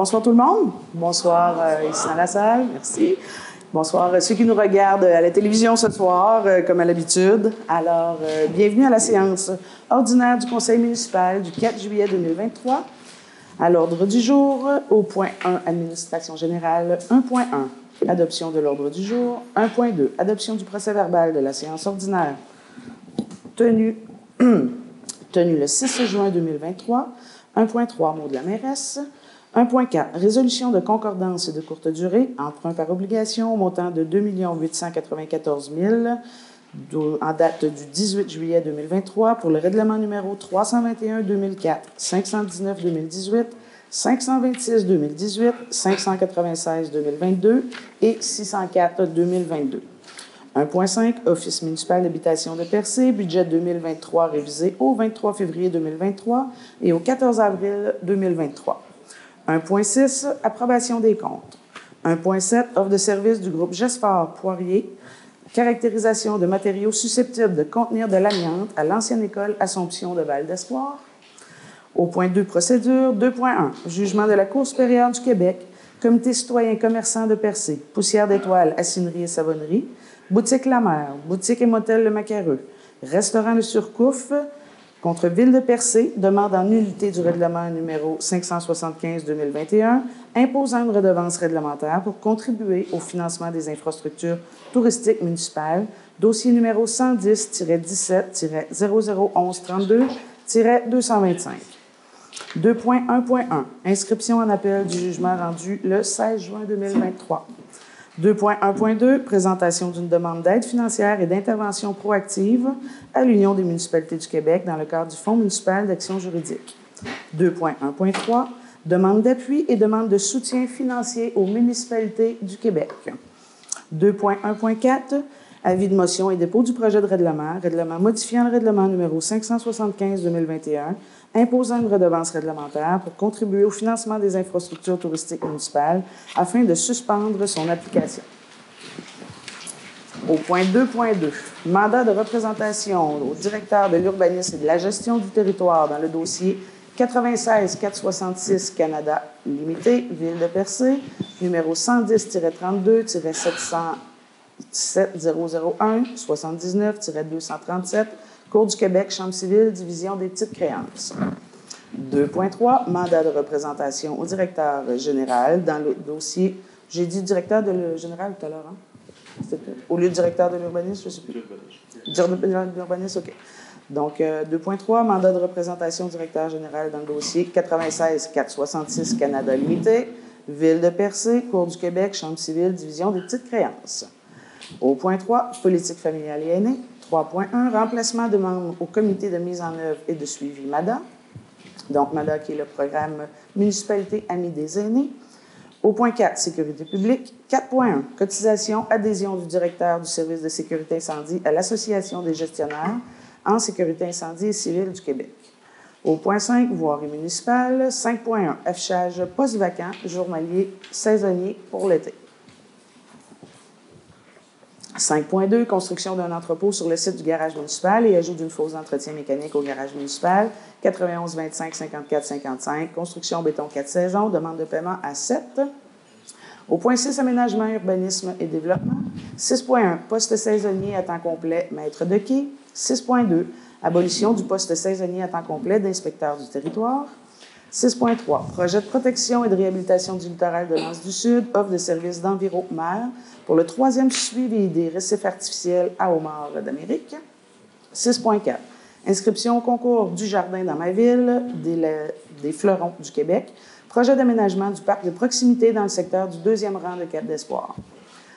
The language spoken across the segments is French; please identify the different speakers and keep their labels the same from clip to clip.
Speaker 1: Bonsoir tout le monde. Bonsoir euh, ici dans la salle. Merci. Bonsoir à ceux qui nous regardent à la télévision ce soir, euh, comme à l'habitude. Alors, euh, bienvenue à la séance ordinaire du Conseil municipal du 4 juillet 2023. À l'ordre du jour, au point 1, administration générale, 1.1, adoption de l'ordre du jour, 1.2, adoption du procès verbal de la séance ordinaire tenue, tenue le 6 juin 2023, 1.3, mot de la mairesse, 1.4. Résolution de concordance de courte durée, emprunt par obligation montant de 2 894 000 en date du 18 juillet 2023 pour le règlement numéro 321-2004, 519-2018, 526-2018, 596-2022 et 604-2022. 1.5. Office municipal d'habitation de Percé, budget 2023 révisé au 23 février 2023 et au 14 avril 2023. 1.6, approbation des comptes. 1.7, offre de service du groupe Gesphare Poirier, caractérisation de matériaux susceptibles de contenir de l'amiante à l'ancienne école Assomption de Val d'Espoir. Au point 2, procédure. 2.1, jugement de la Cour supérieure du Québec, comité citoyen commerçant de Percé, poussière d'étoiles, acinerie et savonnerie, boutique La Mer, boutique et motel Le Macareux, restaurant Le Surcouf, contre Ville de Percé, demande en nullité du règlement numéro 575-2021, imposant une redevance réglementaire pour contribuer au financement des infrastructures touristiques municipales, dossier numéro 110-17-001132-225. 2.1.1. Inscription en appel du jugement rendu le 16 juin 2023. 2.1.2, présentation d'une demande d'aide financière et d'intervention proactive à l'Union des municipalités du Québec dans le cadre du Fonds municipal d'action juridique. 2.1.3, demande d'appui et demande de soutien financier aux municipalités du Québec. 2.1.4, avis de motion et dépôt du projet de règlement, règlement modifiant le règlement numéro 575-2021 imposant une redevance réglementaire pour contribuer au financement des infrastructures touristiques municipales afin de suspendre son application. Au point 2.2, mandat de représentation au directeur de l'urbanisme et de la gestion du territoire dans le dossier 96 466 Canada Limité, Ville de Percé, numéro 110-32-701 79-237 Cour du Québec, Chambre civile, division des petites créances. 2.3, mandat de représentation au directeur général dans le dossier. J'ai dit directeur de général tout à l'heure, hein? Au lieu de directeur de l'urbanisme, je ne sais plus. De l'urbanisme, OK. Donc, 2.3, euh, mandat de représentation au directeur général dans le dossier 96 466 Canada Limité, Ville de Percé, Cour du Québec, Chambre civile, division des petites créances. Au point 3, politique familiale et aînée. 3.1, remplacement de membres au comité de mise en œuvre et de suivi MADA. Donc, MADA qui est le programme Municipalité Amis des aînés. Au point 4, sécurité publique. 4.1, cotisation, adhésion du directeur du service de sécurité incendie à l'Association des gestionnaires en sécurité incendie et civile du Québec. Au point 5, voirie municipale. 5.1, affichage post-vacant, journalier, saisonnier pour l'été. 5.2, construction d'un entrepôt sur le site du garage municipal et ajout d'une fosse d'entretien mécanique au garage municipal. 91 25 54 55, construction béton 4 saisons, demande de paiement à 7. Au point 6, aménagement, urbanisme et développement. 6.1, poste saisonnier à temps complet, maître de quai. 6.2, abolition du poste saisonnier à temps complet d'inspecteur du territoire. 6.3, projet de protection et de réhabilitation du littoral de l'Anse du Sud, offre de services d'environ mer pour le troisième suivi des récifs artificiels à Homard d'Amérique. 6.4, inscription au concours du jardin dans ma ville, des, des fleurons du Québec, projet d'aménagement du parc de proximité dans le secteur du deuxième rang de Cap d'Espoir.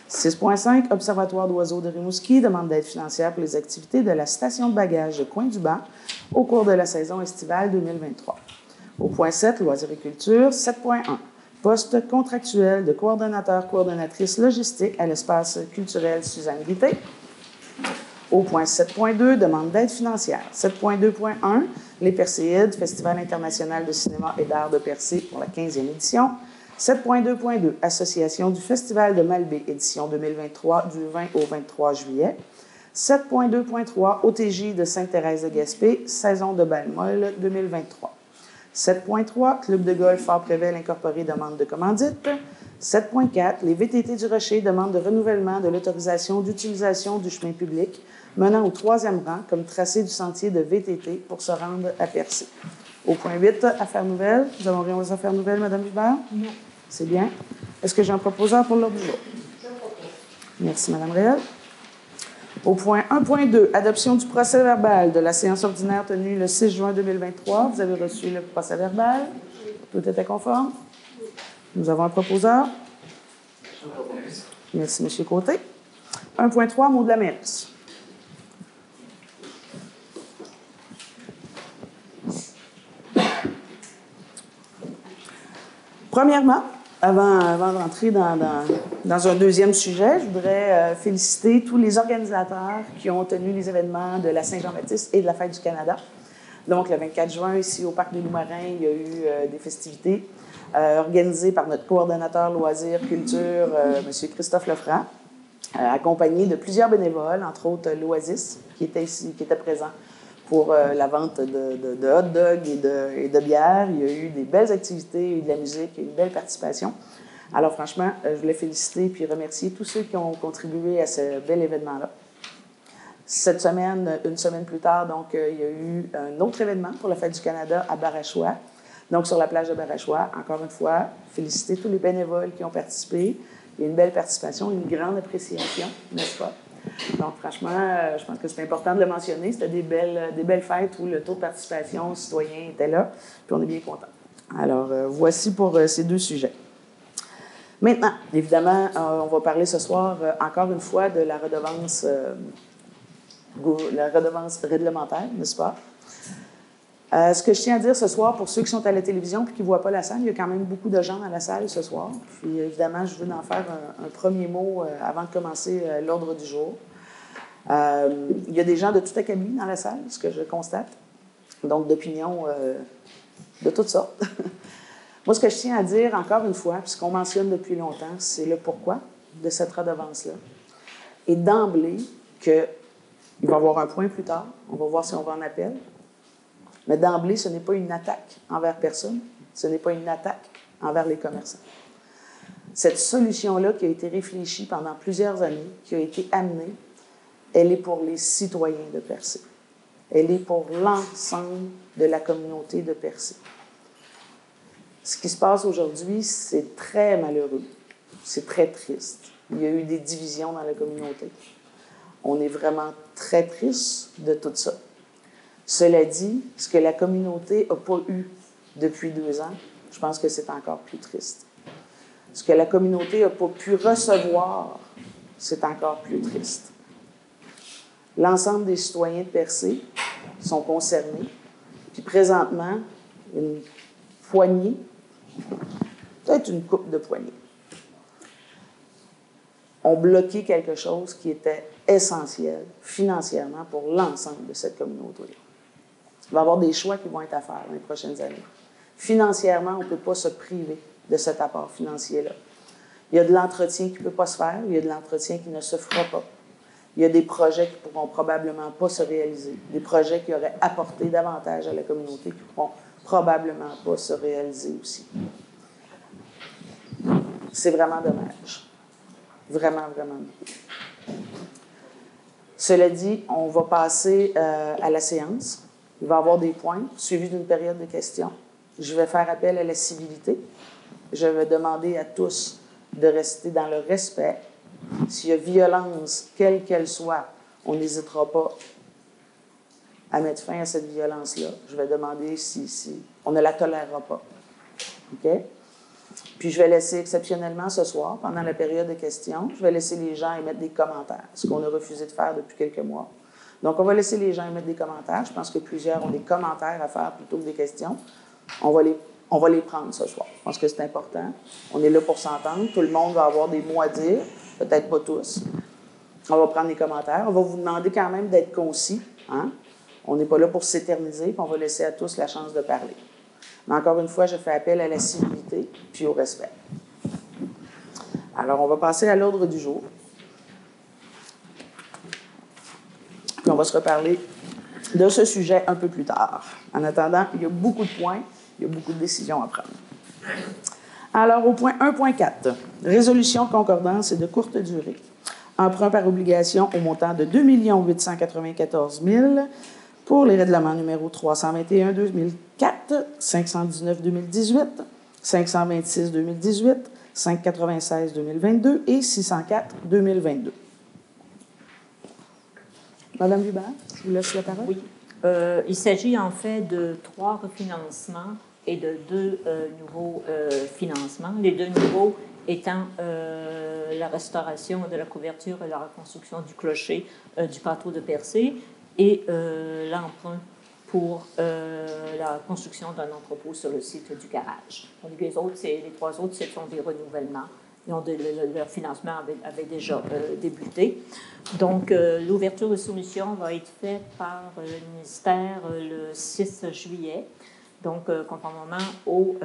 Speaker 1: 6.5, Observatoire d'oiseaux de Rimouski demande d'aide financière pour les activités de la station de bagages de Coin-du-Banc au cours de la saison estivale 2023. Au point 7, loisiriculture, 7.1, poste contractuel de coordonnateur-coordonnatrice logistique à l'espace culturel Suzanne Guité. Au point 7.2, demande d'aide financière. 7.2.1, les Perséides, Festival international de cinéma et d'art de Percé pour la 15e édition. 7.2.2, Association du Festival de Malbé, édition 2023, du 20 au 23 juillet. 7.2.3, OTJ de Sainte-Thérèse de Gaspé, saison de Balmol 2023. 7.3, Club de golf Fort Prével Incorporé demande de commandite. 7.4, les VTT du Rocher demandent de renouvellement de l'autorisation d'utilisation du chemin public menant au troisième rang comme tracé du sentier de VTT pour se rendre à Percé. Au point 8, affaires nouvelles. Nous avons rien aux affaires nouvelles, Mme Hubert?
Speaker 2: Non.
Speaker 1: C'est bien. Est-ce que j'ai un proposeur pour l'ordre du jour? Merci, Mme Réal. Au point 1.2, adoption du procès verbal de la séance ordinaire tenue le 6 juin 2023. Vous avez reçu le procès verbal? Tout était conforme? Nous avons un proposeur. Merci, M. Côté. 1.3, mot de la mairesse. Premièrement, avant, avant de rentrer dans, un deuxième sujet, je voudrais euh, féliciter tous les organisateurs qui ont tenu les événements de la Saint-Jean-Baptiste et de la Fête du Canada. Donc, le 24 juin, ici au Parc des Loups-Marins, il y a eu euh, des festivités euh, organisées par notre coordonnateur loisirs culture, M. Christophe Lefranc, accompagné de plusieurs bénévoles, entre autres l'Oasis, qui était ici, qui était présent pour euh, la vente de, hot dogs et de, et bière. Il y a eu des belles activités, il de la musique, une belle participation. Alors franchement, euh, je voulais féliciter puis remercier tous ceux qui ont contribué à ce bel événement-là. Cette semaine, une semaine plus tard, donc, euh, il y a eu un autre événement pour la Fête du Canada à Barachois. Donc, sur la plage de Barachois, encore une fois, féliciter tous les bénévoles qui ont participé. Il y a une belle participation, une grande appréciation, n'est-ce pas? Donc, franchement, euh, je pense que c'est important de le mentionner. C'était des belles, des belles fêtes où le taux de participation citoyen était là, puis on est bien content. Alors, euh, voici pour euh, ces deux sujets. Maintenant, évidemment, on va parler ce soir encore une fois de la redevance, la redevance réglementaire, n'est-ce pas? Ce que je tiens à dire ce soir, pour ceux qui sont à la télévision et qui ne voient pas la salle, il y a quand même beaucoup de gens à la salle ce soir. Puis évidemment, je veux en faire un, premier mot avant de commencer l'ordre du jour. Euh, il y a des gens de tout acabit dans la salle, ce que je constate. Donc, d'opinions euh, de toutes sortes. Moi, ce que je tiens à dire, encore une fois, puisqu'on mentionne depuis longtemps, c'est le pourquoi de cette redevance-là. Et d'emblée, qu'il va y avoir un point plus tard, on va voir si on va en appel. Mais d'emblée, ce n'est pas une attaque envers personne, ce n'est pas une attaque envers les commerçants. Cette solution-là qui a été réfléchie pendant plusieurs années, qui a été amenée, elle est pour les citoyens de Percé. Elle est pour l'ensemble de la communauté de Percé. Ce qui se passe aujourd'hui, c'est très malheureux. C'est très triste. Il y a eu des divisions dans la communauté. On est vraiment très triste de tout ça. Cela dit, ce que la communauté n'a pas eu depuis deux ans, je pense que c'est encore plus triste. Ce que la communauté n'a pas pu recevoir, c'est encore plus triste. L'ensemble des citoyens de Percé sont concernés. Puis présentement, une poignée, peut-être une coupe de poignée, ont bloqué quelque chose qui était essentiel financièrement pour l'ensemble de cette communauté. Il va y avoir des choix qui vont être à faire dans les prochaines années. Financièrement, on ne peut pas se priver de cet apport financier-là. Il y a de l'entretien qui ne peut pas se faire, il y a de l'entretien qui ne se fera pas il y a des projets qui ne pourront probablement pas se réaliser, des projets qui auraient apporté davantage à la communauté qui ne pourront probablement pas se réaliser aussi. C'est vraiment dommage. Vraiment, vraiment Cela dit, on va passer euh, à la séance. Il va y avoir des points suivis d'une période de questions. Je vais faire appel à la civilité. Je vais demander à tous de rester dans le respect s'il y a violence, quelle qu'elle soit, on n'hésitera pas à mettre fin à cette violence-là. Je vais demander si, si on ne la tolérera pas. OK? Puis je vais laisser exceptionnellement ce soir, pendant la période de questions, je vais laisser les gens émettre des commentaires, ce qu'on a refusé de faire depuis quelques mois. Donc, on va laisser les gens émettre des commentaires. Je pense que plusieurs ont des commentaires à faire plutôt que des questions. On va les, prendre ce soir. Je pense que c'est important. On est là pour s'entendre. Tout le monde va avoir des mots à dire peut-être pas tous. On va prendre les commentaires. On va vous demander quand même d'être concis. Hein? On n'est pas là pour s'éterniser, puis on va laisser à tous la chance de parler. Mais encore une fois, je fais appel à la civilité puis au respect. Alors, on va passer à l'ordre du jour. On va se reparler de ce sujet un peu plus tard. En attendant, il y a beaucoup de points il y a beaucoup de décisions à prendre. Alors, au point 1.4, résolution, concordance et de courte durée. Emprunt par obligation au montant de 2 894 000 pour les règlements numéro 321 2004, 519 2018, 526 2018, 596 2022 et 604 2022. Madame Hubert, je vous laisse la parole.
Speaker 2: Oui. Euh, il s'agit en fait de trois refinancements et de deux euh, nouveaux euh, financements. Les deux nouveaux étant la restauration de la couverture et la reconstruction du clocher du pâteau de Percé et l'emprunt pour la construction d'un entrepôt sur le site du garage. les, autres, les trois autres, ce sont des renouvellements leur financement avait, déjà euh, débuté. Donc, euh, l'ouverture de soumission va être faite par euh, le ministère le 6 juillet. Donc, conformément au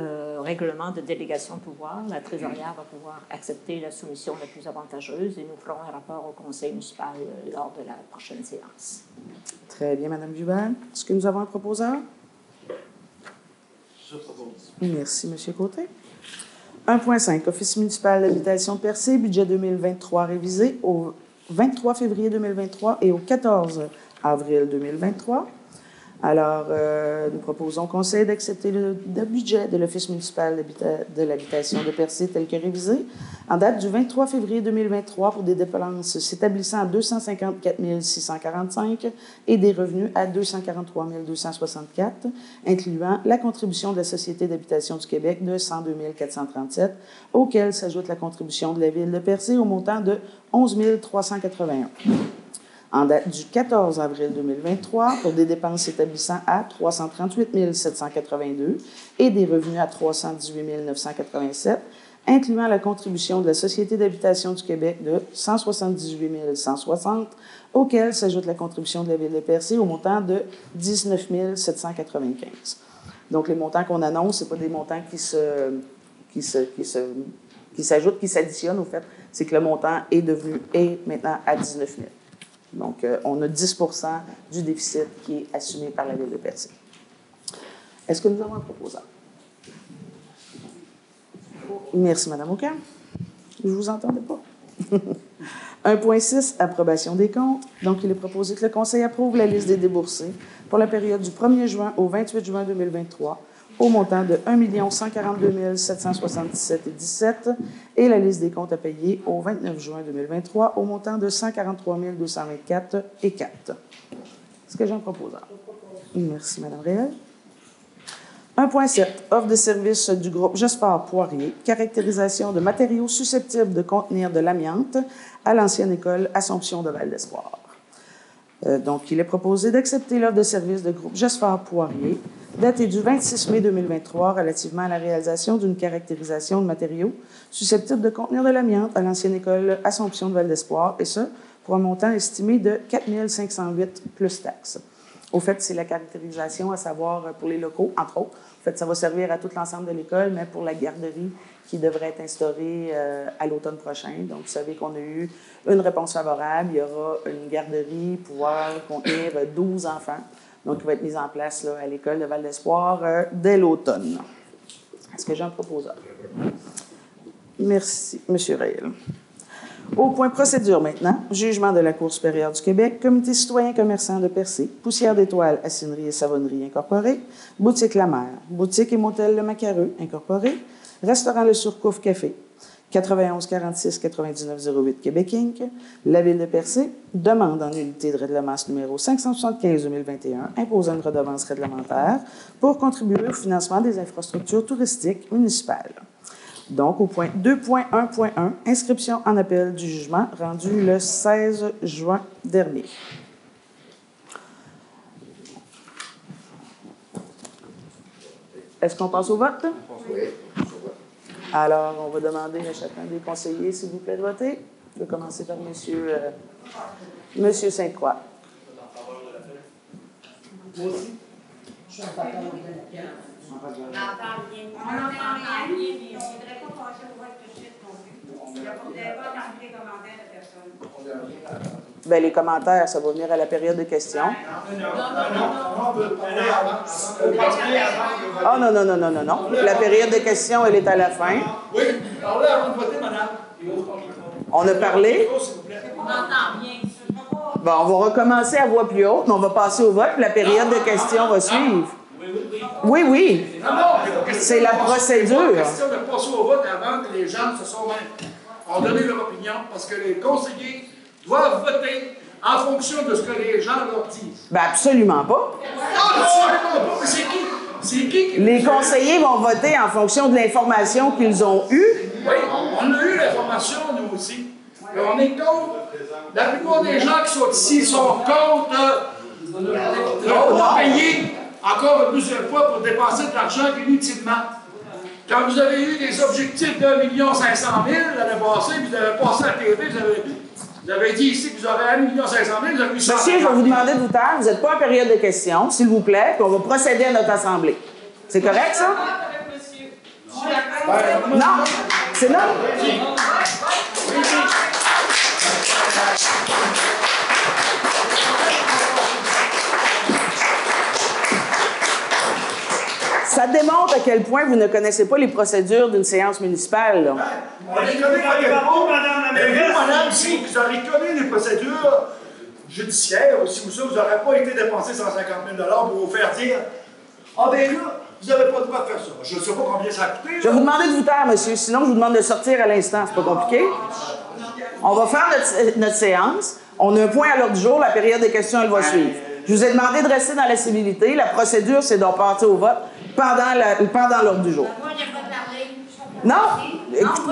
Speaker 2: règlement de délégation de pouvoir, la trésorière va pouvoir accepter la soumission la plus avantageuse et nous ferons un rapport au conseil municipal lors de la prochaine séance.
Speaker 1: Très bien, Madame Dubin. Est-ce que nous avons un proposeur?
Speaker 3: Je propose.
Speaker 1: Merci, Monsieur Côté. 1.5, Office municipal d'habitation Percé, budget 2023 révisé au 23 février 2023 et au 14 avril 2023. Alors, euh, nous proposons au Conseil d'accepter le, budget de l'Office municipal de l'habitation de Percé tel que révisé en date du 23 février 2023 pour des dépenses s'établissant à 254 645 et des revenus à 243 264, incluant la contribution de la Société d'habitation du Québec de 102 437, auquel s'ajoute la contribution de la Ville de Percé au montant de 11 381 en date du 14 avril 2023 pour des dépenses s'établissant à 338 782 et des revenus à 318 987, incluant la contribution de la Société d'habitation du Québec de 178 160, auquel s'ajoute la contribution de la Ville de Percé au montant de 19 795. Donc, les montants qu'on annonce, ce pas des montants qui se, qui se, qui se, qui s'ajoutent, qui s'additionnent, au fait. C'est que le montant est devenu, est maintenant à 19 000. Donc, euh, on a 10% du déficit qui est assumé par la Ville de Percé. Est-ce que nous avons un proposant? Merci, Mme Aucun. Je ne vous entendais pas. 1.6, approbation des comptes. Donc, il est proposé que le Conseil approuve la liste des déboursés pour la période du 1er juin au 28 juin 2023 au montant de 1 142 777,17 et la liste des comptes à payer au 29 juin 2023 au montant de 143 224 et 4. Est-ce que j'ai un proposeur? Merci, Mme Réel. 1.7. Offre de service du groupe Jespard Poirier. Caractérisation de matériaux susceptibles de contenir de l'amiante à l'ancienne école Assomption de Val d'Espoir. Euh, donc, il est proposé d'accepter l'offre de service de groupe Jespard Poirier datée du 26 mai 2023 relativement à la réalisation d'une caractérisation de matériaux susceptibles de contenir de l'amiante à l'ancienne école Assomption de Val d'Espoir, et ce, pour un montant estimé de 4 508 plus taxes. Au fait, c'est la caractérisation, à savoir pour les locaux, entre autres. En fait, ça va servir à tout l'ensemble de l'école, mais pour la garderie qui devrait être instaurée euh, à l'automne prochain. Donc, vous savez qu'on a eu une réponse favorable. Il y aura une garderie pouvoir contenir 12 enfants donc, il va être mis en place là, à l'école de Val d'Espoir euh, dès l'automne. Est-ce que j'ai un? Merci, M. Rayel. Au point procédure maintenant, jugement de la Cour supérieure du Québec, Comité citoyen commerçant de Percé, Poussière d'étoiles, Acinerie et Savonnerie Incorporée, Boutique La Mer, Boutique et Motel Le Macareux Incorporé, Restaurant Le Surcouf Café, 91 46 99 08 Québec Inc., la Ville de Percé demande en unité de règlement numéro 575-2021 imposant une redevance réglementaire pour contribuer au financement des infrastructures touristiques municipales. Donc, au point 2.1.1, inscription en appel du jugement rendu le 16 juin dernier. Est-ce qu'on passe au vote? Oui. Alors, on va demander à chacun des conseillers, s'il vous plaît, de voter. Je vais commencer par M. Euh, Monsieur Sainte-Croix. Moi aussi. Je suis en. On entend bien. On ne voudrait pas passer au vote tout de suite non plus. Il n'y a pas de commentaires de personne. Bien, les commentaires, ça va venir à la période de questions. Ah non, non, non, non, non, non. La période de questions, elle est à la fin.
Speaker 4: Oui, parlez avant de voter, madame.
Speaker 1: On a parlé? Bon, on va recommencer à voix plus haute, mais on va passer au vote, puis la période de questions va suivre. Oui, oui.
Speaker 4: Non,
Speaker 1: C'est la procédure.
Speaker 4: C'est question de passer au vote avant que les gens se sont ont donné leur opinion, parce que les conseillers doivent voter en fonction de ce que les gens leur disent.
Speaker 1: Ben absolument pas.
Speaker 4: Ah, absolument pas. Mais c'est qui? C'est qui.
Speaker 1: Les conseillers vont voter en fonction de l'information qu'ils ont eue.
Speaker 4: Oui, on a eu l'information, nous aussi. Et on est contre. La plupart des gens qui sont ici sont contre euh, de pas payer encore deuxième fois pour dépenser de l'argent inutilement. Quand vous avez eu des objectifs d'un million cinq cent mille l'année passée, vous avez passé à la TV, vous avez, vous avez dit ici que vous aurez un million cinq cent mille, vous avez mis ça.
Speaker 1: Monsieur, je vais vous demander de vous taire. Vous n'êtes pas en période de questions, s'il vous plaît, puis on va procéder à notre assemblée. C'est correct, ça? Non? C'est non? Ça démontre à quel point vous ne connaissez pas les procédures d'une séance municipale. là.
Speaker 4: On les connaît pas, Mais vous, madame, si vous aurez connu les procédures judiciaires, si vous ça, vous n'aurez pas été dépensé 150 000 pour vous faire dire Ah, ben là, vous n'avez pas le droit de faire ça. Je ne sais pas combien ça a coûté.
Speaker 1: Je vais vous demander de vous taire, monsieur. Sinon, je vous demande de sortir à l'instant. C'est pas compliqué. On va faire notre, notre séance. On a un point à l'ordre du jour. La période des questions, elle va suivre. Je vous ai demandé de rester dans la civilité. La procédure, c'est d'en partir au vote pendant la- pendant l'ordre du jour.
Speaker 5: Moi, pas.
Speaker 1: Non,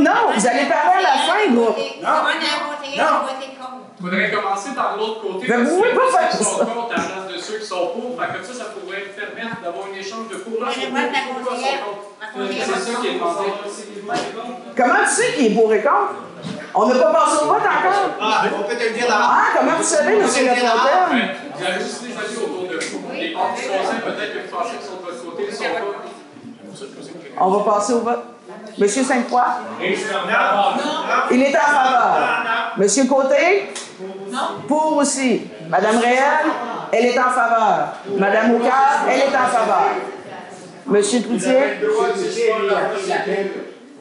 Speaker 1: non, vous allez parler à la fin, groupe.
Speaker 5: Comment on a voté, on a voté contre.
Speaker 6: Il faudrait commencer par l'autre côté.
Speaker 1: Mais vous pouvez pas faire
Speaker 6: sont
Speaker 1: ça.
Speaker 6: contre à la place de ceux qui sont pour. Fait que comme ça, ça pourrait permettre d'avoir un échange de cours. Là,
Speaker 5: Moi,
Speaker 6: sont
Speaker 5: j'ai
Speaker 6: pour,
Speaker 5: pas de la
Speaker 6: pourquoi sont
Speaker 5: conseillère.
Speaker 6: contre.
Speaker 5: Ma conseillère
Speaker 6: C'est ça
Speaker 5: va
Speaker 6: qui est
Speaker 5: contre.
Speaker 6: demandé.
Speaker 1: Comment tu sais qui est pour et contre? On n'a pas passé au vote encore?
Speaker 7: Ah, on peut te le dire d'avance.
Speaker 1: Ah, comment vous savez, M. Lafontaine?
Speaker 6: Vous avez juste des amis autour de vous. Les partis du conseil, peut-être que vous pensez qu'ils sont de
Speaker 1: On va passer au vote. Monsieur Sainte-Croix? Il est en faveur. Monsieur Côté? Pour aussi. Madame Réal? Elle est en faveur. Madame Aucard? Elle est en faveur. Monsieur Cloutier?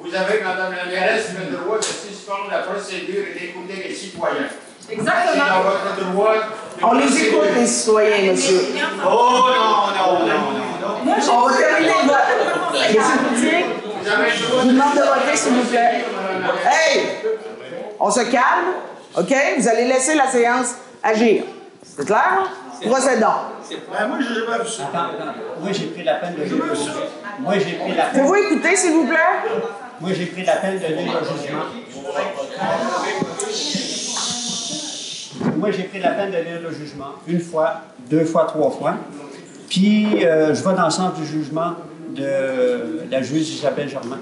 Speaker 7: Vous avez, Madame la mairesse, le droit de suspendre la procédure et d'écouter les citoyens. C'est dans votre droit. de
Speaker 1: On les écoute, les citoyens, monsieur.
Speaker 7: Oh non, non, non, non,
Speaker 1: On va terminer le vote. Je vous demande de voter, s'il vous plaît. Hey! On se calme, OK? Vous allez laisser la séance agir. C'est clair? Procédons.
Speaker 4: Ben, moi, j'ai jamais vu ça.
Speaker 8: Attends, attends. Moi, j'ai pris la peine de lire le jugement. Moi, j'ai pris la peine.
Speaker 1: Pouvez-vous écouter, s'il vous plaît?
Speaker 8: Moi, j'ai pris la peine de lire le jugement. Moi, j'ai pris la peine de lire le jugement une fois, deux fois, trois fois. Puis, euh, je vais dans le sens du jugement de la juge Isabelle Germain.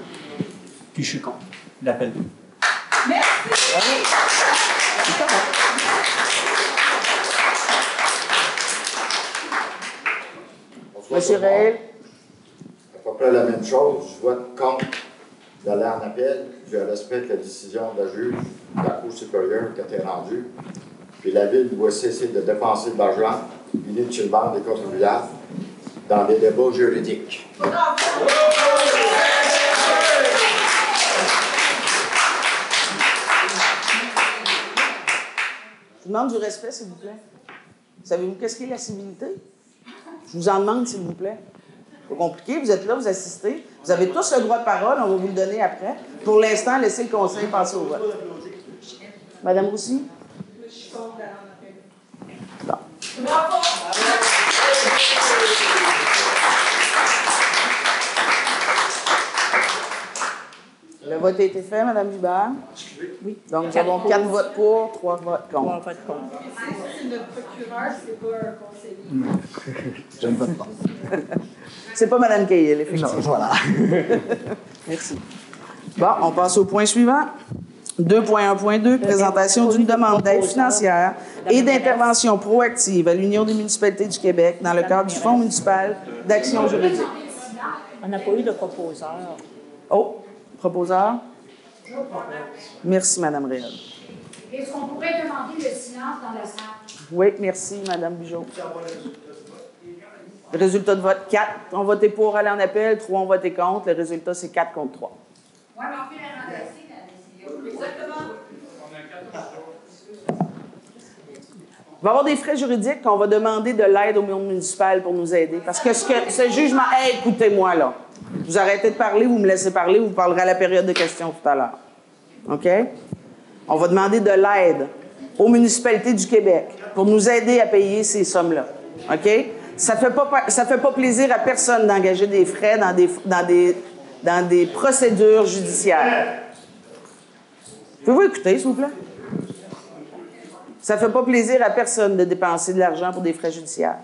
Speaker 8: Puis, je suis contre l'appel.
Speaker 1: Monsieur Réel?
Speaker 9: À peu près la même chose. Je vote contre d'aller en appel. Je respecte la décision de la juge de la Cour supérieure qui a été rendue. Puis la Ville doit cesser de dépenser de l'argent inutilement des contribuables dans des débats juridiques.
Speaker 1: Je vous demande du respect, s'il vous plaît. Savez-vous qu'est-ce qu'est la civilité? Je vous en demande, s'il vous plaît. Pas compliqué, vous êtes là, vous assistez. Vous avez tous le droit de parole, on va vous le donner après. Pour l'instant, laissez le conseil passer au vote. Madame Roussy? Bon. Le vote a été fait, Madame Hubert? Oui. Donc, nous avons quatre votes pour, trois votes
Speaker 2: On
Speaker 1: contre.
Speaker 2: va voter contre.
Speaker 10: C'est notre procureur, c'est pas un conseiller.
Speaker 11: Je ne vote pas.
Speaker 1: C'est pas Madame Cahill, effectivement.
Speaker 11: Non, voilà.
Speaker 1: Merci. Bon, on passe au point suivant. 2.1.2, présentation d'une demande d'aide financière et d'intervention proactive à l'Union des municipalités du Québec dans le cadre du Fonds municipal d'action juridique.
Speaker 2: On n'a pas eu de proposeur.
Speaker 1: Oh, proposeur? Merci, Madame Réal.
Speaker 12: Est-ce qu'on pourrait demander le silence dans la salle?
Speaker 1: Oui, merci, Mme Bugeaud. Le résultat de vote 4 ont voté pour aller en appel, 3 ont voté contre. Le résultat, c'est 4 contre 3.
Speaker 13: Oui, mais on la renverser, la décision. Exactement.
Speaker 1: Il va y avoir des frais juridiques qu'on va demander de l'aide au municipal pour nous aider. Parce que ce, que, jugement. Hey, écoutez-moi, là. Vous arrêtez de parler, vous me laissez parler, vous parlerez à la période de questions tout à l'heure. OK? On va demander de l'aide aux municipalités du Québec pour nous aider à payer ces sommes-là. OK? Ça ne fait, pas, fait pas plaisir à personne d'engager des frais dans des, dans des, dans des procédures judiciaires. Pouvez-vous écouter, s'il vous plaît? Ça ne fait pas plaisir à personne de dépenser de l'argent pour des frais judiciaires.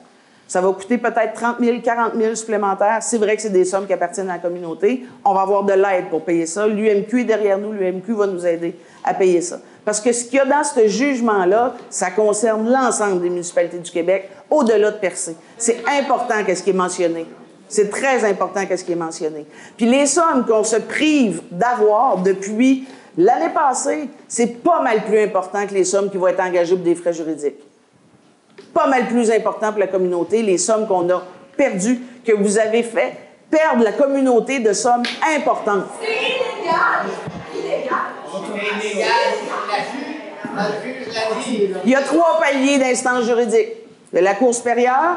Speaker 1: Ça va coûter peut-être 30 000, 40 000 supplémentaires. C'est vrai que c'est des sommes qui appartiennent à la communauté. On va avoir de l'aide pour payer ça. L'UMQ est derrière nous. L'UMQ va nous aider à payer ça. Parce que ce qu'il y a dans ce jugement-là, ça concerne l'ensemble des municipalités du Québec, au-delà de Percé. C'est important qu'est-ce qui est mentionné. C'est très important qu'est-ce qui est mentionné. Puis les sommes qu'on se prive d'avoir depuis l'année passée, c'est pas mal plus important que les sommes qui vont être engagées pour des frais juridiques. Pas mal plus important pour la communauté, les sommes qu'on a perdues, que vous avez fait perdre la communauté de sommes importantes.
Speaker 12: C'est illégal!
Speaker 1: Il y a trois paliers d'instances juridiques. Il y a la Cour supérieure,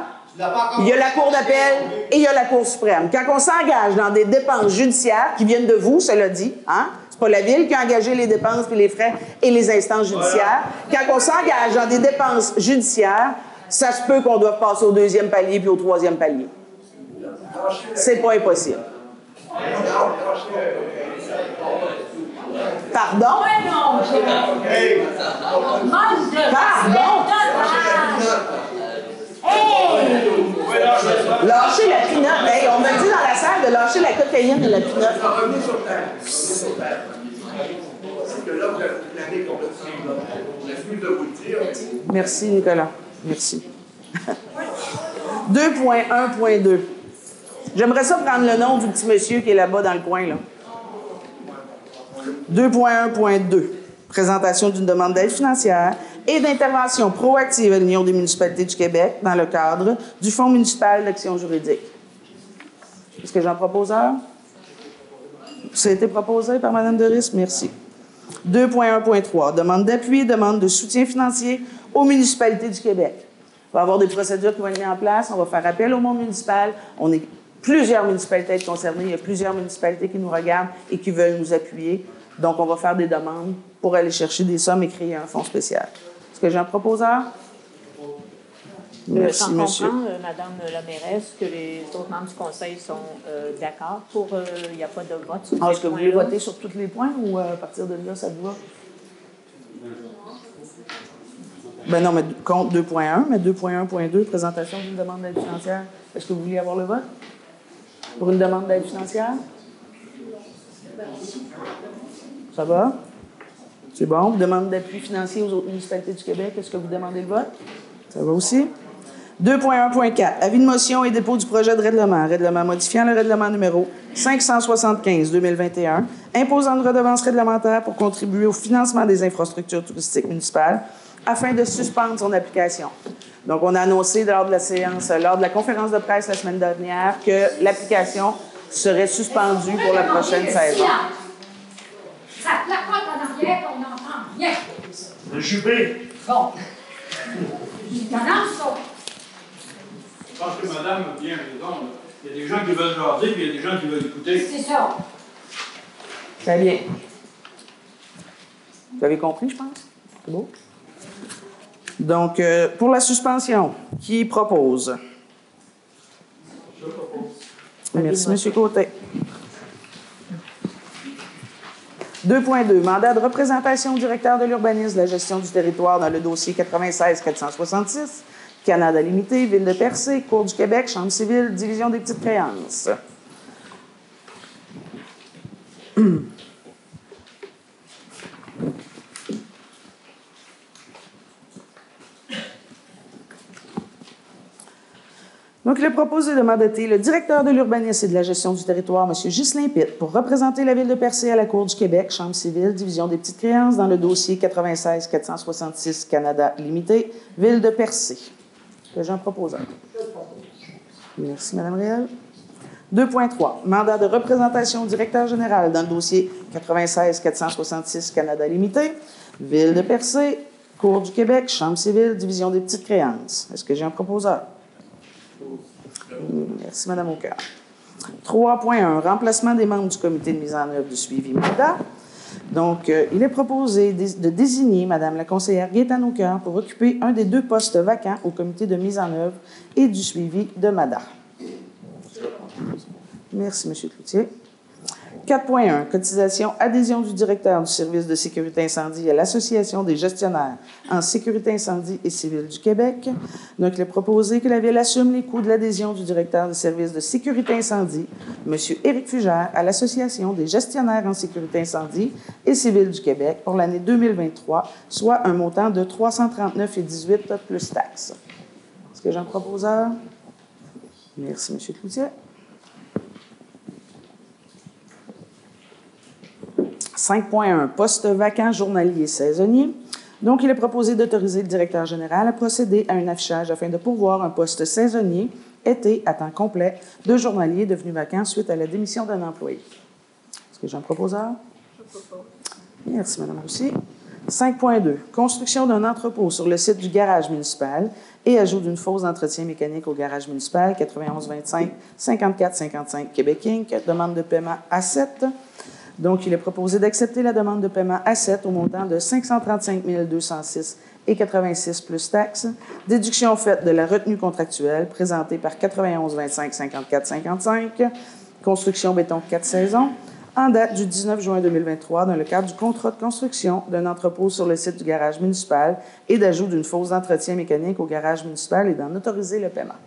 Speaker 1: il y a la Cour d'appel et il y a la Cour suprême. Quand on s'engage dans des dépenses judiciaires qui viennent de vous, cela dit, hein, pas la Ville qui a engagé les dépenses et les frais et les instances judiciaires. Quand on s'engage dans des dépenses judiciaires, ça se peut qu'on doive passer au deuxième palier puis au troisième palier. C'est pas impossible. Pardon?
Speaker 12: De
Speaker 1: Pardon? Lâcher la pinotte. Hey, on m'a dit dans la salle de lâcher la cocaïne et la pinotte.
Speaker 3: C'est que là, de vous le dire.
Speaker 1: Merci, Nicolas. Merci. 2.1.2. J'aimerais ça prendre le nom du petit monsieur qui est là-bas dans le coin. là. 2.1.2. Présentation d'une demande d'aide financière et d'intervention proactive à l'Union des municipalités du Québec dans le cadre du Fonds municipal d'action juridique. Est-ce que j'en propose un? Ça a été proposé par Mme Doris? Merci. 2.1.3. Demande d'appui, demande de soutien financier aux municipalités du Québec. Il va avoir des procédures qui vont être mises en place. On va faire appel au monde municipal. On est plusieurs municipalités concernées. Il y a plusieurs municipalités qui nous regardent et qui veulent nous appuyer. Donc, on va faire des demandes pour aller chercher des sommes et créer un fonds spécial. Est-ce que j'ai un proposeur? Merci,
Speaker 2: J'en
Speaker 1: monsieur.
Speaker 2: comprends, euh, Madame la mairesse, que les autres membres du conseil sont euh, d'accord pour. euh, Il n'y a pas de vote sur
Speaker 1: Ah, Est-ce que vous voulez voter sur tous les points ou euh, à partir de là, ça te va? Ben non, mais contre 2.1, mais 2.1.2, présentation d'une demande d'aide financière. Est-ce que vous voulez avoir le vote? Pour une demande d'aide financière? Ça va? C'est bon. Demande d'appui financier aux autres municipalités du Québec. Est-ce que vous demandez le vote? Ça va aussi? 2.1.4. Avis de motion et dépôt du projet de règlement. Règlement modifiant le règlement numéro 575-2021, imposant une redevance réglementaire pour contribuer au financement des infrastructures touristiques municipales afin de suspendre son application. Donc, on a annoncé lors de la séance, lors de la conférence de presse la semaine dernière, que l'application serait suspendue pour la prochaine saison.
Speaker 12: Ça placote en arrière, on n'entend rien.
Speaker 3: Le.
Speaker 12: Bon.
Speaker 14: Pense que madame a bien raison. Il y a des gens qui veulent jaser, puis il y a des gens qui veulent écouter.
Speaker 12: C'est ça.
Speaker 1: Très bien. Vous avez compris, je pense? C'est beau? Donc, euh, pour la suspension, qui propose? Merci, M. Côté. 2.2. Mandat de représentation au directeur de l'urbanisme de la gestion du territoire dans le dossier 96-466, Canada Limité, Ville de Percé, Cour du Québec, Chambre civile, Division des petites créances. Donc, il est proposé de mandater le directeur de l'urbanisme et de la gestion du territoire, M. Ghislain Pitt, pour représenter la Ville de Percé à la Cour du Québec, Chambre civile, Division des petites créances, dans le dossier 96-466 Canada Limité, Ville de Percé. Que j'en propose un. Merci, Mme Réal. 2.3. Mandat de représentation au directeur général dans le dossier 96-466 Canada Limité, Ville de Percé, Cour du Québec, Chambre civile, Division des petites créances. Est-ce que j'ai un proposeur? Merci, Mme Aucœur. 3.1. Remplacement des membres du comité de mise en œuvre du suivi mandat. Donc, euh, il est proposé de désigner Mme la conseillère Gaétane pour occuper un des deux postes vacants au comité de mise en œuvre et du suivi de MADA. Merci, M. Cloutier. 4.1. Cotisation adhésion du directeur du service de sécurité incendie à l'Association des gestionnaires en sécurité incendie et civile du Québec. Donc, il est proposé que la Ville assume les coûts de l'adhésion du directeur du service de sécurité incendie, M. Éric Fugère, à l'Association des gestionnaires en sécurité incendie et civile du Québec pour l'année 2023, soit un montant de 339,18 plus taxes. Est-ce que j'ai un? Proposeur? Merci, M. Cloutier. 5.1, poste vacant journalier saisonnier. Donc, il est proposé d'autoriser le directeur général à procéder à un affichage afin de pourvoir un poste saisonnier été à temps complet de journalier devenu vacant suite à la démission d'un employé. Est-ce que j'ai un proposeur? Merci, Mme Roussy. 5.2. Construction d'un entrepôt sur le site du garage municipal et ajout d'une fosse d'entretien mécanique au garage municipal 9125 54 55 Québec Inc. Demande de paiement à 7. Donc, il est proposé d'accepter la demande de paiement à 7 au montant de 535 206 et 86 plus taxes, déduction faite de la retenue contractuelle présentée par 91 25 54 55, construction béton 4 saisons, en date du 19 juin 2023 dans le cadre du contrat de construction d'un entrepôt sur le site du garage municipal et d'ajout d'une fosse d'entretien mécanique au garage municipal et d'en autoriser le paiement.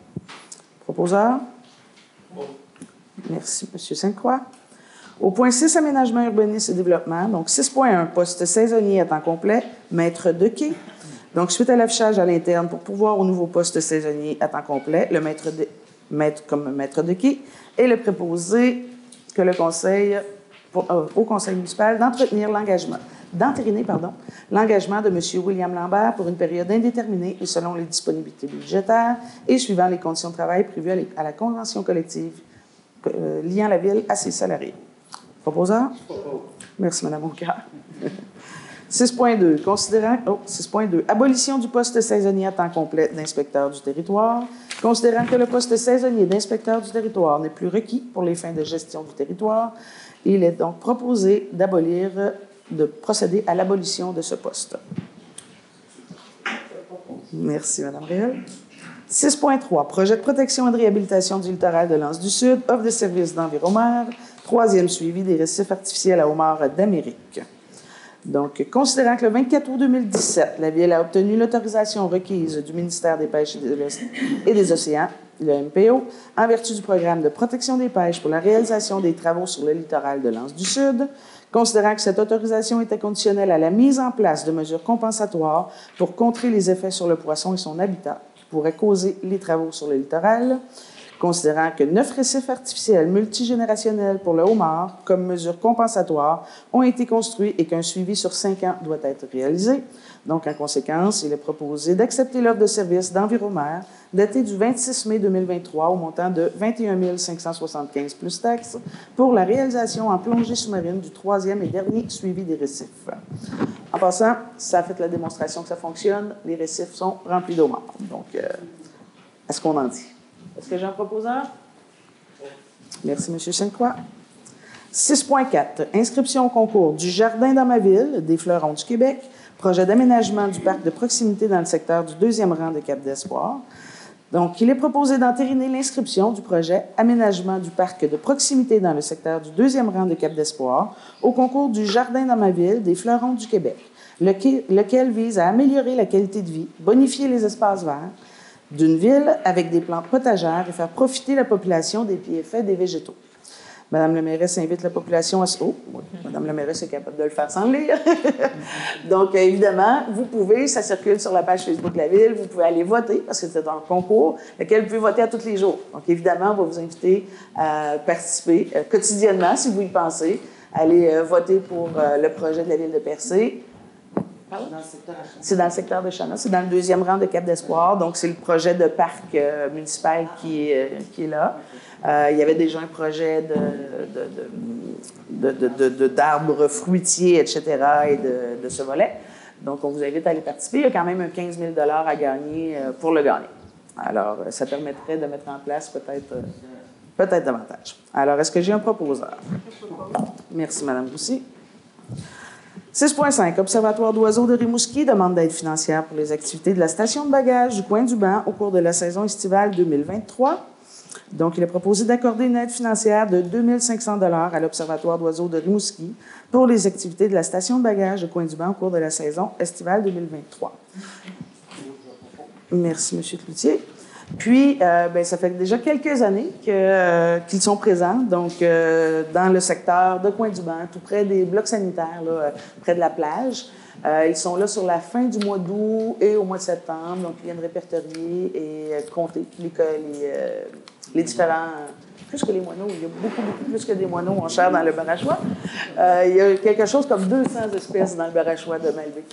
Speaker 1: Proposeur? Merci, M. Sainte-Croix. Au point 6, aménagement, urbanisme et développement. Donc, 6.1, poste saisonnier à temps complet, maître de quai. Donc, suite à l'affichage à l'interne pour pouvoir au nouveau poste saisonnier à temps complet, le maître, de, maître comme maître de quai et le préposé que le conseil, euh, au conseil municipal d'entretenir l'engagement, d'entériner, pardon, l'engagement de M. William Lambert pour une période indéterminée et selon les disponibilités budgétaires et suivant les conditions de travail prévues à, à la convention collective euh, liant la ville à ses salariés. Proposeur? Merci, Mme Monca. 6.2. Considérant. Oh, 6.2. Abolition du poste saisonnier à temps complet d'inspecteur du territoire. Considérant que le poste saisonnier d'inspecteur du territoire n'est plus requis pour les fins de gestion du territoire, il est donc proposé d'abolir, de procéder à l'abolition de ce poste. Merci, Mme Réel. 6.3. Projet de protection et de réhabilitation du littoral de l'Anse du Sud, offre de services d'environnement, Troisième suivi des récifs artificiels à homard d'Amérique. Donc, considérant que le 24 août 2017, la Ville a obtenu l'autorisation requise du ministère des Pêches et des Océans, le MPO, en vertu du programme de protection des pêches pour la réalisation des travaux sur le littoral de l'Anse du Sud, considérant que cette autorisation était conditionnelle à la mise en place de mesures compensatoires pour contrer les effets sur le poisson et son habitat qui pourraient causer les travaux sur le littoral, considérant que neuf récifs artificiels multigénérationnels pour le homard, comme mesure compensatoire, ont été construits et qu'un suivi sur cinq ans doit être réalisé. Donc, en conséquence, il est proposé d'accepter l'offre de service d'Enviromer datée du 26 mai 2023 au montant de 21 575 plus taxes pour la réalisation en plongée sous-marine du troisième et dernier suivi des récifs. En passant, ça a fait la démonstration que ça fonctionne. Les récifs sont remplis d'eau Donc, euh, est-ce qu'on en dit? Est-ce que j'ai un? Proposeur? Merci, M. Sainte-Croix. 6.4. Inscription au concours du Jardin dans ma ville, des Fleurons du Québec, projet d'aménagement du parc de proximité dans le secteur du deuxième rang de Cap d'Espoir. Donc, il est proposé d'entériner l'inscription du projet Aménagement du parc de proximité dans le secteur du deuxième rang de Cap d'Espoir au concours du Jardin dans ma ville, des Fleurons du Québec, lequel vise à améliorer la qualité de vie, bonifier les espaces verts, d'une ville avec des plantes potagères et faire profiter la population des bienfaits des végétaux. Madame la mairesse invite la population à... Oh, Madame la mairesse est capable de le faire sans lire. Donc, euh, évidemment, vous pouvez, ça circule sur la page Facebook de la Ville, vous pouvez aller voter, parce que c'est un concours, lequel vous pouvez voter à tous les jours. Donc, évidemment, on va vous inviter à participer euh, quotidiennement, si vous y pensez. Allez euh, voter pour le projet de la Ville de Percé. C'est dans le secteur de Chana. C'est dans le deuxième rang de Cap d'Espoir. Donc, c'est le projet de parc municipal qui est, qui est là. Euh, il y avait déjà un projet d'arbres fruitiers, etc., et de, ce volet. Donc, on vous invite à aller participer. Il y a quand même un 15 000 à gagner euh, pour le gagner. Alors, euh, ça permettrait de mettre en place peut-être peut-être davantage. Alors, est-ce que j'ai un proposeur? Merci, Mme Roussy. 6.5. Observatoire d'oiseaux de Rimouski demande d'aide financière pour les activités de la station de bagages du coin du banc au cours de la saison estivale 2023. Donc, il est proposé d'accorder une aide financière de 2 500 à l'Observatoire d'oiseaux de Rimouski pour les activités de la station de bagages de Coin-du-Banc au cours de la saison estivale 2023. Merci, M. Cloutier. Puis, euh, ben, ça fait déjà quelques années euh, qu'ils sont présents, donc euh, dans le secteur de Coin-du-Banc, tout près des blocs sanitaires, près de la plage. ils sont là sur la fin du mois d'août et au mois de septembre, donc ils viennent répertorier et compter les, les les différents. Plus que les moineaux, il y a beaucoup, beaucoup plus que des moineaux en chair dans le barachois. Euh, il y a quelque chose comme 200 espèces dans le barachois de Malvé.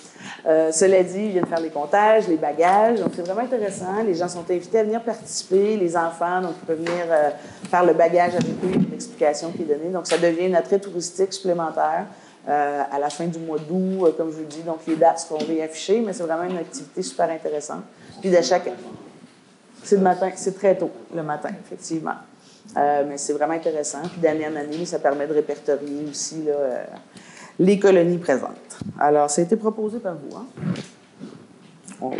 Speaker 1: Euh, cela dit, ils viennent faire les comptages, les bagages, donc c'est vraiment intéressant. Les gens sont invités à venir participer, les enfants, donc ils peuvent venir euh, faire le bagage avec eux, une explication qui est donnée. Donc ça devient un attrait touristique supplémentaire. à la fin du mois d'août, comme je vous dis. Donc, les dates seront réaffichées, mais c'est vraiment une activité super intéressante. Puis, de chaque, c'est le matin, c'est très tôt le matin, effectivement. Euh, mais c'est vraiment intéressant. Puis d'année en année, ça permet de répertorier aussi euh, les colonies présentes. Alors, ça a été proposé par vous. Hein? On va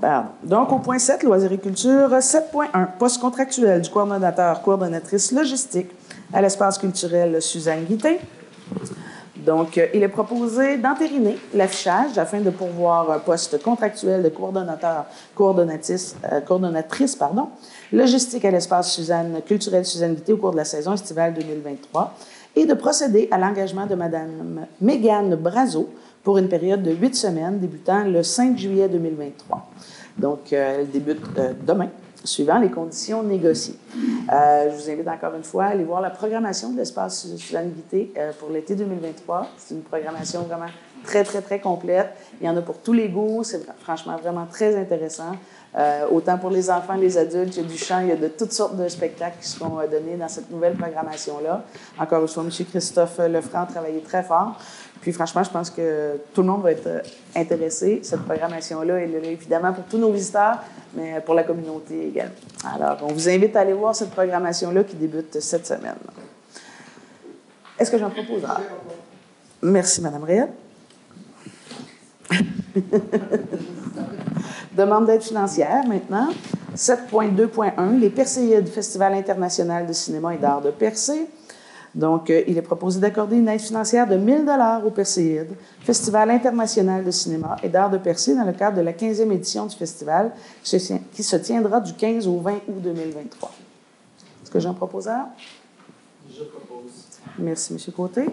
Speaker 1: Pardon. Donc, au point 7, loisiriculture, 7.1, poste contractuel du coordonnateur, coordonnatrice logistique à l'espace culturel Suzanne Guité. Donc, euh, il est proposé d'entériner l'affichage afin de pourvoir un poste contractuel de coordonnateur, coordonnatrice, euh, pardon, logistique à l'espace culturel Suzanne Vité au cours de la saison estivale 2023 et de procéder à l'engagement de Mme Mégane Brazo pour une période de huit semaines débutant le 5 juillet 2023. Donc, euh, elle débute demain suivant les conditions négociées. Euh, je vous invite encore une fois à aller voir la programmation de l'espace Suzanne euh, pour l'été 2023. C'est une programmation vraiment très, très, très complète. Il y en a pour tous les goûts. C'est franchement vraiment très intéressant. Euh, autant pour les enfants, les adultes, il y a du chant, il y a de toutes sortes de spectacles qui seront donnés dans cette nouvelle programmation-là. Encore une fois, M. Christophe Lefranc a travaillé très fort. Puis franchement, je pense que tout le monde va être intéressé. Cette programmation-là est là, évidemment pour tous nos visiteurs, mais pour la communauté également. Alors, on vous invite à aller voir cette programmation-là qui débute cette semaine. Est-ce que j'en propose un? Merci, Mme Réal. Demande d'aide financière maintenant. 7.2.1, les Perséides, Festival international de cinéma et d'art de Percé. Donc, euh, il est proposé d'accorder une aide financière de 1000 dollars au Perséide, Festival international de cinéma et d'art de Percé, dans le cadre de la 15e édition du festival, qui se tiendra du 15 au 20 août 2023. Est-ce que j'en propose un?
Speaker 14: Je propose.
Speaker 1: Merci, M. Côté.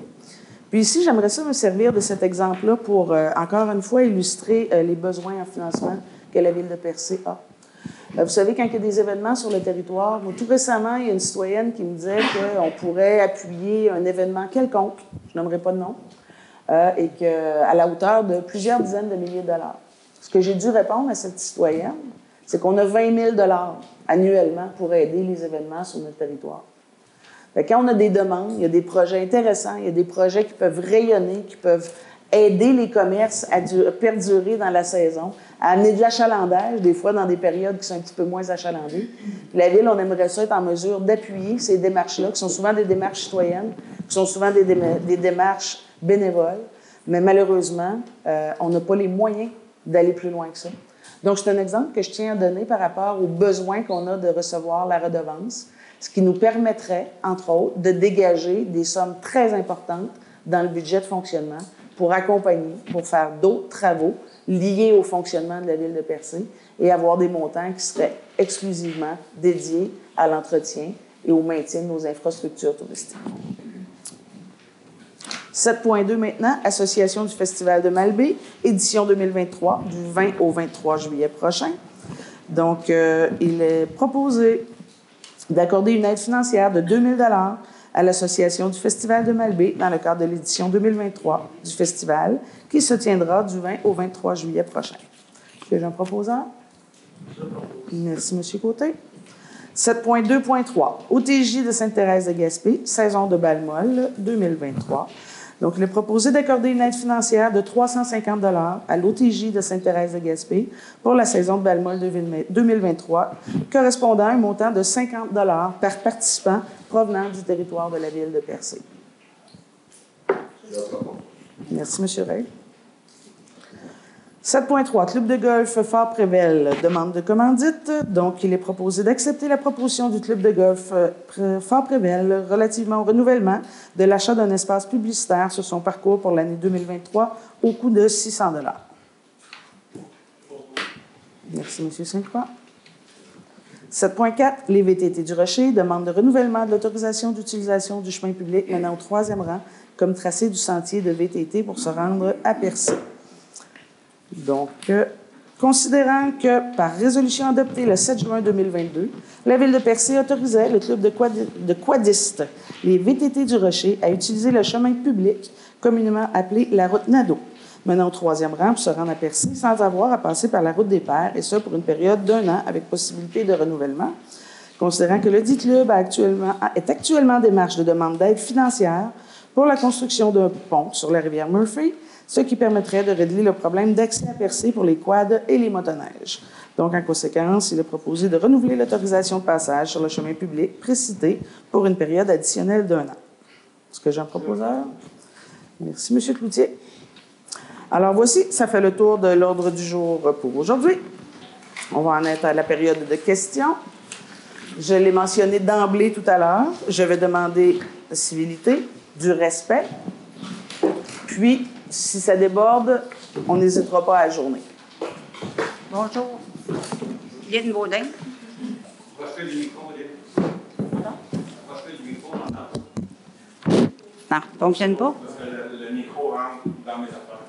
Speaker 1: Puis ici, j'aimerais ça me servir de cet exemple-là pour, euh, encore une fois, illustrer euh, les besoins en financement que la ville de Percé a. Euh, vous savez, quand il y a des événements sur le territoire, tout récemment, il y a une citoyenne qui me disait qu'on pourrait appuyer un événement quelconque, je n'aimerais pas de nom, euh, et qu'à la hauteur de plusieurs dizaines de milliers de dollars. Ce que j'ai dû répondre à cette citoyenne, c'est qu'on a 20 000 dollars annuellement pour aider les événements sur notre territoire. quand on a des demandes, il y a des projets intéressants, il y a des projets qui peuvent rayonner, qui peuvent aider les commerces à perdurer dans la saison, à amener de l'achalandage, des fois dans des périodes qui sont un petit peu moins achalandées. la Ville, on aimerait ça être en mesure d'appuyer ces démarches-là, qui sont souvent des démarches citoyennes, qui sont souvent des, démarches bénévoles, mais malheureusement, euh, on n'a pas les moyens d'aller plus loin que ça. Donc, c'est un exemple que je tiens à donner par rapport aux besoins qu'on a de recevoir la redevance, ce qui nous permettrait, entre autres, de dégager des sommes très importantes dans le budget de fonctionnement pour accompagner, pour faire d'autres travaux liés au fonctionnement de la ville de Percé et avoir des montants qui seraient exclusivement dédiés à l'entretien et au maintien de nos infrastructures touristiques. 7.2 maintenant, Association du Festival de Malbé, édition 2023, du 20 au 23 juillet prochain. Donc, euh, il est proposé d'accorder une aide financière de 2 000 à l'Association du Festival de Malbé dans le cadre de l'édition 2023 du festival qui se tiendra du 20 au 23 juillet prochain. Que j'ai un? Merci, M. Côté. 7.2.3. OTJ de Sainte-Thérèse de Gaspé, saison de Balmol 2023. Donc, il est proposé d'accorder une aide financière de 350 à l'OTJ de Sainte-Thérèse de Gaspé pour la saison de Balmol 2023, correspondant à un montant de 50 par participant provenant du territoire de la ville de Percé. Merci, M. Ray. 7.3. Club de golf Fort-Prével demande de commandite. Donc, il est proposé d'accepter la proposition du Club de golf euh, Fort-Prével relativement au renouvellement de l'achat d'un espace publicitaire sur son parcours pour l'année 2023 au coût de 600 Merci, M. Sainte-Croix. 7.4. Les VTT du Rocher demandent de renouvellement de l'autorisation d'utilisation du chemin public menant au troisième rang comme tracé du sentier de VTT pour se rendre à Percé. Donc, euh, considérant que par résolution adoptée le 7 juin 2022, la Ville de Percé autorisait le club de, quadistes, les VTT du Rocher, à utiliser le chemin public communément appelé la route Nadeau, menant au troisième rang pour se rendre à Percé sans avoir à passer par la route des Pères, et ce pour une période d'un an avec possibilité de renouvellement. Considérant que le dit club est actuellement en démarche de demande d'aide financière pour la construction d'un pont sur la rivière Murphy, ce qui permettrait de régler le problème d'accès à percer pour les quads et les motoneiges. Donc, en conséquence, il est proposé de renouveler l'autorisation de passage sur le chemin public précité pour une période additionnelle d'un an. Est-ce que j'ai un? Proposeur? Merci, M. Cloutier. Alors, voici, ça fait le tour de l'ordre du jour pour aujourd'hui. On va en être à la période de questions. Je l'ai mentionné d'emblée tout à l'heure. Je vais demander de civilité, du respect, puis si ça déborde, on n'hésitera pas à ajourner.
Speaker 5: Bonjour. Lynn Baudin.
Speaker 14: Proche du micro, Lynn. Proche du micro, on entend.
Speaker 5: Non, ça ne fonctionne pas?
Speaker 14: Parce que le, le, micro rentre dans mes affaires.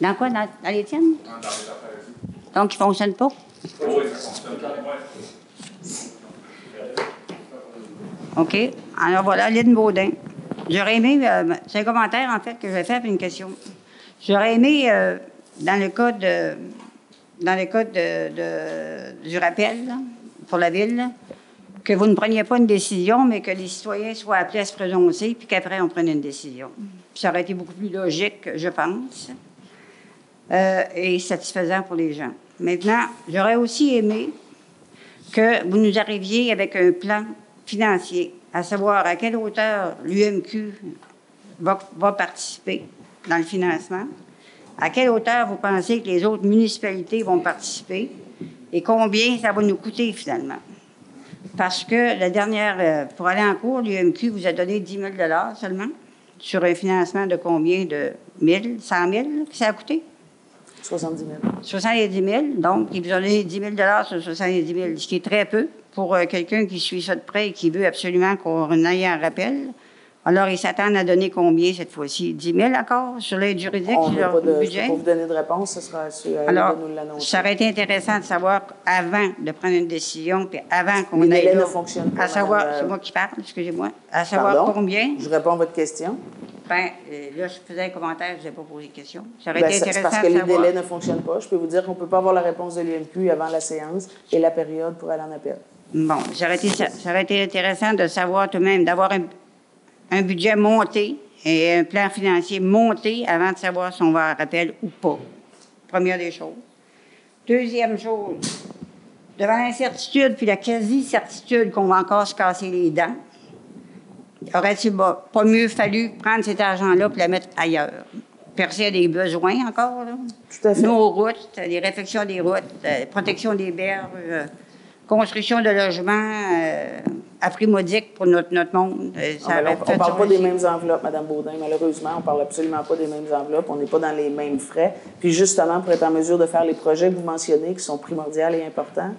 Speaker 5: Dans quoi? Dans, dans les tiennes?
Speaker 14: Dans, mes affaires ici.
Speaker 5: Donc, il ne fonctionne pas?
Speaker 14: Oui, ça fonctionne. Ouais.
Speaker 5: OK. Alors voilà, Lynn Baudin. J'aurais aimé, euh, c'est un commentaire en fait que je vais faire, puis une question. J'aurais aimé, euh, dans le cas de, dans le cas de, du rappel pour la ville, que vous ne preniez pas une décision, mais que les citoyens soient appelés à se prononcer, puis qu'après on prenne une décision. Ça aurait été beaucoup plus logique, je pense, euh, et satisfaisant pour les gens. Maintenant, j'aurais aussi aimé que vous nous arriviez avec un plan financier, à savoir à quelle hauteur l'UMQ va participer dans le financement, à quelle hauteur vous pensez que les autres municipalités vont participer et combien ça va nous coûter finalement? Parce que la dernière, euh, pour aller en cours, l'UMQ vous a donné 10 000 seulement sur un financement de combien? De 1000, 100 000 que ça a coûté?
Speaker 1: 70 000.
Speaker 5: 70 000. Donc, il vous a donné 10 000 sur 70 000, ce qui est très peu pour euh, quelqu'un qui suit ça de près et qui veut absolument qu'on aille en rappel. Alors, ils s'attendent à donner combien cette fois-ci? 10 000 encore sur l'aide juridique,
Speaker 1: On
Speaker 5: sur leur
Speaker 1: de,
Speaker 5: budget?
Speaker 1: Pour vous donner de réponse, ce sera à
Speaker 5: Alors,
Speaker 1: de nous l'annoncer.
Speaker 5: ça aurait été intéressant de savoir avant de prendre une décision, puis avant qu'on
Speaker 1: Les
Speaker 5: aille là,
Speaker 1: ne fonctionnent pas,
Speaker 5: à savoir,
Speaker 1: madame,
Speaker 5: c'est
Speaker 1: euh,
Speaker 5: moi qui parle, excusez-moi, à savoir
Speaker 1: Pardon?
Speaker 5: combien?
Speaker 1: Je réponds à votre question.
Speaker 5: Ben, euh, là, je faisais un commentaire, je n'ai pas posé de question. Ça aurait
Speaker 1: Ben,
Speaker 5: été
Speaker 1: c'est c'est
Speaker 5: intéressant
Speaker 1: parce que
Speaker 5: de
Speaker 1: les
Speaker 5: savoir.
Speaker 1: délais ne fonctionnent pas. Je peux vous dire qu'on ne peut pas avoir la réponse de l'UMQ avant la séance et la période pour aller en appel.
Speaker 5: Bon, ça aurait, été, ça aurait été intéressant de savoir tout de même, d'avoir un, un budget monté et un plan financier monté avant de savoir si on va en rappel ou pas. Première des choses. Deuxième chose, devant l'incertitude puis la quasi-certitude qu'on va encore se casser les dents, aurait-il pas mieux fallu prendre cet argent-là et le mettre ailleurs? Percer a des besoins encore, là?
Speaker 1: Tout à fait.
Speaker 5: Nos routes, les réfections des routes, protection des berges, euh, construction de logements, euh, à prix modique pour notre, notre monde. Euh, ça
Speaker 1: Ah,
Speaker 5: aurait
Speaker 1: on ne parle
Speaker 5: ça
Speaker 1: pas des mêmes enveloppes, Mme Baudin. Malheureusement, on ne parle absolument pas des mêmes enveloppes. On n'est pas dans les mêmes frais. Puis justement, pour être en mesure de faire les projets que vous mentionnez, qui sont primordiaux et importants,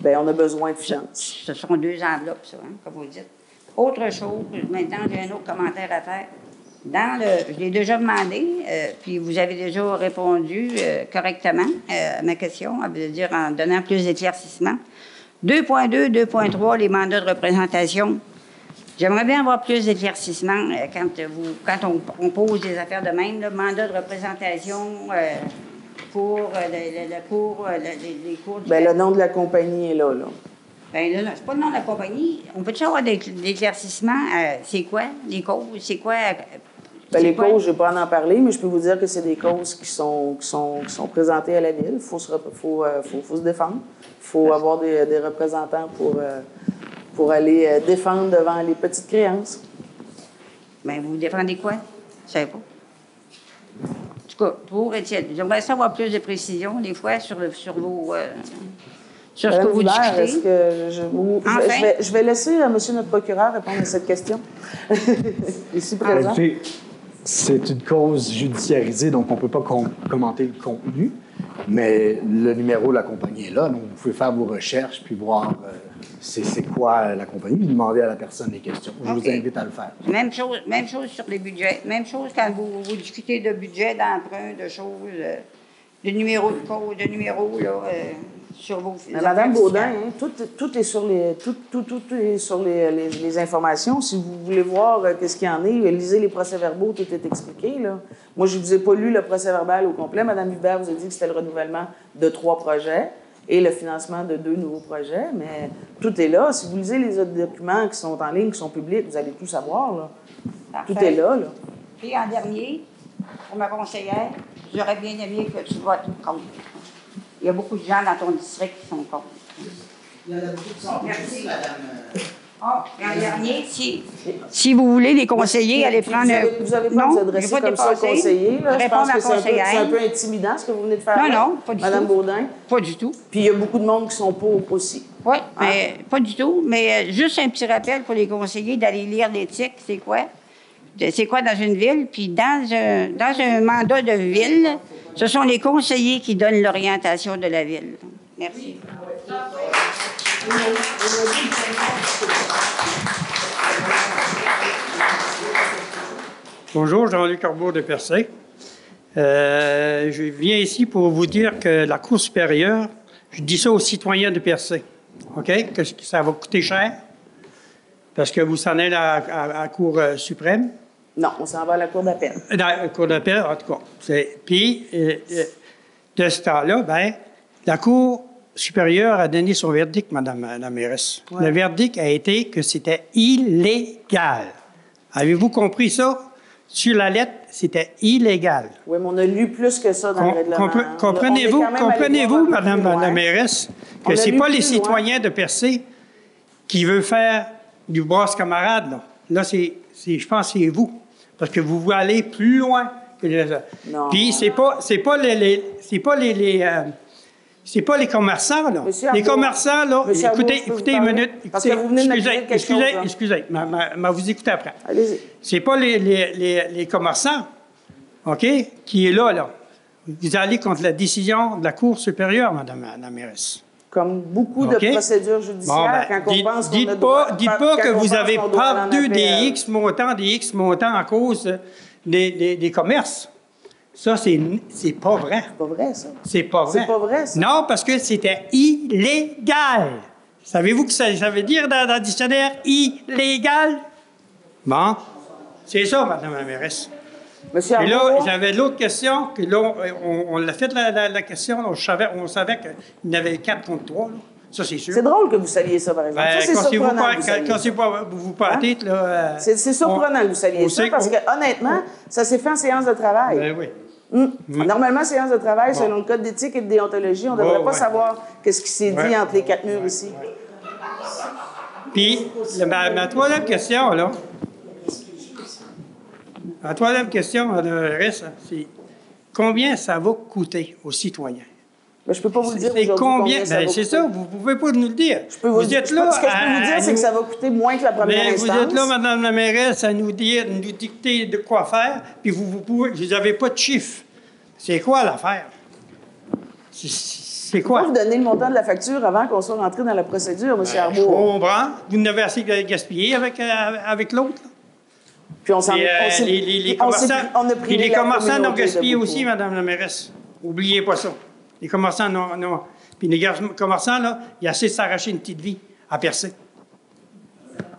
Speaker 1: bien, on a besoin de finances.
Speaker 5: Ce sont deux enveloppes, ça, hein, comme vous dites. Autre chose, maintenant, j'ai un autre commentaire à faire. Dans le, je l'ai déjà demandé, euh, puis vous avez déjà répondu euh, correctement euh, à ma question, à dire en donnant plus d'éclaircissements. 2.2, 2.3, les mandats de représentation. J'aimerais bien avoir plus d'éclaircissements euh, quand, vous, quand on, on pose des affaires de même, le mandat de représentation euh, pour euh, le, le- le cours, euh, le- les, cours du
Speaker 1: Bien, le nom de la compagnie est là. là.
Speaker 5: ben là, c'est pas le nom de la compagnie. On peut-tu avoir des éclaircissements? c'est quoi les causes? C'est quoi?
Speaker 1: Ben, les
Speaker 5: quoi?
Speaker 1: causes, je ne vais pas en parler, mais je peux vous dire que c'est des causes qui sont, qui sont, qui sont présentées à la Ville. Il faut se, rep- faut, euh, faut- faut se défendre. Il faut avoir des, des représentants pour, euh, pour aller euh, défendre devant les petites créances.
Speaker 5: Ben, vous défendez quoi? Je sais pas. En tout cas, pour Étienne, j'aimerais savoir plus de précisions, des fois, sur, le- sur vos. euh, sur ce que vous
Speaker 1: Hubert,
Speaker 5: discutez.
Speaker 1: que je, vous- je-
Speaker 5: Enfin?
Speaker 1: je vais, je vais laisser euh, Monsieur notre procureur répondre à cette question. Ici présent.
Speaker 11: Écoutez, c'est une cause judiciarisée, donc on ne peut pas com- commenter le contenu, mais le numéro de la compagnie est là, donc vous pouvez faire vos recherches puis voir euh, c'est quoi la compagnie, puis demander à la personne les questions. Je vous invite à le faire.
Speaker 5: Même chose, même chose sur les budgets. Même chose quand vous, vous discutez de budget, d'emprunt, de choses, euh, de numéros de code, de numéros, là, euh, sur vos
Speaker 1: Madame Baudin, hein, tout, tout est sur les tout, tout, tout est sur les, les- les informations. Si vous voulez voir euh, qu'est-ce qu'il y en est, lisez les procès-verbaux, tout est expliqué. Là. Moi, je ne vous ai pas lu le procès-verbal au complet. Madame Hubert vous a dit que c'était le renouvellement de trois projets et le financement de deux nouveaux projets, mais tout est là. Si vous lisez les autres documents qui sont en ligne, qui sont publics, vous allez tout savoir. Là. Tout est là. là.
Speaker 5: Puis en dernier, pour ma conseillère, j'aurais bien aimé que tu votes contre. Il y a beaucoup de gens dans ton district qui sont contre.
Speaker 15: Il y en a beaucoup qui sont Merci, madame.
Speaker 5: Ah, et en dernier, si, si vous voulez les conseiller, allez prendre
Speaker 1: vous
Speaker 5: un-
Speaker 1: avez, vous avez pas
Speaker 5: Non,
Speaker 1: vous adresser
Speaker 5: pas
Speaker 1: comme ça au
Speaker 5: dépassé.
Speaker 1: conseiller. Là. Je
Speaker 5: Répondre
Speaker 1: pense
Speaker 5: à
Speaker 1: que c'est un, peu,
Speaker 5: conseillère.
Speaker 1: c'est un peu intimidant ce que vous venez de faire.
Speaker 5: Non,
Speaker 1: là,
Speaker 5: non, pas du
Speaker 1: Madame
Speaker 5: tout.
Speaker 1: Baudin.
Speaker 5: Pas du tout.
Speaker 1: Puis il y a beaucoup de monde qui sont pour aussi.
Speaker 5: Oui, mais pas du tout. Mais euh, juste un petit rappel pour les conseillers d'aller lire l'éthique, c'est quoi? C'est quoi dans une ville? Puis dans un, mandat de ville, ce sont les conseillers qui donnent l'orientation de la ville. Merci.
Speaker 16: Bonjour, Jean-Luc Corbeau de Percé. Euh, je viens ici pour vous dire que la Cour supérieure, je dis ça aux citoyens de Percé, OK? Que ça va coûter cher parce que vous s'en allez à, à- à la Cour euh, suprême.
Speaker 1: Non, on s'en va à la cour d'appel.
Speaker 16: Dans la Cour d'appel, en tout cas. Puis, euh, euh, de ce temps-là, ben, la Cour supérieure a donné son verdict, Madame la mairesse.
Speaker 1: Ouais.
Speaker 16: Le verdict a été que c'était illégal. Avez-vous compris ça? Sur la lettre, c'était illégal.
Speaker 1: Oui, mais on a lu plus que ça dans
Speaker 16: Com-
Speaker 1: le règlement.
Speaker 16: compre-
Speaker 1: on
Speaker 16: Comprenez-vous,
Speaker 1: peu
Speaker 16: Madame la mairesse, que c'est pas les
Speaker 1: loin.
Speaker 16: citoyens de Percé qui veulent faire du brosse camarade, là. Là, c'est, je pense que c'est vous. Parce que vous voulez aller plus loin que les
Speaker 1: Non.
Speaker 16: Puis c'est pas, c'est pas les, les- c'est pas les, les, euh, c'est pas les commerçants, là.
Speaker 1: Monsieur
Speaker 16: les commerçants, là,
Speaker 1: Monsieur
Speaker 16: écoutez, une minute.
Speaker 1: Parce
Speaker 16: écoutez,
Speaker 1: que vous venez de
Speaker 16: excusez,
Speaker 1: de
Speaker 16: excusez,
Speaker 1: chose, là.
Speaker 16: excusez, ma, ma- ma vous écoutez après.
Speaker 1: Allez-y.
Speaker 16: C'est pas les, les, les, commerçants, OK, qui est là, là. Vous allez contre la décision de la Cour supérieure, Madame la mairesse.
Speaker 1: Comme beaucoup de procédures judiciaires,
Speaker 16: Bon, ben,
Speaker 1: quand on
Speaker 16: dites,
Speaker 1: pense qu'on
Speaker 16: dites
Speaker 1: a
Speaker 16: pas, dites pas que
Speaker 1: on
Speaker 16: vous
Speaker 1: pense
Speaker 16: avez perdu des. X montants, des X montants à cause des, des, des commerces. Ça, c'est c'est pas vrai.
Speaker 1: C'est pas vrai, ça.
Speaker 16: C'est pas vrai.
Speaker 1: C'est pas vrai, ça.
Speaker 16: Non, parce que c'était illégal. Savez-vous que ça, ça veut dire dans, dans le dictionnaire illégal? Bon, c'est ça, Madame la mairesse.
Speaker 1: Monsieur
Speaker 16: Et là, j'avais l'autre question, que là, on, fait la, la- la question, là, on savait, on savait qu'il y en avait 4 contre 3. Là. Ça, c'est sûr.
Speaker 1: c'est drôle que vous saviez ça, par exemple.
Speaker 16: Ben,
Speaker 1: ça, c'est surprenant. vous
Speaker 16: quand- pas vous
Speaker 1: Hein?
Speaker 16: là.
Speaker 1: C'est surprenant
Speaker 16: on-
Speaker 1: que vous saviez ça, parce que, honnêtement, ça s'est fait en séance de travail.
Speaker 16: Ben oui.
Speaker 1: Hum. Normalement, séance de travail,
Speaker 16: Bon.
Speaker 1: selon le code d'éthique et de déontologie, on ne devrait pas
Speaker 16: ouais.
Speaker 1: savoir qu'est-ce qui s'est dit entre les quatre murs ici.
Speaker 16: Puis, ma troisième question, là. Ma troisième question, Madame la mairesse, c'est combien ça va coûter aux citoyens?
Speaker 1: Mais je peux pas vous le dire
Speaker 16: C'est combien? Ben, c'est ça, vous ne pouvez pas nous le dire.
Speaker 1: peux vous
Speaker 16: vous êtes
Speaker 1: je
Speaker 16: là.
Speaker 1: ce que je peux vous dire, c'est que ça va coûter moins que la première
Speaker 16: Mais vous êtes là, Madame la mairesse, à nous dire, nous dicter de quoi faire, puis vous vous pouvez, vous n'avez pas de chiffres. C'est quoi l'affaire? C'est- C'est
Speaker 1: Je peux
Speaker 16: quoi?
Speaker 1: vous donner le montant de la facture avant qu'on soit rentré dans la procédure, M.
Speaker 16: Ben, je
Speaker 1: Arbour.
Speaker 16: comprends. Vous n'avez assez gaspillé avec, euh, avec l'autre.
Speaker 1: Puis on s'en
Speaker 16: euh, les, les- les commerçants,
Speaker 1: on a
Speaker 16: les commerçants n'ont gaspillé aussi, Madame la mairesse. Oubliez pas ça. Les commerçants n'ont. Puis les commerçants, là, ils essaient de s'arracher une petite vie à percer.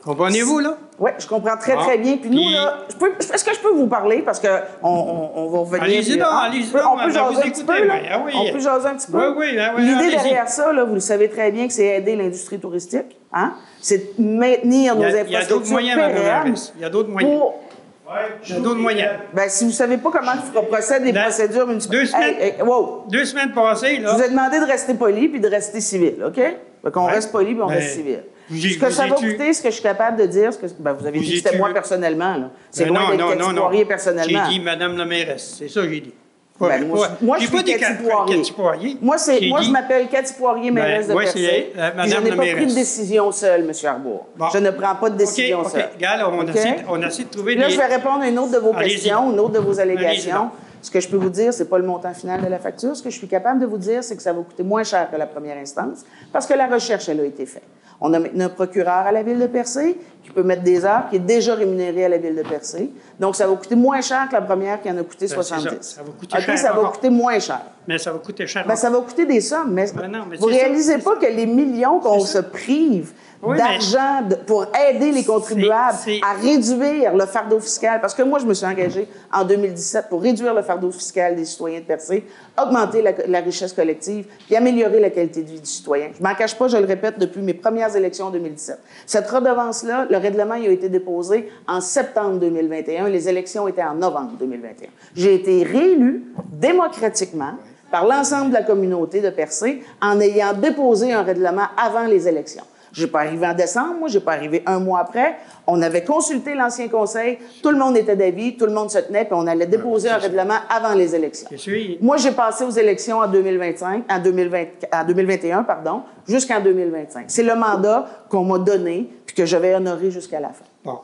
Speaker 16: Comprenez-vous, là?
Speaker 1: Oui, je comprends très, très bien. Puis nous, là, est-ce que je peux vous parler? Parce qu'on on, on va revenir.
Speaker 16: Allez-y donc,
Speaker 1: ah,
Speaker 16: allez-y
Speaker 1: on peut- jaser un petit peu,
Speaker 16: ah.
Speaker 1: On peut jaser un petit peu?
Speaker 16: Oui, oui, ah
Speaker 1: L'idée derrière ça, là, vous le savez très bien que c'est aider l'industrie touristique. Hein? C'est de maintenir
Speaker 16: Il
Speaker 1: nos
Speaker 16: il y a
Speaker 1: infrastructures
Speaker 16: d'autres moyens. Il y a d'autres moyens.
Speaker 1: pour-
Speaker 16: Il y a d'autres moyens.
Speaker 1: Ben, si vous ne savez pas comment on procède les procédures municipales.
Speaker 16: Deux semaines-
Speaker 1: Hey, hey, wow.
Speaker 16: Deux semaines passées,
Speaker 1: Je
Speaker 16: là.
Speaker 1: vous ai demandé de rester poli puis de rester civil, OK? Qu'on
Speaker 16: Ouais.
Speaker 1: reste poli puis on
Speaker 16: Mais
Speaker 1: reste civil. ce que ça va coûter, ce que je suis capable de dire, ce que, ben, vous avez
Speaker 16: Vous
Speaker 1: dit que c'était moi personnellement. C'est
Speaker 16: Ben
Speaker 1: loin
Speaker 16: non, non, non,
Speaker 1: personnellement.
Speaker 16: J'ai dit Madame la mairesse. C'est ça que j'ai dit.
Speaker 1: Ben, moi, je- moi, suis Cathy Poirier.
Speaker 16: Poirier.
Speaker 1: Moi, c'est,
Speaker 16: J'ai
Speaker 1: moi
Speaker 16: dit-
Speaker 1: je m'appelle Cathy Poirier, mairesse
Speaker 16: Ben,
Speaker 1: de
Speaker 16: ouais,
Speaker 1: Percé.
Speaker 16: euh,
Speaker 1: je n'ai pas pris de décision seule, M. Arbour.
Speaker 16: Bon.
Speaker 1: Je ne prends pas de décision
Speaker 16: OK, OK.
Speaker 1: seule.
Speaker 16: On,
Speaker 1: OK?
Speaker 16: essaie, on essaie de trouver
Speaker 1: Là,
Speaker 16: des...
Speaker 1: je vais répondre à une autre de vos questions, une autre de vos allégations. Ce que je peux vous dire, c'est pas le montant final de la facture. Ce que je suis capable de vous dire, c'est que ça va coûter moins cher que la première instance parce que la recherche, elle a été faite. On a maintenant un procureur à la ville de Percé qui peut mettre des heures, qui est déjà rémunéré à la ville de Percé. Donc, ça va coûter moins cher que la première qui en a coûté
Speaker 16: Ben, c'est ça.
Speaker 1: 70.
Speaker 16: Ça va coûter cher
Speaker 1: ça va
Speaker 16: encore.
Speaker 1: coûter moins cher.
Speaker 16: Mais ça va coûter cher.
Speaker 1: Ben, ça va coûter des sommes, mais,
Speaker 16: Ben non, mais
Speaker 1: vous
Speaker 16: ça,
Speaker 1: réalisez pas que les millions qu'on se prive
Speaker 16: Oui,
Speaker 1: d'argent pour aider les contribuables à réduire le fardeau fiscal, parce que moi, je me suis engagée en 2017 pour réduire le fardeau fiscal des citoyens de Percé, augmenter la, la richesse collective, puis améliorer la qualité de vie du citoyen. Je m'en cache pas, je le répète depuis mes premières élections en 2017. Cette redevance-là, le règlement il a été déposé en septembre 2021, les élections étaient en novembre 2021. J'ai été réélu démocratiquement par l'ensemble de la communauté de Percé en ayant déposé un règlement avant les élections. J'ai pas arrivé en décembre, moi, j'ai pas arrivé un mois après. On avait consulté l'ancien conseil, tout le monde était d'avis, tout le monde se tenait, puis on allait déposer un règlement avant les élections. Moi, j'ai passé aux élections en 2025, en, 2020, en 2021, pardon, jusqu'en 2025. C'est le mandat qu'on m'a donné, puis que je vais honorer jusqu'à la fin.
Speaker 16: Bon.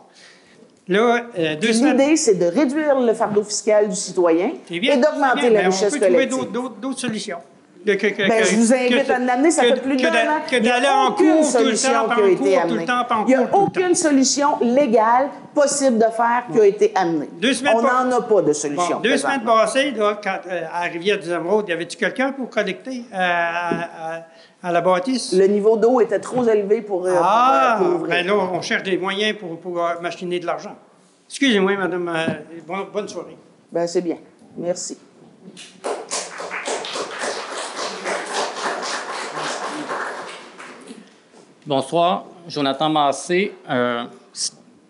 Speaker 16: Là, euh, deux.
Speaker 1: L'idée, c'est de réduire le fardeau fiscal du citoyen
Speaker 16: bien,
Speaker 1: et d'augmenter
Speaker 16: bien,
Speaker 1: la
Speaker 16: mais
Speaker 1: richesse
Speaker 16: on peut trouver
Speaker 1: collective.
Speaker 16: d'autres solutions. De- que- que-
Speaker 1: Ben,
Speaker 16: que-
Speaker 1: je vous invite à en amener, ça fait plus d'un an.
Speaker 16: Que d'aller en cours tout le
Speaker 1: solution
Speaker 16: temps,
Speaker 1: qui a été amenée. Il n'y a aucune solution légale possible de faire qui a été amenée.
Speaker 16: Deux semaines
Speaker 1: On n'en a pas de solution.
Speaker 16: Deux semaines passées, quand, euh, à Rivière-des-Émeraudes, y avait-tu quelqu'un pour collecter euh, à, la bâtisse?
Speaker 1: Le niveau d'eau était trop élevé pour, euh,
Speaker 16: Ah,
Speaker 1: pour, euh, pour ouvrir.
Speaker 16: ben là, on cherche des moyens pour, pour euh, machiner de l'argent. Excusez-moi, madame. bonne, bonne soirée.
Speaker 1: Ben, c'est bien. Merci.
Speaker 17: Bonsoir, Jonathan Massé. Euh,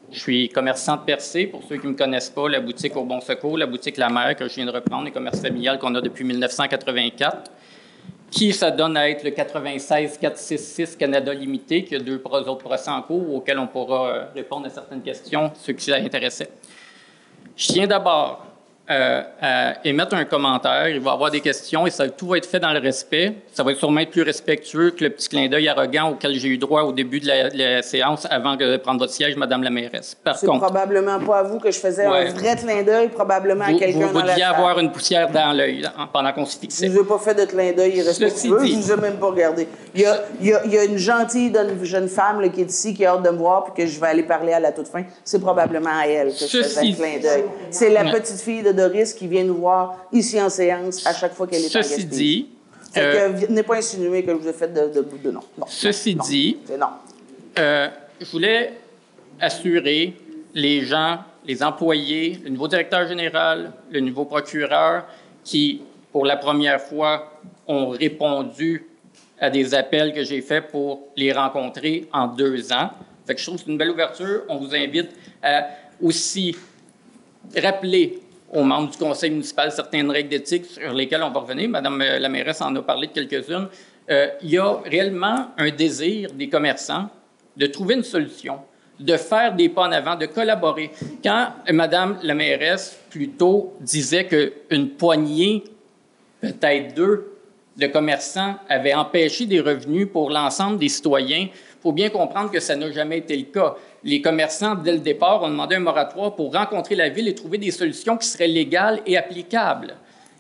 Speaker 17: je suis commerçant de Percé. Pour ceux qui ne me connaissent pas, la boutique au Bon Secours, la boutique La Mer que je viens de reprendre, les commerces familiales qu'on a depuis 1984, qui ça donne à être le 96 466 Canada Limité, qui a deux autres procès en cours auxquels on pourra euh, répondre à certaines questions, ceux qui s'intéressaient. Je tiens d'abord euh, à émettre un commentaire. Il va y avoir des questions et ça, tout va être fait dans le respect. Ça va sûrement être plus respectueux que le petit clin d'œil arrogant auquel j'ai eu droit au début de la, de la séance avant de prendre votre siège, Madame la mairesse. Par
Speaker 1: C'est
Speaker 17: contre,
Speaker 1: probablement pas à vous que je faisais
Speaker 17: Ouais.
Speaker 1: un vrai clin d'œil, probablement à
Speaker 17: vous,
Speaker 1: quelqu'un
Speaker 17: vous,
Speaker 1: dans
Speaker 17: vous
Speaker 1: la
Speaker 17: deviez
Speaker 1: salle.
Speaker 17: avoir une poussière dans l'œil hein, pendant qu'on se
Speaker 1: Je
Speaker 17: fixait.
Speaker 1: ne vous ai pas fait de clin d'œil irrespectueux, je vous ai même pas regardé. Il y a, il y a- il y a une gentille jeune femme là, qui est ici, qui a hâte de me voir, puis que je vais aller parler à la toute fin. C'est probablement à elle que je faisais le clin d'œil. C'est la petite fille de Doris qui vient nous voir ici en séance à chaque fois qu'elle est
Speaker 17: Ceci dit,
Speaker 1: Fait
Speaker 17: euh,
Speaker 1: que venez pas insinuer que je vous ai fait de, de, de non. non.
Speaker 17: Ceci dit,
Speaker 1: C'est non.
Speaker 17: euh, je voulais assurer les gens, les employés, le nouveau directeur général, le nouveau procureur, qui, pour la première fois, ont répondu à des appels que j'ai faits pour les rencontrer en deux ans. Fait que je trouve que c'est une belle ouverture. On vous invite à aussi rappeler aux membres du conseil municipal certaines règles d'éthique sur lesquelles on va revenir. Madame euh, la mairesse en a parlé de quelques-unes. Euh, il y a réellement un désir des commerçants de trouver une solution, de faire des pas en avant, de collaborer. Quand euh, Madame la mairesse, plus tôt, disait qu'une poignée, peut-être deux, de commerçants avait empêché des revenus pour l'ensemble des citoyens, il faut bien comprendre que ça n'a jamais été le cas. Les commerçants, dès le départ, ont demandé un moratoire pour rencontrer la ville et trouver des solutions qui seraient légales et applicables.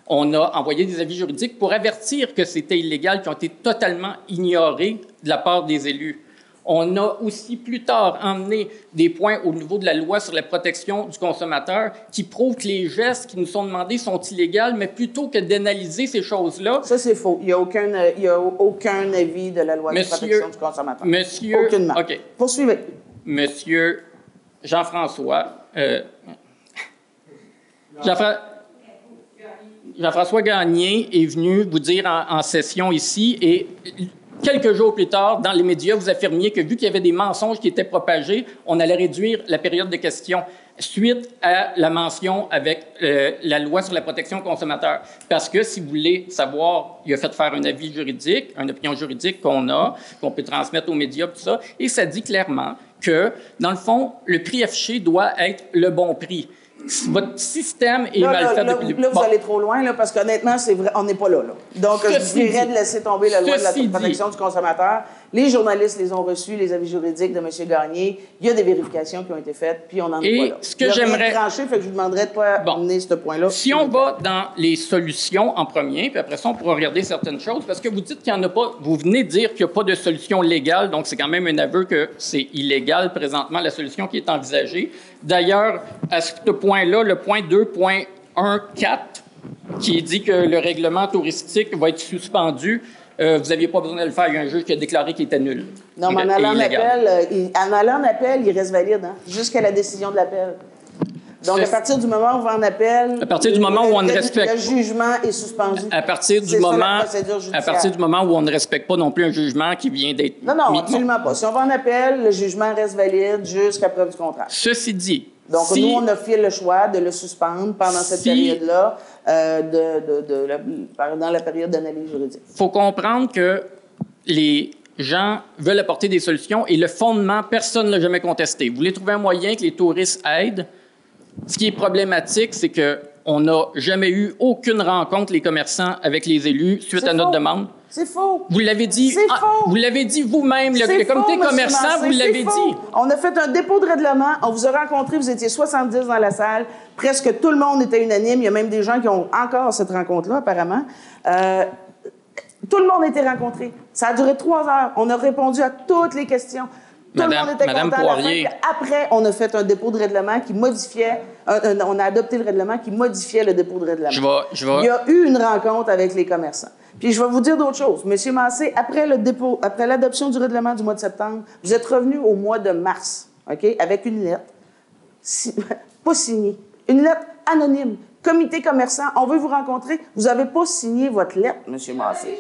Speaker 17: On a envoyé des avis juridiques pour avertir que c'était illégal, qui ont été totalement ignorés de la part des élus. On a aussi plus tard emmené des points au niveau de la loi sur la protection du consommateur qui prouvent que les gestes qui nous sont demandés sont illégaux, mais plutôt que d'analyser ces choses-là.
Speaker 1: Ça, c'est faux. Il n'y a, aucun, il y a aucun avis de la loi
Speaker 17: Monsieur-
Speaker 1: de protection du consommateur.
Speaker 17: Monsieur,
Speaker 1: Aucunement.
Speaker 17: OK.
Speaker 1: Poursuivez.
Speaker 17: Monsieur Jean-François, euh, Jean-Fra- Jean-François Gagné est venu vous dire en, session ici et quelques jours plus tard, dans les médias, vous affirmiez que vu qu'il y avait des mensonges qui étaient propagés, on allait réduire la période de questions suite à la mention avec euh, la loi sur la protection des consommateurs. Parce que si vous voulez savoir, il a fait faire un avis juridique, une opinion juridique qu'on a, qu'on peut transmettre aux médias, tout ça, et ça dit clairement que, dans le fond, le prix affiché doit être le bon prix. Votre système est
Speaker 1: Là,
Speaker 17: mal
Speaker 1: là,
Speaker 17: fait
Speaker 1: là,
Speaker 17: depuis
Speaker 1: là, vous
Speaker 17: Bon.
Speaker 1: allez trop loin, là, parce qu'honnêtement, c'est vrai, on n'est pas là, là. Donc, je
Speaker 17: Ceci
Speaker 1: dirais
Speaker 17: dit-
Speaker 1: de laisser tomber la loi de la protection du consommateur. Les journalistes les ont reçus, les avis juridiques de M. Gagné. Il y a des vérifications qui ont été faites, puis on n'en est pas là.
Speaker 17: ce que j'aimerais-
Speaker 1: tranché, fait que je vous demanderais de pas amener ce point-là.
Speaker 17: Si on va dans les solutions en premier, puis après ça, on pourra regarder certaines choses, parce que vous dites qu'il n'y en a pas, vous venez de dire qu'il n'y a pas de solution légale, donc c'est quand même un aveu que c'est illégal présentement, la solution qui est envisagée. D'ailleurs, à ce point-là, le point 2.14, qui dit que le règlement touristique va être suspendu, euh, vous n'aviez pas besoin de le faire, il y a un juge qui a déclaré qu'il était nul.
Speaker 1: Non, mais en allant en appel, euh, il- en allant en appel, il reste valide, hein, jusqu'à la décision de l'appel. Donc, à partir du moment où on va en appel...
Speaker 17: À partir du moment où on ne
Speaker 1: le-
Speaker 17: respecte-
Speaker 1: Le jugement est suspendu.
Speaker 17: À partir du moment, à partir du moment où on ne respecte pas non plus un jugement qui vient d'être
Speaker 1: Non, non, absolument pas. Si on va en appel, le jugement reste valide jusqu'à preuve du contraire.
Speaker 17: Ceci dit,
Speaker 1: Donc,
Speaker 17: si-
Speaker 1: nous, on a fait le choix de le suspendre pendant cette période-là, euh, de, de, de la- dans la période d'analyse juridique.
Speaker 17: faut comprendre que les gens veulent apporter des solutions et le fondement, personne ne l'a jamais contesté. Vous voulez trouver un moyen que les touristes aident? Ce qui est problématique, c'est que on n'a jamais eu aucune rencontre, les commerçants, avec les élus suite à notre demande.
Speaker 1: C'est faux.
Speaker 17: Vous l'avez dit.
Speaker 1: C'est
Speaker 17: ah,
Speaker 1: faux.
Speaker 17: Vous l'avez dit vous-même. Le, comité
Speaker 1: faux,
Speaker 17: commerçant, vous l'avez dit.
Speaker 1: On a fait un dépôt de règlement. On vous a rencontré. Vous étiez 70 dans la salle. Presque tout le monde était unanime. Il y a même des gens qui ont encore cette rencontre-là, apparemment. Euh, tout le monde a été rencontré. Ça a duré trois heures. On a répondu à toutes les questions. Tout
Speaker 17: Madame-
Speaker 1: le monde était
Speaker 17: Madame
Speaker 1: content.
Speaker 17: Poirier.
Speaker 1: Après, on a fait un dépôt de règlement qui modifiait, un- un- on a adopté le règlement qui modifiait le dépôt de règlement.
Speaker 17: Je vais- je vais-
Speaker 1: Il y a eu une rencontre avec les commerçants. Puis je vais vous dire d'autres choses. Monsieur Massé, après le dépôt, après l'adoption du règlement du mois de septembre, vous êtes revenu au mois de mars, OK, avec une lettre, pas signée, une lettre anonyme. Comité commerçant, on veut vous rencontrer. Vous n'avez pas signé votre lettre, Monsieur Massé.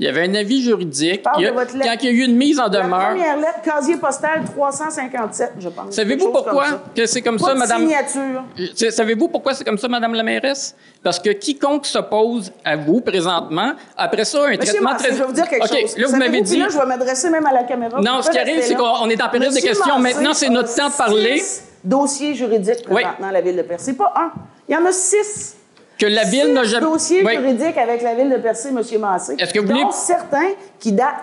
Speaker 17: Il y avait un avis juridique. Il y a-
Speaker 1: de votre lettre.
Speaker 17: quand il y a eu une mise en
Speaker 1: La
Speaker 17: demeure.
Speaker 1: première lettre, casier postal 357, je pense.
Speaker 17: Savez-vous pourquoi que c'est comme ça, Madame?
Speaker 1: signature.
Speaker 17: Savez-vous pourquoi c'est comme ça, Madame la mairesse? Parce que quiconque s'oppose à vous présentement, après ça, un
Speaker 1: Monsieur
Speaker 17: traitement
Speaker 1: Massé,
Speaker 17: très.
Speaker 1: je vais vous dire quelque
Speaker 17: OK,
Speaker 1: chose.
Speaker 17: Là, vous m'avez dit.
Speaker 1: Là, je vais m'adresser même à la caméra.
Speaker 17: Non, ce qui arrive, c'est qu'on est en période de questions.
Speaker 1: Massé
Speaker 17: Maintenant, c'est notre temps de parler.
Speaker 1: six dossiers juridiques présentement à la Ville de Percé. Pas un. Il y en a six.
Speaker 17: Que la ville n'a jamais.
Speaker 1: dossiers
Speaker 17: Oui.
Speaker 1: juridiques avec la Ville de Percé, M. Massé.
Speaker 17: Est-ce que vous voulez-
Speaker 1: certains qui datent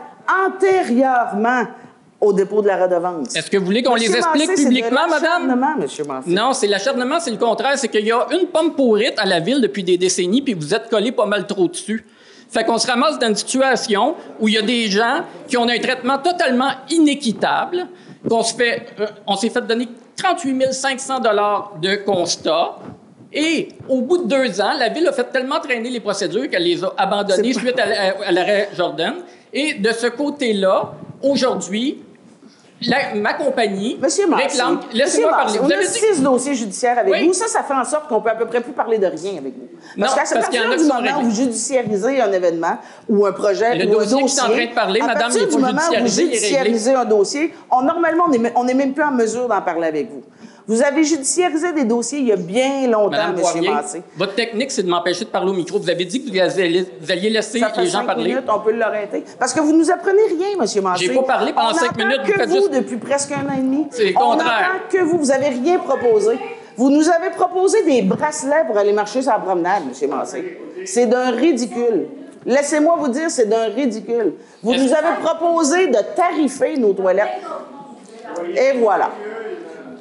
Speaker 1: antérieurement au dépôt de la redevance.
Speaker 17: Est-ce que vous voulez qu'on les
Speaker 1: Monsieur
Speaker 17: explique publiquement, madame?
Speaker 1: l'acharnement, M. Massé.
Speaker 17: Non, c'est l'acharnement, c'est le contraire. C'est qu'il y a une pomme pourrite à la ville depuis des décennies, puis vous êtes collé pas mal trop dessus. Fait qu'on se ramasse dans une situation où il y a des gens qui ont un traitement totalement inéquitable, qu'on se fait, euh, on s'est fait donner 38 500 dollars de constat. Et au bout de deux ans, la ville a fait tellement traîner les procédures qu'elle les a abandonnées
Speaker 1: pas-
Speaker 17: suite à, la- à l'arrêt Jordan. Et de ce côté-là, aujourd'hui, la- ma compagnie
Speaker 1: Monsieur
Speaker 17: réclame. Laissez-moi parler.
Speaker 1: On
Speaker 17: Vous
Speaker 1: a
Speaker 17: avez dit
Speaker 1: six dossiers judiciaires avec
Speaker 17: Oui.
Speaker 1: vous. Ça, ça fait en sorte qu'on peut à peu près plus parler de rien avec vous. Parce qu'à
Speaker 17: y en
Speaker 1: partir
Speaker 17: a
Speaker 1: du moment où vous judiciarisez un événement ou un projet
Speaker 17: Le
Speaker 1: ou un
Speaker 17: dossier
Speaker 1: dossier,
Speaker 17: que je suis en train de parler,
Speaker 1: à
Speaker 17: madame,
Speaker 1: partir du moment où vous judiciarisez un dossier, on, normalement, on n'est même plus en mesure d'en parler avec vous. Vous avez judiciarisé des dossiers il y a bien longtemps, M. Massé.
Speaker 17: votre technique, c'est de m'empêcher de parler au micro. Vous avez dit que vous alliez, vous alliez laisser
Speaker 1: Ça fait
Speaker 17: les gens
Speaker 1: cinq
Speaker 17: parler.
Speaker 1: minutes, on peut l'arrêter. Parce que vous nous apprenez rien, M. Massé.
Speaker 17: J'ai pas parlé pendant
Speaker 1: On
Speaker 17: cinq minutes, vous
Speaker 1: que vous
Speaker 17: juste-
Speaker 1: depuis presque un an et demi.
Speaker 17: C'est le
Speaker 1: On
Speaker 17: contraire.
Speaker 1: entend que vous. Vous avez rien proposé. Vous nous avez proposé des bracelets pour aller marcher sur la promenade, M. Massé. C'est d'un ridicule. Laissez-moi vous dire, c'est d'un ridicule. Vous nous avez proposé de tarifer nos toilettes. Et voilà.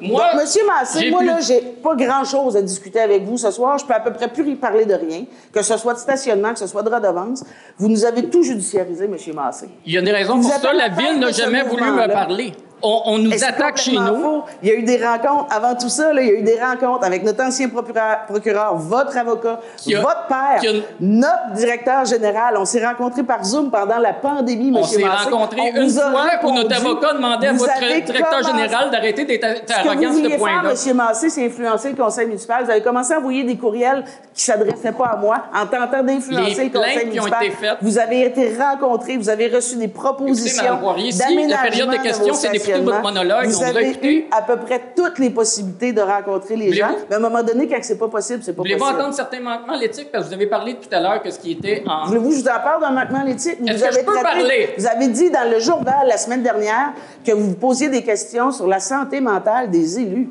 Speaker 17: Moi,
Speaker 1: Donc, Monsieur Massé, moi, là, j'ai pas grand-chose à discuter avec vous ce soir. Je peux à peu près plus y parler de rien, que ce soit de stationnement, que ce soit de redevance. Vous nous avez tout judiciarisé, Monsieur Massé.
Speaker 17: Il y a des raisons
Speaker 1: Vous
Speaker 17: pour ça. La ville n'a jamais voulu me parler. On, on nous attaque chez nous.
Speaker 1: faux? Il y a eu des rencontres. Avant tout ça, là, il y a eu des rencontres avec notre ancien procureur, procureur votre avocat,
Speaker 17: a-
Speaker 1: votre père,
Speaker 17: a-
Speaker 1: notre directeur général. On s'est rencontrés par Zoom pendant la pandémie,
Speaker 17: On
Speaker 1: M.
Speaker 17: s'est
Speaker 1: Massé.
Speaker 17: rencontrés
Speaker 1: On
Speaker 17: une fois où notre avocat demandait à votre directeur général d'arrêter d'être
Speaker 1: Ce
Speaker 17: arrogant à ce
Speaker 1: vouliez
Speaker 17: point-là.
Speaker 1: M. Massé, c'est influencer le conseil municipal. Vous avez commencé à envoyer des courriels qui ne s'adressaient pas à moi en tentant d'influencer le conseil
Speaker 17: plaintes qui ont
Speaker 1: municipal.
Speaker 17: été faites.
Speaker 1: Vous avez été rencontrés, vous avez reçu des propositions
Speaker 17: si la
Speaker 1: d'aménagement
Speaker 17: période de questions, c'est votre monologue,
Speaker 1: Vous
Speaker 17: on
Speaker 1: avez eu à peu près toutes les possibilités de rencontrer les gens.
Speaker 17: Voulez-vous-
Speaker 1: Mais à un moment donné, quand c'est pas possible, c'est pas
Speaker 17: Voulez-vous
Speaker 1: possible.
Speaker 17: entendre certains manquements à l'éthique? Parce que vous avez parlé tout à l'heure que ce qui était en...
Speaker 1: Voulez-vous que je vous en parle d'un manquement à l'éthique? Vous
Speaker 17: Est-ce que
Speaker 1: avez
Speaker 17: je peux
Speaker 1: traité-
Speaker 17: parler?
Speaker 1: Vous avez dit dans le journal la semaine dernière que vous vous posiez des questions sur la santé mentale des élus.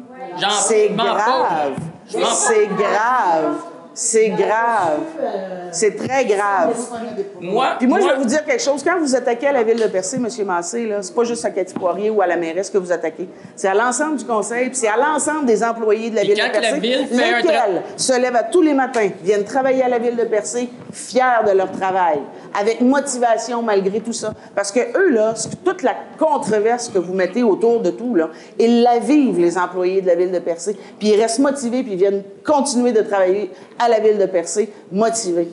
Speaker 1: C'est grave. C'est grave. C'est grave. C'est très grave.
Speaker 17: Moi,
Speaker 1: Puis moi, je vais vous dire quelque chose. Quand vous attaquez à la ville de Percé, M. Massé, là, c'est pas juste à Cathy Poirier ou à la mairesse que vous attaquez. C'est à l'ensemble du conseil, puis c'est à l'ensemble des employés de la ville de
Speaker 17: quand la
Speaker 1: Percé,
Speaker 17: ville
Speaker 1: lesquels se lèvent à tous les matins, viennent travailler à la ville de Percé, fiers de leur travail, avec motivation malgré tout ça. Parce que eux, là, toute la controverse que vous mettez autour de tout, là, ils la vivent, les employés de la ville de Percé, puis ils restent motivés, puis ils viennent continuer de travailler à la ville de Percé, motivés.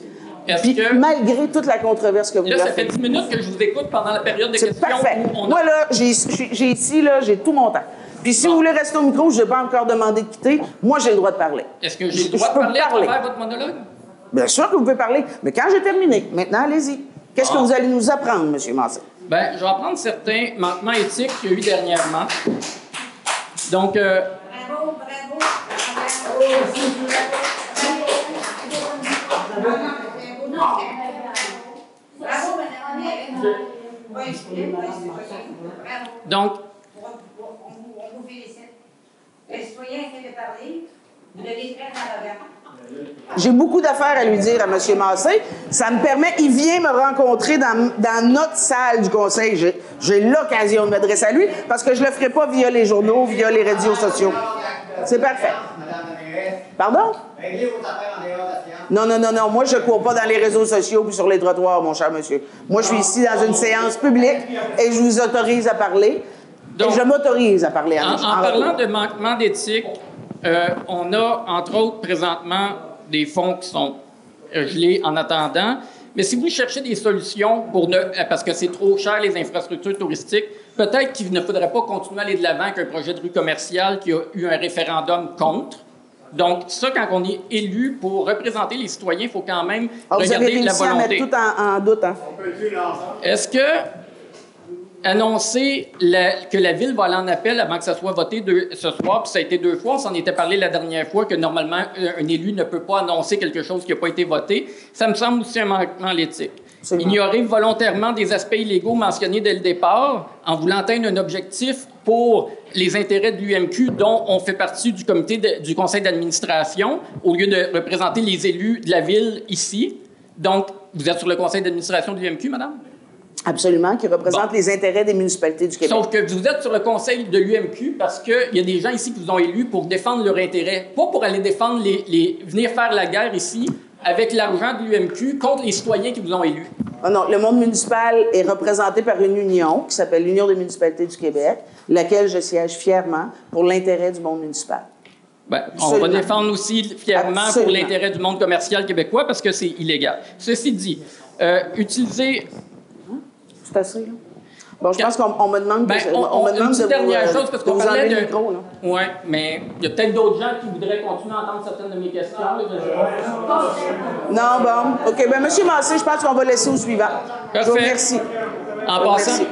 Speaker 1: Puis
Speaker 17: que-
Speaker 1: malgré toute la controverse que vous
Speaker 17: Là,
Speaker 1: leur
Speaker 17: ça fait
Speaker 1: faites.
Speaker 17: 10 minutes que je vous écoute pendant la période de
Speaker 1: C'est
Speaker 17: questions.
Speaker 1: parfait.
Speaker 17: où on a-
Speaker 1: Moi, là, j'ai ici, là, j'ai tout mon temps. Puis si vous voulez rester au micro, je n'ai pas encore demandé de quitter. Moi, j'ai le droit de parler.
Speaker 17: Est-ce que j'ai le droit
Speaker 1: je
Speaker 17: de parler à
Speaker 1: parler.
Speaker 17: travers votre monologue?
Speaker 1: Bien sûr que vous pouvez parler. Mais quand j'ai terminé, maintenant, allez-y. Qu'est-ce que
Speaker 17: Ah.
Speaker 1: vous allez nous apprendre, M. Massé?
Speaker 17: Ben, je vais apprendre certains manquements éthiques qu'il y a eu dernièrement. Donc, euh,
Speaker 12: Bravo, bravo. Bravo,
Speaker 17: donc,
Speaker 12: On vous- on vous félicite. Le citoyen essaie de parler?
Speaker 1: J'ai beaucoup d'affaires à lui dire à M. Massé. Ça me permet, il vient me rencontrer dans, dans notre salle du conseil. J'ai- J'ai l'occasion de m'adresser à lui parce que je ne le ferai pas via les journaux, via les réseaux sociaux. C'est parfait. Pardon?
Speaker 15: Réglez vos affaires en dehors de la séance.
Speaker 1: Non, non, non, non. Moi, je ne cours pas dans les réseaux sociaux puis sur les trottoirs, mon cher monsieur. Moi, je suis ici dans une séance publique et je vous autorise à parler.
Speaker 17: Donc-
Speaker 1: et je m'autorise à parler en,
Speaker 17: en, en
Speaker 1: en
Speaker 17: parlant
Speaker 1: retour.
Speaker 17: de manquement d'éthique, euh, on a, entre autres, présentement, des fonds qui sont gelés en attendant. Mais si vous cherchez des solutions pour ne, euh, parce que c'est trop cher les infrastructures touristiques, peut-être qu'il ne faudrait pas continuer à aller de l'avant avec un projet de rue commerciale qui a eu un référendum contre. Donc, ça, quand on est élu pour représenter les citoyens, il faut quand même
Speaker 1: Ah, vous avez
Speaker 17: regarder la
Speaker 1: réussi à
Speaker 17: volonté.
Speaker 1: mettre tout en, en doute, hein?
Speaker 17: Est-ce que annoncer la- que la ville va aller en appel avant que ça soit voté deux- ce soir, puis ça a été deux fois, on s'en était parlé la dernière fois, que normalement, un, un élu ne peut pas annoncer quelque chose qui n'a pas été voté, ça me semble aussi un manquement à l'éthique. Ignorer volontairement des aspects illégaux mentionnés dès le départ en voulant atteindre un objectif pour les intérêts de l'UMQ dont on fait partie du comité de- du conseil d'administration au lieu de représenter les élus de la ville ici. Donc, vous êtes sur le conseil d'administration de l'UMQ, madame?
Speaker 1: Absolument, qui représente les intérêts des municipalités du Québec.
Speaker 17: Sauf que vous êtes sur le conseil de l'UMQ parce qu'il y a des gens ici qui vous ont élus pour défendre leurs intérêts, pas pour aller défendre les, les- venir faire la guerre ici avec l'argent de l'UMQ contre les citoyens qui vous ont élus.
Speaker 1: Ah non, le monde municipal est représenté par une union qui s'appelle l'Union des municipalités du Québec, laquelle je siège fièrement pour l'intérêt du monde municipal.
Speaker 17: Ben, on va défendre aussi fièrement
Speaker 1: Absolument.
Speaker 17: pour l'intérêt du monde commercial québécois parce que c'est illégal. Ceci dit, euh, utiliser
Speaker 1: C'est assez, là? Bon, je pense qu'on on me demande,
Speaker 17: Ben,
Speaker 1: de,
Speaker 17: on,
Speaker 1: on me demande de
Speaker 17: dernière
Speaker 1: vous, euh,
Speaker 17: chose, parce qu'on
Speaker 1: vous
Speaker 17: parlait
Speaker 1: enlever
Speaker 17: de...
Speaker 1: le micro, là.
Speaker 17: Oui, mais il y a peut-être d'autres gens qui voudraient continuer à entendre certaines de mes questions. là, je.
Speaker 1: Non, bon. OK. Ben, M. Massé, je pense qu'on va laisser au suivant. Je vous
Speaker 17: Parfait.
Speaker 1: remercie.
Speaker 17: En
Speaker 1: Je vous
Speaker 17: passant-
Speaker 1: remercie.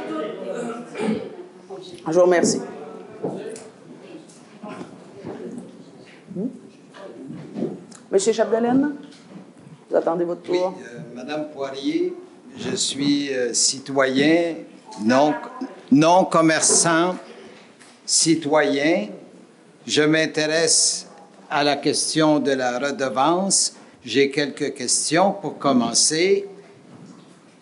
Speaker 1: Je vous remercie. Monsieur Chapdelaine, vous attendez votre tour.
Speaker 18: Euh, Madame Poirier, je suis euh, citoyen, non, non commerçant, citoyen. Je m'intéresse à la question de la redevance, J'ai quelques questions pour commencer.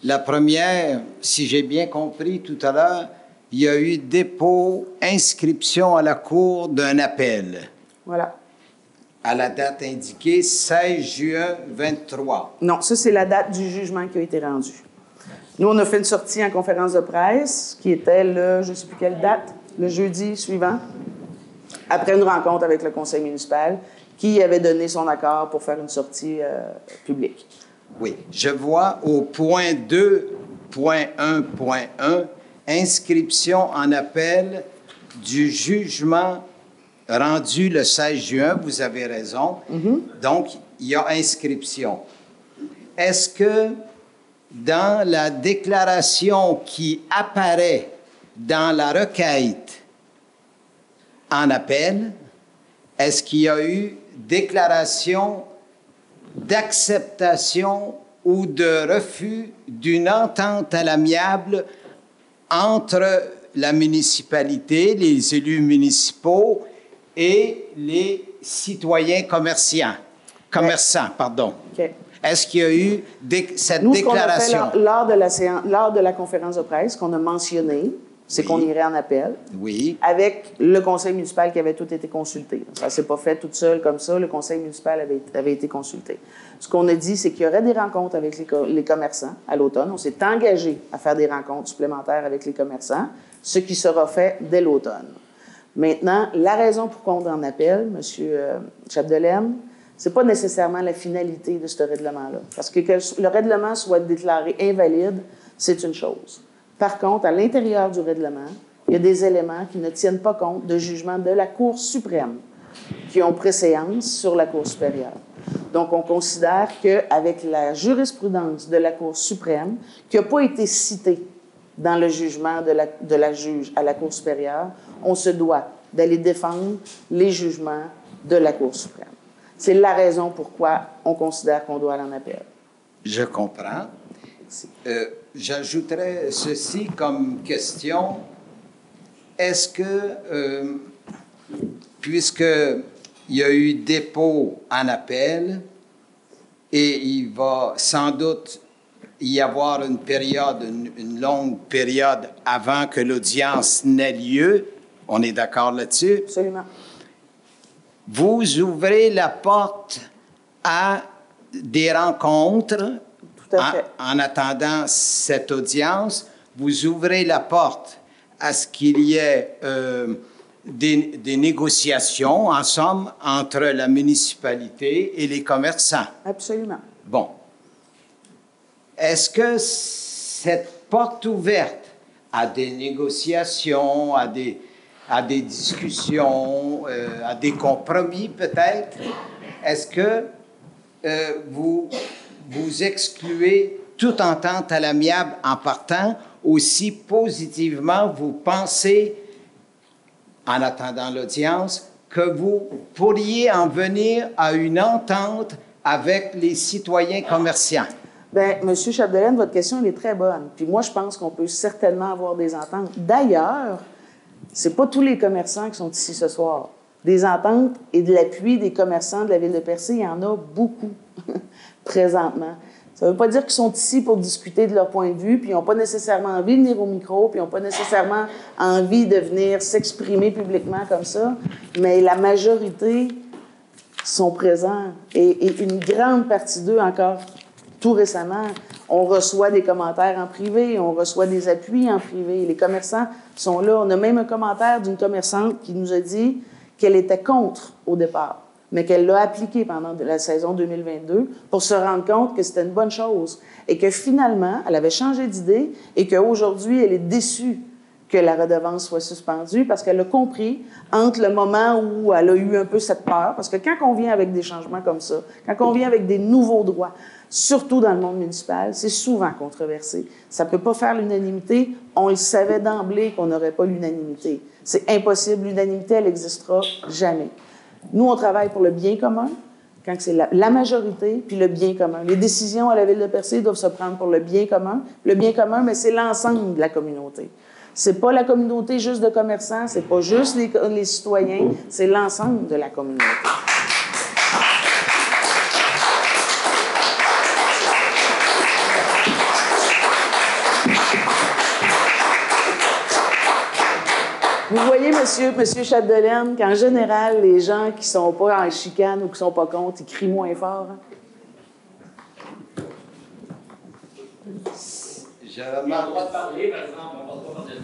Speaker 18: La première, si j'ai bien compris tout à l'heure, il y a eu dépôt, inscription à la Cour d'un appel.
Speaker 1: Voilà.
Speaker 18: À la date indiquée, 16 juin 23.
Speaker 1: Non, ça, c'est la date du jugement qui a été rendu. Nous, on a fait une sortie en conférence de presse qui était le, je ne sais plus quelle date, le jeudi suivant, après une rencontre avec le conseil municipal qui avait donné son accord pour faire une sortie euh, publique.
Speaker 18: Oui, je vois au point 2.1.1, inscription en appel du jugement rendu le 16 juin, vous avez raison. Donc, il y a inscription. Est-ce que dans la déclaration qui apparaît dans la requête en appel, est-ce qu'il y a eu déclaration d'acceptation ou de refus d'une entente à l'amiable entre la municipalité, les élus municipaux et les citoyens commerçants, commerçants, pardon. Est-ce qu'il y a eu cette
Speaker 1: Nous,
Speaker 18: déclaration?
Speaker 1: Ce lors, de la séance, lors de la conférence de presse, qu'on a mentionné, c'est qu'on irait en appel.
Speaker 18: Oui.
Speaker 1: Avec le conseil municipal qui avait tout été consulté. Ça ne s'est pas fait toute seule comme ça. Le conseil municipal avait, avait été consulté. Ce qu'on a dit, c'est qu'il y aurait des rencontres avec les, co- les commerçants à l'automne. On s'est engagé à faire des rencontres supplémentaires avec les commerçants, ce qui sera fait dès l'automne. Maintenant, la raison pourquoi on est en appel, M. Chapdelaine, c'est pas nécessairement la finalité de ce règlement-là. Parce que que le règlement soit déclaré invalide, c'est une chose. Par contre, à l'intérieur du règlement, il y a des éléments qui ne tiennent pas compte de jugement de la Cour suprême, qui ont préséance sur la Cour supérieure. Donc, on considère qu'avec la jurisprudence de la Cour suprême, qui n'a pas été citée dans le jugement de la, juge à la Cour supérieure, on se doit d'aller défendre les jugements de la Cour suprême. C'est la raison pourquoi on considère qu'on doit aller en appel.
Speaker 18: Je comprends. Euh, J'ajouterais ceci comme question. Est-ce que, euh, puisqu'il y a eu dépôt en appel et il va sans doute y avoir une période, une, une longue période avant que l'audience n'ait lieu, on est d'accord là-dessus?
Speaker 1: Absolument.
Speaker 18: Vous ouvrez la porte à des rencontres
Speaker 1: à fait.
Speaker 18: En, en attendant cette audience, vous ouvrez la porte à ce qu'il y ait euh, des, des négociations, en somme, entre la municipalité et les commerçants.
Speaker 1: Absolument.
Speaker 18: Bon. Est-ce que cette porte ouverte à des négociations, à des, à des discussions, euh, à des compromis peut-être, est-ce que euh, vous, vous excluez toute entente à l'amiable en partant, aussi positivement vous pensez, en attendant l'audience, que vous pourriez en venir à une entente avec les citoyens commerçants?
Speaker 1: Bien, M. Chapdelaine, votre question est très bonne. Puis moi, je pense qu'on peut certainement avoir des ententes. D'ailleurs, c'est pas tous les commerçants qui sont ici ce soir. Des ententes et de l'appui des commerçants de la ville de Percé, il y en a beaucoup présentement. Ça ne veut pas dire qu'ils sont ici pour discuter de leur point de vue, puis ils n'ont pas nécessairement envie de venir au micro, puis ils n'ont pas nécessairement envie de venir s'exprimer publiquement comme ça, mais la majorité sont présents. Et une grande partie d'eux, encore tout récemment, on reçoit des commentaires en privé, on reçoit des appuis en privé. Les commerçants sont là. On a même un commentaire d'une commerçante qui nous a dit qu'elle était contre au départ, mais qu'elle l'a appliqué pendant la saison 2022 pour se rendre compte que c'était une bonne chose et que finalement, elle avait changé d'idée et qu'aujourd'hui, elle est déçue que la redevance soit suspendue parce qu'elle a compris entre le moment où elle a eu un peu cette peur, parce que quand on vient avec des changements comme ça, quand on vient avec des nouveaux droits, surtout dans le monde municipal, c'est souvent controversé. Ça ne peut pas faire l'unanimité. On le savait d'emblée qu'on n'aurait pas l'unanimité. C'est impossible. L'unanimité, elle n'existera jamais. Nous, on travaille pour le bien commun, quand c'est la, majorité, puis le bien commun. Les décisions à la Ville de Percé doivent se prendre pour le bien commun. Le bien commun, mais c'est l'ensemble de la communauté. C'est pas la communauté juste de commerçants, c'est pas juste les citoyens, c'est l'ensemble de la communauté. Monsieur, monsieur Chapdelaine, qu'en général, les gens qui sont pas en chicane ou qui sont pas contre, ils crient moins fort? hein?
Speaker 18: Je
Speaker 17: On a
Speaker 18: remarque.
Speaker 17: le droit de parler, par exemple, on ne passe pas par-dessus.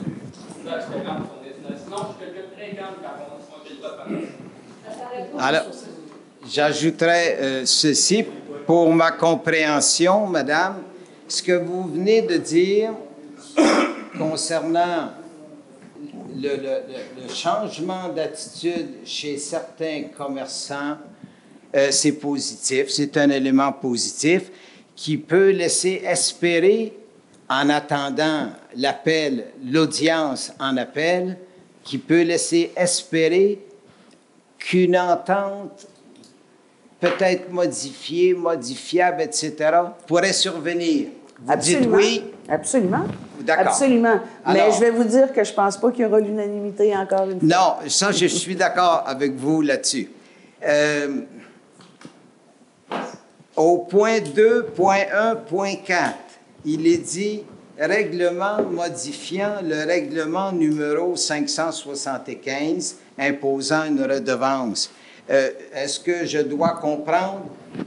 Speaker 17: Ça, c'est grave, on est- Sinon, je suis quelqu'un de très calme quand on a le droit de parler.
Speaker 18: Alors, j'ajouterais euh, ceci pour ma compréhension, Madame. Ce que vous venez de dire concernant le, changement d'attitude chez certains commerçants, euh, c'est positif, c'est un élément positif qui peut laisser espérer, en attendant l'appel, l'audience en appel, qui peut laisser espérer qu'une entente peut-être modifiée, modifiable, etc., pourrait survenir. Vous dites
Speaker 1: Absolument.
Speaker 18: oui?
Speaker 1: Absolument.
Speaker 18: D'accord.
Speaker 1: Absolument. Mais
Speaker 18: Alors-
Speaker 1: je vais vous dire que je pense pas qu'il y aura l'unanimité encore une fois.
Speaker 18: Non, ça, je suis d'accord avec vous là-dessus. Euh, au point 2.1.4, il est dit règlement modifiant le règlement numéro 575 imposant une redevance. Euh, Est-ce que je dois comprendre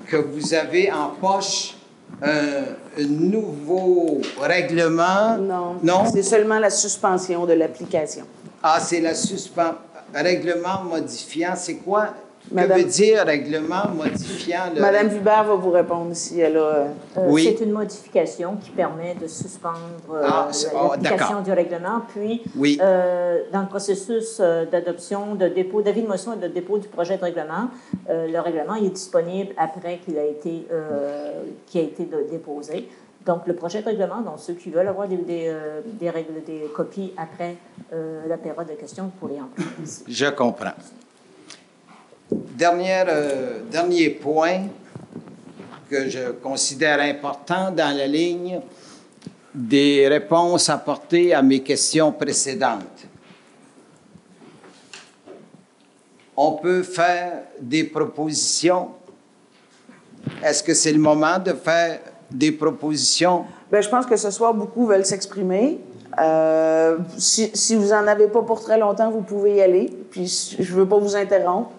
Speaker 18: que vous avez en poche un, un nouveau règlement?
Speaker 1: Non.
Speaker 18: Non?
Speaker 1: C'est seulement la suspension de l'application.
Speaker 18: Ah, c'est la suspension. Règlement modifiant, c'est quoi?
Speaker 1: Madame-
Speaker 18: Que veut dire règlement modifiant? Le...
Speaker 1: Madame Vibert va vous répondre si elle a. euh,
Speaker 18: Oui.
Speaker 2: C'est une modification qui permet de suspendre euh,
Speaker 18: Ah, oh,
Speaker 2: l'application du règlement. Puis,
Speaker 18: Oui.
Speaker 2: euh, dans le processus euh, d'adoption, de dépôt, d'avis de motion et de dépôt du projet de règlement, euh, le règlement est disponible après qu'il a été, euh, qu'il a été de- déposé. Donc, le projet de règlement, donc ceux qui veulent avoir des, des, des règles, des copies après euh, la période de questions pour les emplois.
Speaker 18: Je comprends. Euh, dernier point que je considère important dans la ligne des réponses apportées à mes questions précédentes. On peut faire des propositions? Est-ce que c'est le moment de faire des propositions?
Speaker 1: Ben, je pense que ce soir, beaucoup veulent s'exprimer. Euh, si, si vous n'en avez pas pour très longtemps, vous pouvez y aller. Puis je ne veux pas vous interrompre.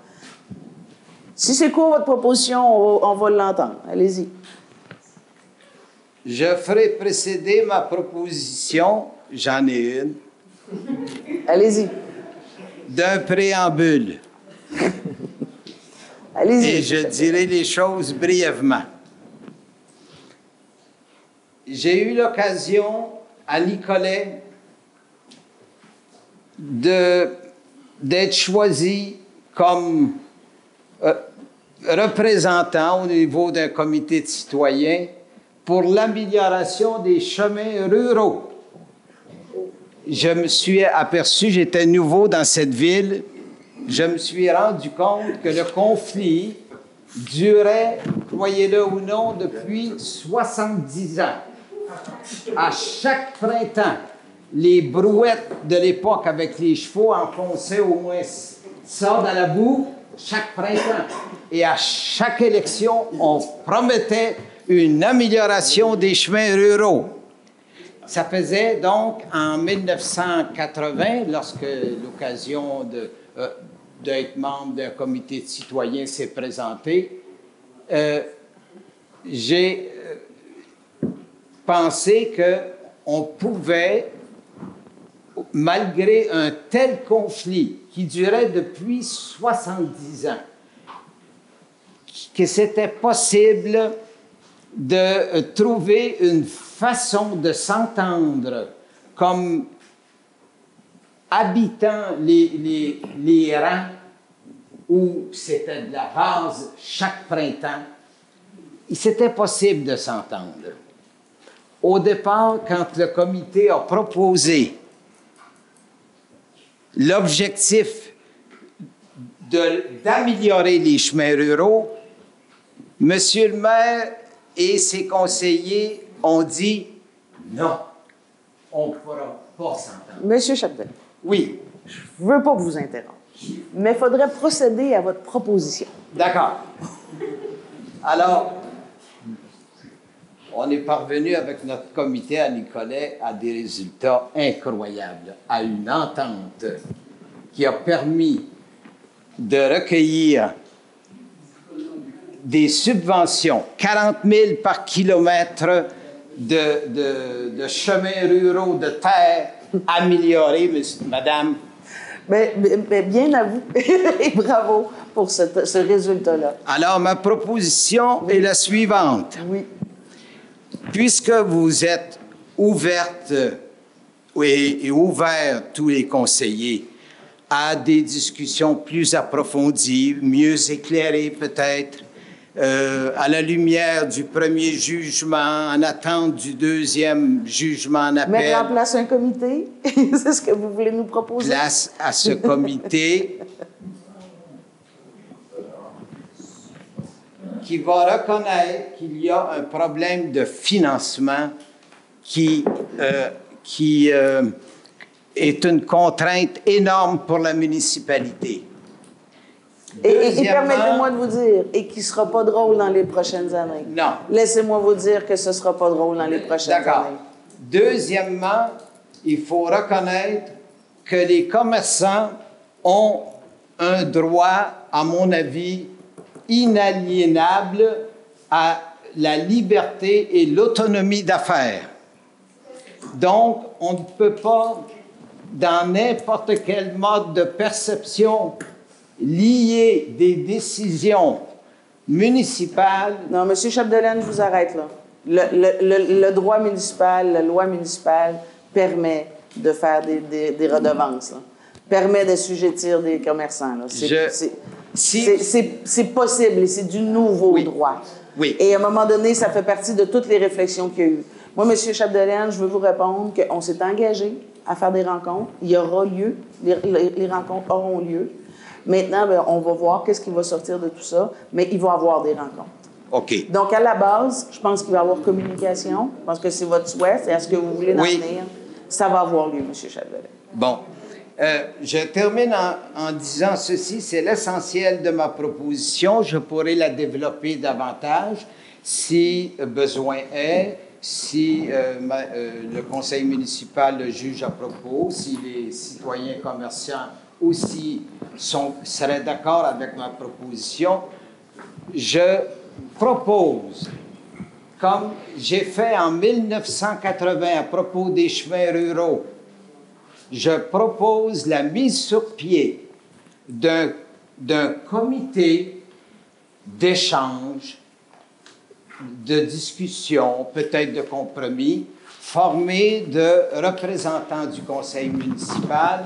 Speaker 1: Si c'est court votre proposition, on, va l'entendre. Allez-y.
Speaker 18: Je ferai précéder ma proposition, j'en ai une,
Speaker 1: Allez-y.
Speaker 18: d'un préambule.
Speaker 1: Allez-y.
Speaker 18: Et je dirai les choses brièvement. J'ai eu l'occasion à Nicolet de, d'être choisi comme euh, représentant au niveau d'un comité de citoyens pour l'amélioration des chemins ruraux. Je me suis aperçu, j'étais nouveau dans cette ville, je me suis rendu compte que le conflit durait, croyez-le ou non, depuis 70 ans. À chaque printemps, les brouettes de l'époque avec les chevaux enfonçaient au moins ça dans la boue chaque printemps. Et à chaque élection, on promettait une amélioration des chemins ruraux. Ça faisait donc en 1980, lorsque l'occasion de, euh, d'être membre d'un comité de citoyens s'est présentée, euh, j'ai euh, pensé qu'on pouvait, malgré un tel conflit qui durait depuis 70 ans, que c'était possible de trouver une façon de s'entendre comme habitant les, les, les rangs où c'était de la base chaque printemps, c'était possible de s'entendre. Au départ, quand le comité a proposé l'objectif d'améliorer les chemins ruraux, Monsieur le maire et ses conseillers ont dit non, on ne pourra pas s'entendre.
Speaker 1: Monsieur Chapdelaine.
Speaker 18: Oui.
Speaker 1: Je ne veux pas vous interrompre. Mais il faudrait procéder à votre proposition.
Speaker 18: D'accord. Alors, on est parvenu avec notre comité à Nicolet à des résultats incroyables, à une entente qui a permis de recueillir des subventions, 40 000 par kilomètre de, de, de chemins ruraux, de terre améliorés, madame.
Speaker 1: Mais, bien à vous et bravo pour ce, ce résultat-là.
Speaker 18: Alors, ma proposition est la suivante.
Speaker 1: Oui.
Speaker 18: Puisque vous êtes ouverte et, et ouvert, tous les conseillers, à des discussions plus approfondies, mieux éclairées peut-être, euh, à la lumière du premier jugement, en attente du deuxième jugement en appel.
Speaker 1: Mettre en place un comité, c'est ce que vous voulez nous proposer?
Speaker 18: place à ce comité qui va reconnaître qu'il y a un problème de financement qui, euh, qui euh, est une contrainte énorme pour la municipalité.
Speaker 1: Et, et- permettez-moi de vous dire, et qui ne sera pas drôle dans les prochaines années.
Speaker 18: Non.
Speaker 1: Laissez-moi vous dire que ce ne sera pas drôle dans les prochaines
Speaker 18: D'accord.
Speaker 1: années.
Speaker 18: Deuxièmement, il faut reconnaître que les commerçants ont un droit, à mon avis, inaliénable à la liberté et l'autonomie d'affaires. Donc, on ne peut pas, dans n'importe quel mode de perception, lier des décisions municipales
Speaker 1: Non, M. Chapdelaine, je vous arrête là. Le, le- le- le droit municipal, la loi municipale permet de faire des, des- des redevances, là. permet d'assujettir des commerçants. là. C'est-
Speaker 18: Je-
Speaker 1: c'est- possible et c'est du nouveau droit.
Speaker 18: Oui.
Speaker 1: Et à un moment donné, ça fait partie de toutes les réflexions qu'il y a eu. Moi, M. Chapdelaine, je veux vous répondre qu'on s'est engagé à faire des rencontres. Il y aura lieu, les, les- les rencontres auront lieu. Maintenant, ben, on va voir qu'est-ce qui va sortir de tout ça, mais il va y avoir des rencontres.
Speaker 18: OK.
Speaker 1: Donc, à la base, je pense qu'il va y avoir communication. Je pense que c'est votre souhait, c'est à ce que vous voulez en
Speaker 18: Oui.
Speaker 1: venir. Ça va avoir lieu, M. Chapdelaine.
Speaker 18: Bon. Euh, je termine en, disant ceci, c'est l'essentiel de ma proposition. Je pourrais la développer davantage si besoin est, si euh, euh, le conseil municipal le juge à propos, si les citoyens commerçants aussi sont, seraient d'accord avec ma proposition. Je propose comme j'ai fait en 1980 à propos des chemins ruraux, je propose la mise sur pied d'un comité d'échange, de discussion, peut-être de compromis, formé de représentants du conseil municipal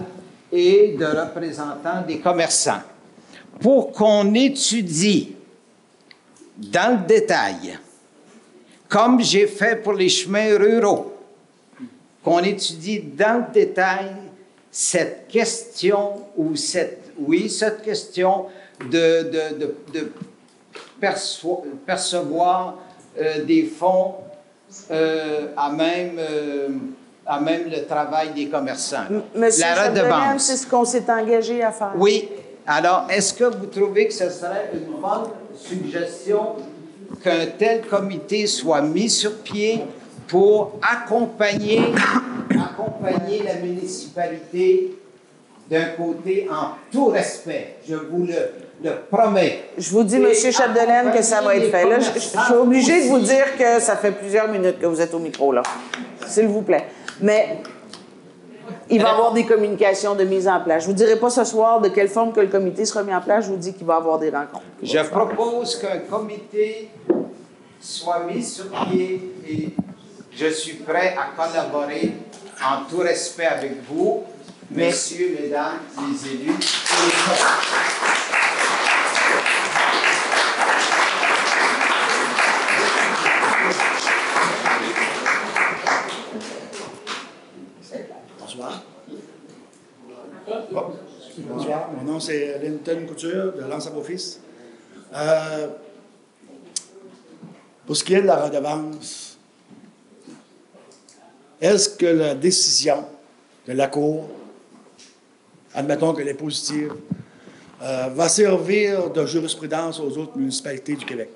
Speaker 18: et de représentants des commerçants, pour qu'on étudie dans le détail comme j'ai fait pour les chemins ruraux, qu'on étudie dans le détail cette question ou cette, oui, cette question de, de, de, percevoir euh, des fonds euh, à, même, euh, à même le travail des commerçants.
Speaker 1: Monsieur
Speaker 18: La redevance.
Speaker 1: c'est ce qu'on s'est engagé à faire.
Speaker 18: Oui. Alors, est-ce que vous trouvez que ce serait une bonne suggestion qu'un tel comité soit mis sur pied pour accompagner, accompagner la municipalité d'un côté en tout respect? Je vous le, le promets.
Speaker 1: Je vous dis, M. Chapdelaine, que ça va être fait. Là, je, suis obligée de vous dire que ça fait plusieurs minutes que vous êtes au micro, là. S'il vous plaît. Mais il va y avoir des communications de mise en place. Je vous dirai pas ce soir de quelle forme que le comité sera mis en place. Je vous dis qu'il va y avoir des rencontres.
Speaker 18: Je propose qu'un comité soit mis sur pied et je suis prêt à collaborer en tout respect avec vous, messieurs, mesdames, les élus.
Speaker 4: Bonsoir. Bonsoir, mon nom c'est Linton Couture de Lance à. Euh, pour ce qui est de la redevance, est-ce que la décision de la Cour, admettons qu'elle est positive, euh, va servir de jurisprudence aux autres municipalités du Québec?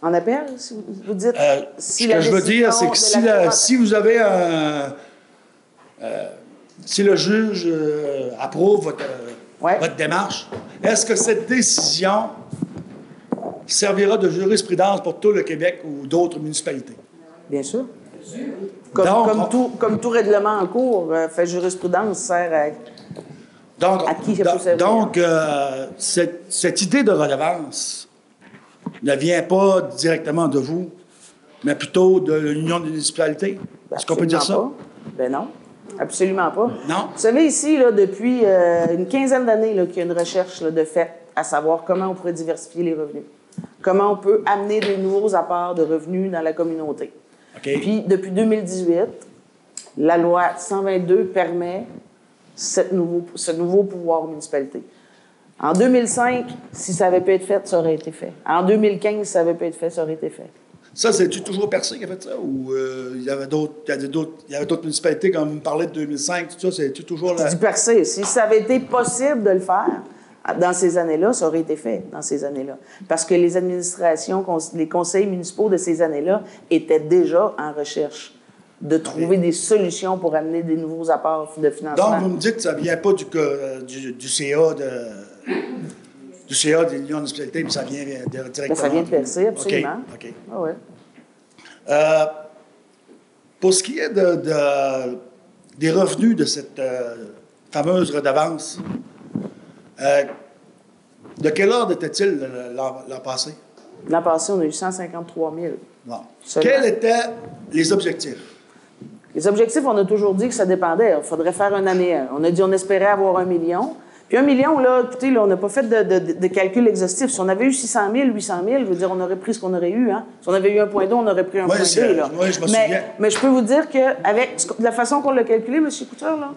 Speaker 1: En appel, si vous, vous dites.
Speaker 4: Euh,
Speaker 1: si
Speaker 4: ce
Speaker 1: la
Speaker 4: que je veux dire, c'est que si, la-
Speaker 1: Cour-
Speaker 4: si vous avez un, euh, si le juge euh, approuve votre, votre démarche, est-ce que cette décision servira de jurisprudence pour tout le Québec ou d'autres municipalités?
Speaker 1: Bien sûr. Comme, comme tout, comme tout règlement en cours, euh, fait jurisprudence sert à,
Speaker 4: Donc,
Speaker 1: à qui ça peut servir.
Speaker 4: donc euh, cette, cette idée de redevance ne vient pas directement de vous, mais plutôt de l'Union des municipalités? Est-ce qu'on peut dire ça?
Speaker 1: Ben non, absolument pas.
Speaker 4: Non?
Speaker 1: Vous savez, ici, là, depuis euh, une quinzaine d'années, qu'il y a une recherche là, de fait à savoir comment on pourrait diversifier les revenus. Comment on peut amener des nouveaux apports de revenus dans la communauté. Puis, depuis 2018, la loi 122 permet cette nouveau, ce nouveau pouvoir aux municipalités. En 2005, si ça avait pu être fait, ça aurait été fait. En 2015, si ça avait pu être fait, ça aurait été fait.
Speaker 4: Ça, c'est-tu toujours Percé qui a fait ça? Ou euh, il y avait d'autres municipalités, comme vous parlez de 2005, tout ça, c'est-tu toujours la...
Speaker 1: du percé. Si ça avait été possible de le faire dans ces années-là, ça aurait été fait dans ces années-là. Parce que les administrations, les conseils municipaux de ces années-là étaient déjà en recherche de trouver des solutions pour amener des nouveaux apports de financement.
Speaker 4: Donc, vous me dites que ça ne vient pas du, euh, du, du CA de... Du CA de l'Union des municipalités, mais ça vient de- directement...
Speaker 1: Ben, ça vient de Percé, absolument.
Speaker 4: OK.
Speaker 1: Ah ouais.
Speaker 4: Euh, pour ce qui est de, de- des revenus de cette euh, fameuse redevance, euh, de quelle ordre était-il l'an passé?
Speaker 1: L'an passé, on a eu 153 000.
Speaker 4: Bon. Quels étaient les objectifs?
Speaker 1: Les objectifs, on a toujours dit que ça dépendait. Il faudrait faire un année. On a dit on espérait avoir un million. Puis un million, là, écoutez, là, on n'a pas fait de, de- de calcul exhaustif. Si on avait eu 600 000, 800 000, je veux dire, on aurait pris ce qu'on aurait eu. Hein? Si on avait eu un point d'eau, on aurait pris un
Speaker 4: Oui,
Speaker 1: point
Speaker 4: c'est-
Speaker 1: deux. Là.
Speaker 4: oui, je me
Speaker 1: mais,
Speaker 4: souviens.
Speaker 1: mais je peux vous dire qu'avec la façon qu'on l'a calculé, M. Couture, là,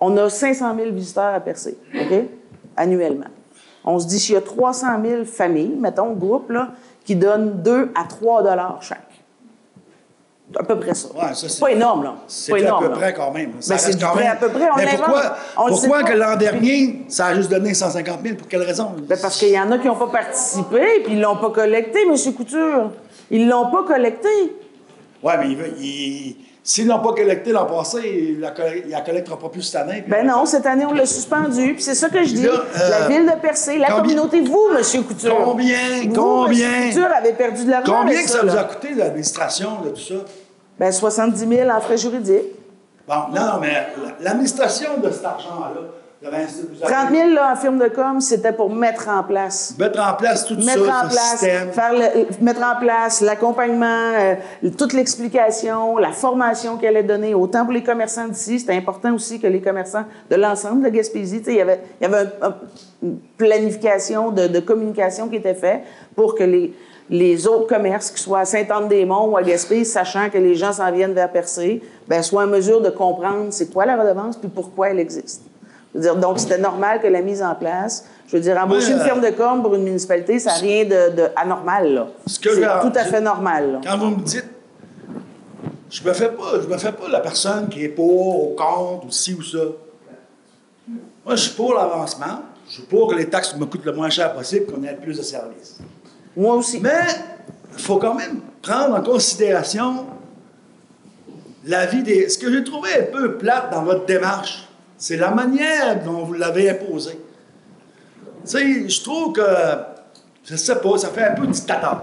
Speaker 1: on a 500 000 visiteurs à percer, OK? Annuellement. On se dit, s'il y a 300 000 familles, mettons, groupe, là, qui donnent 2 à 3 dollars chaque. C'est à peu près ça.
Speaker 4: Ouais, ça,
Speaker 1: c'est pas énorme, là.
Speaker 4: C'est
Speaker 1: pas
Speaker 4: à peu
Speaker 1: là.
Speaker 4: près quand même. Ça
Speaker 1: Ben, c'est
Speaker 4: quand même.
Speaker 1: à peu près, on
Speaker 4: Mais pourquoi,
Speaker 1: On
Speaker 4: pourquoi que l'an dernier, ça a juste donné 150 000? Pour quelle raison?
Speaker 1: Ben, parce qu'il y en a qui n'ont pas participé, puis ils l'ont pas collecté, M. Couture. Ils l'ont pas collecté.
Speaker 4: Oui, mais il veut- il- s'ils ne l'ont pas collecté l'an passé, il ne la collectera pas plus cette année.
Speaker 1: Ben non, cette année, on l'a suspendu. Puis c'est ça que je dis.
Speaker 4: Là, euh,
Speaker 1: la ville de Percé, la
Speaker 4: combien-
Speaker 1: communauté, vous, M. Couture.
Speaker 4: Combien?
Speaker 1: Vous,
Speaker 4: combien?
Speaker 1: M. Couture, avez perdu de l'argent
Speaker 4: Combien
Speaker 1: avec
Speaker 4: que ça, vous
Speaker 1: là?
Speaker 4: a coûté, l'administration de tout ça?
Speaker 1: Ben, 70 000 en frais juridiques.
Speaker 4: Bon, non, non, mais l'administration de cet argent-là, vous avez- vous avez-
Speaker 1: 30 000 là, en firme de com, c'était pour mettre en place.
Speaker 4: Mettre en place tout
Speaker 1: mettre
Speaker 4: ça,
Speaker 1: en
Speaker 4: ce
Speaker 1: place,
Speaker 4: système.
Speaker 1: faire le- mettre en place l'accompagnement, euh, toute l'explication, la formation qu'elle allait donner, autant pour les commerçants d'ici, c'était important aussi que les commerçants de l'ensemble de Gaspésie. Il y avait, y avait un- un- une planification de, de communication qui était faite pour que les, les autres commerces, qu'ils soient à Sainte-Anne-des-Monts ou à Gaspé, sachant que les gens s'en viennent vers Percé, ben, soient en mesure de comprendre c'est quoi la redevance puis pourquoi elle existe. Je veux dire, donc, c'était normal que la mise en place. Je veux dire, embaucher une
Speaker 4: euh,
Speaker 1: firme de com pour une municipalité, ça n'a rien de, de anormal, là. C'est tout à fait normal, là.
Speaker 4: Quand vous me dites, je me fais pas, je me fais pas la personne qui est pour, au compte, ou ci ou ça. Moi, je suis pour l'avancement. Je suis pour que les taxes me coûtent le moins cher possible, qu'on ait plus de services.
Speaker 1: Moi aussi.
Speaker 4: Mais il faut quand même prendre en considération la vie des. Ce que j'ai trouvé un peu plate dans votre démarche, c'est la manière dont vous l'avez imposé. Tu sais, je trouve que, je sais pas, ça fait un peu dictateur.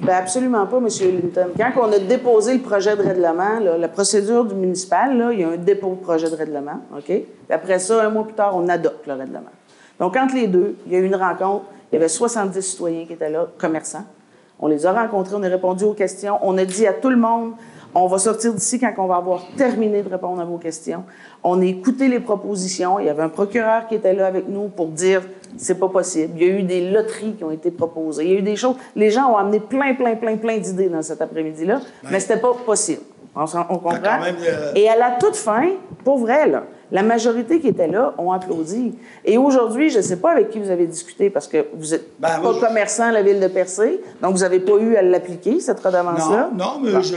Speaker 1: Ben absolument pas, M. Linton. Quand on a déposé le projet de règlement, la procédure du municipal, il y a un dépôt de projet de règlement, OK? Puis après ça, un mois plus tard, on adopte le règlement. Donc, entre les deux, il y a eu une rencontre. Il y avait 70 citoyens qui étaient là, commerçants. On les a rencontrés, on a répondu aux questions. On a dit à tout le monde, on va sortir d'ici quand on va avoir terminé de répondre à vos questions. On a écouté les propositions. Il y avait un procureur qui était là avec nous pour dire c'est pas possible. Il y a eu des loteries qui ont été proposées. Il y a eu des choses. Les gens ont amené plein, plein, plein, plein d'idées dans cet après-midi-là, mais c'était pas possible. On, comprend.
Speaker 4: même, euh,
Speaker 1: Et à la toute fin, pour vrai, là, la majorité qui était là ont applaudi. Et aujourd'hui, je ne sais pas avec qui vous avez discuté, parce que vous n'êtes
Speaker 4: Ben,
Speaker 1: pas commerçant à la ville de Percé, donc vous n'avez pas eu à l'appliquer, cette redevance-là.
Speaker 4: Non, non, mais je,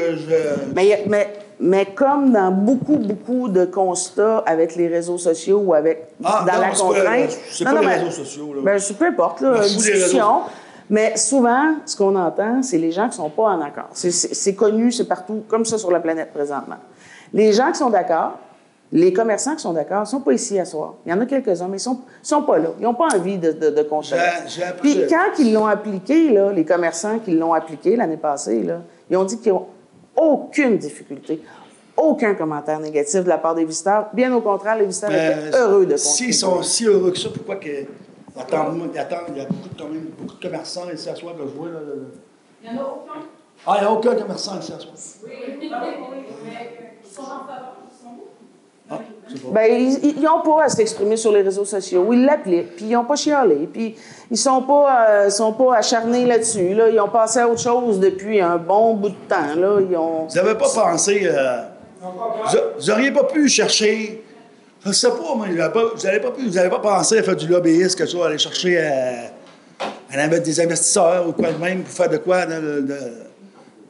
Speaker 1: Mais, mais, mais comme dans beaucoup, beaucoup de constats avec les réseaux sociaux ou avec
Speaker 4: Ah,
Speaker 1: dans
Speaker 4: non,
Speaker 1: la contrainte.
Speaker 4: c'est
Speaker 1: Non,
Speaker 4: pas
Speaker 1: non,
Speaker 4: les
Speaker 1: mais-
Speaker 4: réseaux sociaux, là.
Speaker 1: Ben, peu importe, là,
Speaker 4: des
Speaker 1: discussion. Mais souvent, ce qu'on entend, c'est les gens qui sont pas en accord. C'est- connu, c'est partout, comme ça sur la planète présentement. Les gens qui sont d'accord, Les commerçants qui sont d'accord ne sont pas ici à soir. Il y en a quelques-uns, mais ils ne sont, sont pas là. Ils n'ont pas envie de, de, de construire. Puis quand ils l'ont appliqué, là, les commerçants qui l'ont appliqué l'année passée, là, ils ont dit qu'ils n'ont aucune difficulté, aucun commentaire négatif de la part des visiteurs. Bien au contraire, les visiteurs
Speaker 4: Ben,
Speaker 1: étaient heureux de
Speaker 4: S'ils sont si heureux que ça, pourquoi que. Attends, ils il y a beaucoup de, quand même, beaucoup de commerçants ici à soir que je vois. Là, là.
Speaker 19: Il n'y en a aucun?
Speaker 4: Ah, il n'y a aucun commerçant ici à soir.
Speaker 19: Oui, oui, oui, mais qui sont en faveur.
Speaker 4: Ah.
Speaker 1: Ben, ils n'ont pas à s'exprimer sur les réseaux sociaux. Ils l'appliquent, puis ils n'ont pas chialé, puis ils sont pas, euh, sont pas acharnés là-dessus. Là. Ils ont passé à autre chose depuis un bon bout de temps. Là. Ils ont...
Speaker 4: Vous n'avez pas pensé. euh, vous n'auriez pas pu chercher. Je ne sais pas, moi, vous n'avez pas, pu- vous avez pas pensé à faire du lobbyisme, que ça, aller chercher euh, à, à mettre des investisseurs ou quoi de même pour faire de quoi, de- de-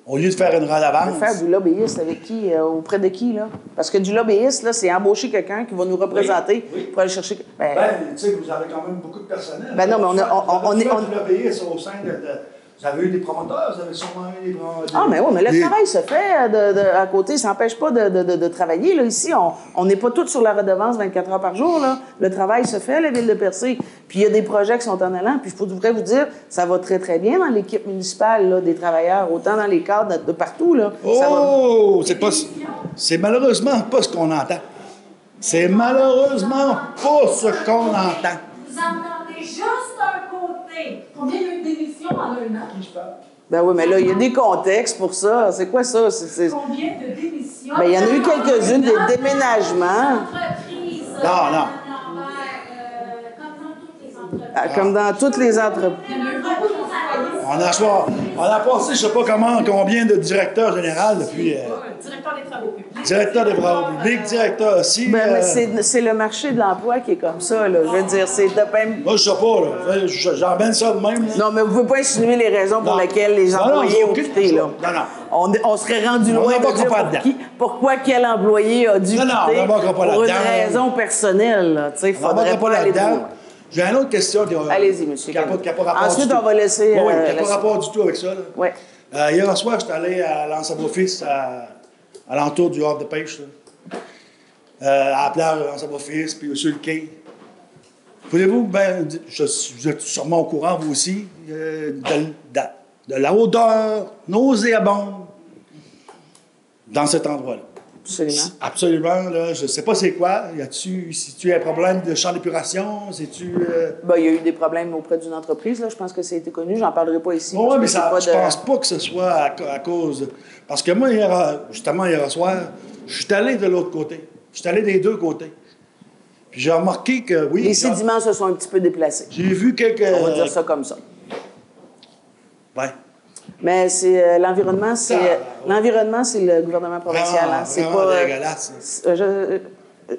Speaker 4: au lieu de faire une redevance.
Speaker 1: Faire du lobbyiste avec qui? euh, auprès de qui, là? Parce que du lobbyiste, là, c'est embaucher quelqu'un qui va nous représenter pour aller chercher... Ben,
Speaker 4: Ben, tu sais, vous avez quand même beaucoup de personnel.
Speaker 1: Ben non, mais on a- on- on- on est- on-
Speaker 4: lobbyisme au sein de, de- Vous avez eu des promoteurs, vous avez sûrement eu des. des-
Speaker 1: Ah, mais oui, mais le
Speaker 4: des-
Speaker 1: travail se fait euh, de, de- à côté. Ça n'empêche pas de, de- de- de travailler. Là. Ici, on- on n'est pas tous sur la redevance 24 heures par jour. Là. Le travail se fait à la ville de Percé. Puis il y a des projets qui sont en allant. Puis je pourrais vous dire, ça va très, très bien dans l'équipe municipale là, des travailleurs, autant dans les cadres de, de partout. Là. Va-
Speaker 4: Oh, c'est pas. C'est malheureusement pas ce qu'on entend. C'est malheureusement pas ce qu'on entend.
Speaker 19: Vous entendez juste. Combien il y a eu de démissions en un an?
Speaker 1: Ben oui, mais là, il y a des contextes pour ça. C'est quoi ça?
Speaker 19: Combien de démissions?
Speaker 1: Ben, il y en a eu quelques-unes, des déménagements.
Speaker 4: Non, non.
Speaker 1: Ah, Comme dans toutes les entreprises.
Speaker 4: On a, on a passé, je sais pas comment, combien de directeurs généraux depuis. euh,
Speaker 19: Directeur des travaux publics.
Speaker 4: directeur des travaux publics, directeur aussi.
Speaker 1: Ben, mais
Speaker 4: euh,
Speaker 1: c'est- c'est le marché de l'emploi qui est comme ça. Là. Je veux dire, c'est de même.
Speaker 4: Moi, je sais pas, là. Je- J'emmène ça de même. là.
Speaker 1: Non, mais vous ne pouvez pas insinuer les raisons pour
Speaker 4: Non.
Speaker 1: lesquelles les
Speaker 4: Non, non,
Speaker 1: employés
Speaker 4: j'ai
Speaker 1: ont quitté. Là.
Speaker 4: Non, non.
Speaker 1: On, on serait rendu
Speaker 4: On
Speaker 1: loin de
Speaker 4: n'embarquera
Speaker 1: dire
Speaker 4: pas
Speaker 1: pour
Speaker 4: dedans.
Speaker 1: qui- pourquoi quel employé a dû
Speaker 4: Non, non, on
Speaker 1: quitter pour une
Speaker 4: là-dedans.
Speaker 1: raison personnelle. là. Tu sais, Il
Speaker 4: On
Speaker 1: faudrait pas
Speaker 4: pas
Speaker 1: aller.
Speaker 4: J'ai une autre question. qui a-
Speaker 1: Allez-y, monsieur
Speaker 4: Qui n'a pas, rapport
Speaker 1: Ensuite,
Speaker 4: du tout.
Speaker 1: on va laisser,
Speaker 4: Oui, oui,
Speaker 1: euh,
Speaker 4: qui n'a pas rapport du tout avec ça. là.
Speaker 1: Ouais.
Speaker 4: Euh, hier soir, j'étais allé à l'ensemble office à, à l'entour du havre de pêche. Euh, à la plage de l'ensemble office, puis sur le quai. Voulez-vous, ben, je, vous êtes sûrement au courant, vous aussi, euh, de, de- de la odeur nauséabonde dans cet endroit-là?
Speaker 1: Absolument.
Speaker 4: Absolument, là, je ne sais pas c'est quoi. Y a-tu, si tu as un problème de champ d'épuration, c'est-tu. euh,
Speaker 1: Ben, il y a eu des problèmes auprès d'une entreprise. Là. Je pense que ça a été connu. J'en parlerai pas ici.
Speaker 4: Oui, mais ça, je
Speaker 1: de-
Speaker 4: pense pas que ce soit à, ca- à cause. Parce que moi, hier, euh, justement, hier soir, je suis allé de l'autre côté. Je suis allé des deux côtés. Puis j'ai remarqué que, oui.
Speaker 1: Les sédiments se sont un petit peu déplacés.
Speaker 4: J'ai vu quelques.
Speaker 1: On va dire ça comme ça.
Speaker 4: Ouais.
Speaker 1: Mais c'est euh, l'environnement, c'est euh, l'environnement, c'est le gouvernement provincial. Hein. C'est
Speaker 4: vraiment
Speaker 1: pas. euh,
Speaker 4: dégueulasse.
Speaker 1: c'est- je,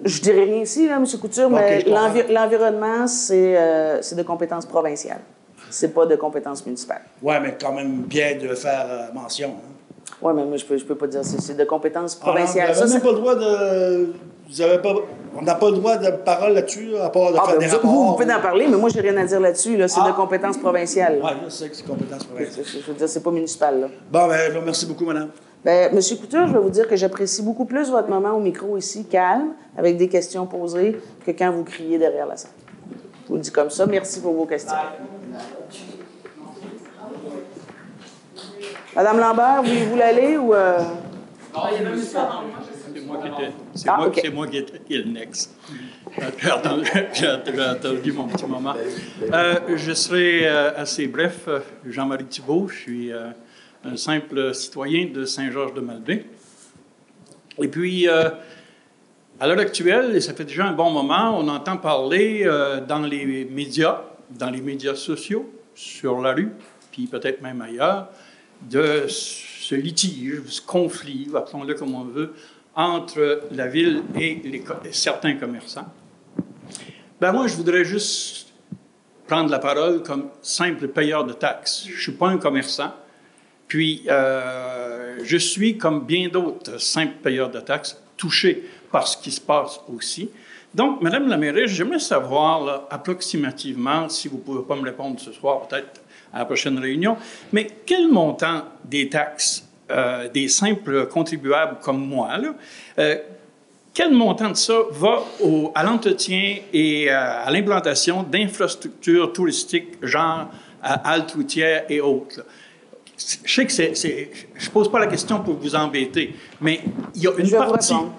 Speaker 1: je dirais rien ici, là, M. Couture, mais l'environnement, c'est euh, c'est de compétence provinciale. C'est pas de compétence municipale.
Speaker 4: Ouais, mais quand même bien de faire euh, mention. hein.
Speaker 1: Oui, mais moi, je peux, je peux pas dire ça. C'est de compétence
Speaker 4: Alors,
Speaker 1: provinciale.
Speaker 4: vous
Speaker 1: Ça,
Speaker 4: n'avez
Speaker 1: c'est-
Speaker 4: même pas le droit de. Vous avez pas. On n'a pas le droit de parole là-dessus, là, à part de
Speaker 1: Ah,
Speaker 4: faire
Speaker 1: ben,
Speaker 4: des
Speaker 1: vous,
Speaker 4: rapports.
Speaker 1: vous, vous pouvez en parler, mais moi, j'ai rien à dire là-dessus. Là. C'est
Speaker 4: Ah.
Speaker 1: de compétence provinciale.
Speaker 4: Oui, je sais que c'est compétence provinciale.
Speaker 1: Je, je veux dire, c'est pas municipal. Là.
Speaker 4: Bon, ben, je vous remercie beaucoup, madame.
Speaker 1: Ben, Monsieur Couture, je vais vous dire que j'apprécie beaucoup plus votre moment au micro ici, calme, avec des questions posées, que quand vous criez derrière la salle. Je vous le dis comme ça. Merci pour vos questions. Madame Lambert, voulez-vous l'aller ou... euh,
Speaker 14: C'est moi qui étais. C'est
Speaker 1: Ah,
Speaker 14: moi,
Speaker 1: ok.
Speaker 14: c'est moi qui étais qui est le next. J'ai attendu, j'ai attendu mon petit moment. Euh, je serai euh, assez bref. Euh, Jean-Marie Thibault, je suis euh, un simple citoyen de Saint-Georges-de-Malbaie. Et puis, euh, à l'heure actuelle, et ça fait déjà un bon moment, on entend parler euh, dans les médias, dans les médias sociaux, sur la rue, puis peut-être même ailleurs, de ce litige, ce conflit, appelons-le comme on veut, entre la ville et certains commerçants. Ben moi, je voudrais juste prendre la parole comme simple payeur de taxes. Je ne suis pas un commerçant. Puis, euh, je suis, comme bien d'autres simples payeurs de taxes, touché par ce qui se passe aussi. Donc, Madame la mairesse, j'aimerais savoir approximativement, si vous ne pouvez pas me répondre ce soir, peut-être à la prochaine réunion, mais quel montant des taxes euh, des simples contribuables comme moi, là, euh, quel montant de ça va au, à l'entretien et euh, à l'implantation d'infrastructures touristiques, genre à Altoutière et autres? Je sais que c'est, Je pose pas la question pour vous embêter, mais il y a une
Speaker 1: Je vais vous
Speaker 14: partie.
Speaker 1: répondre.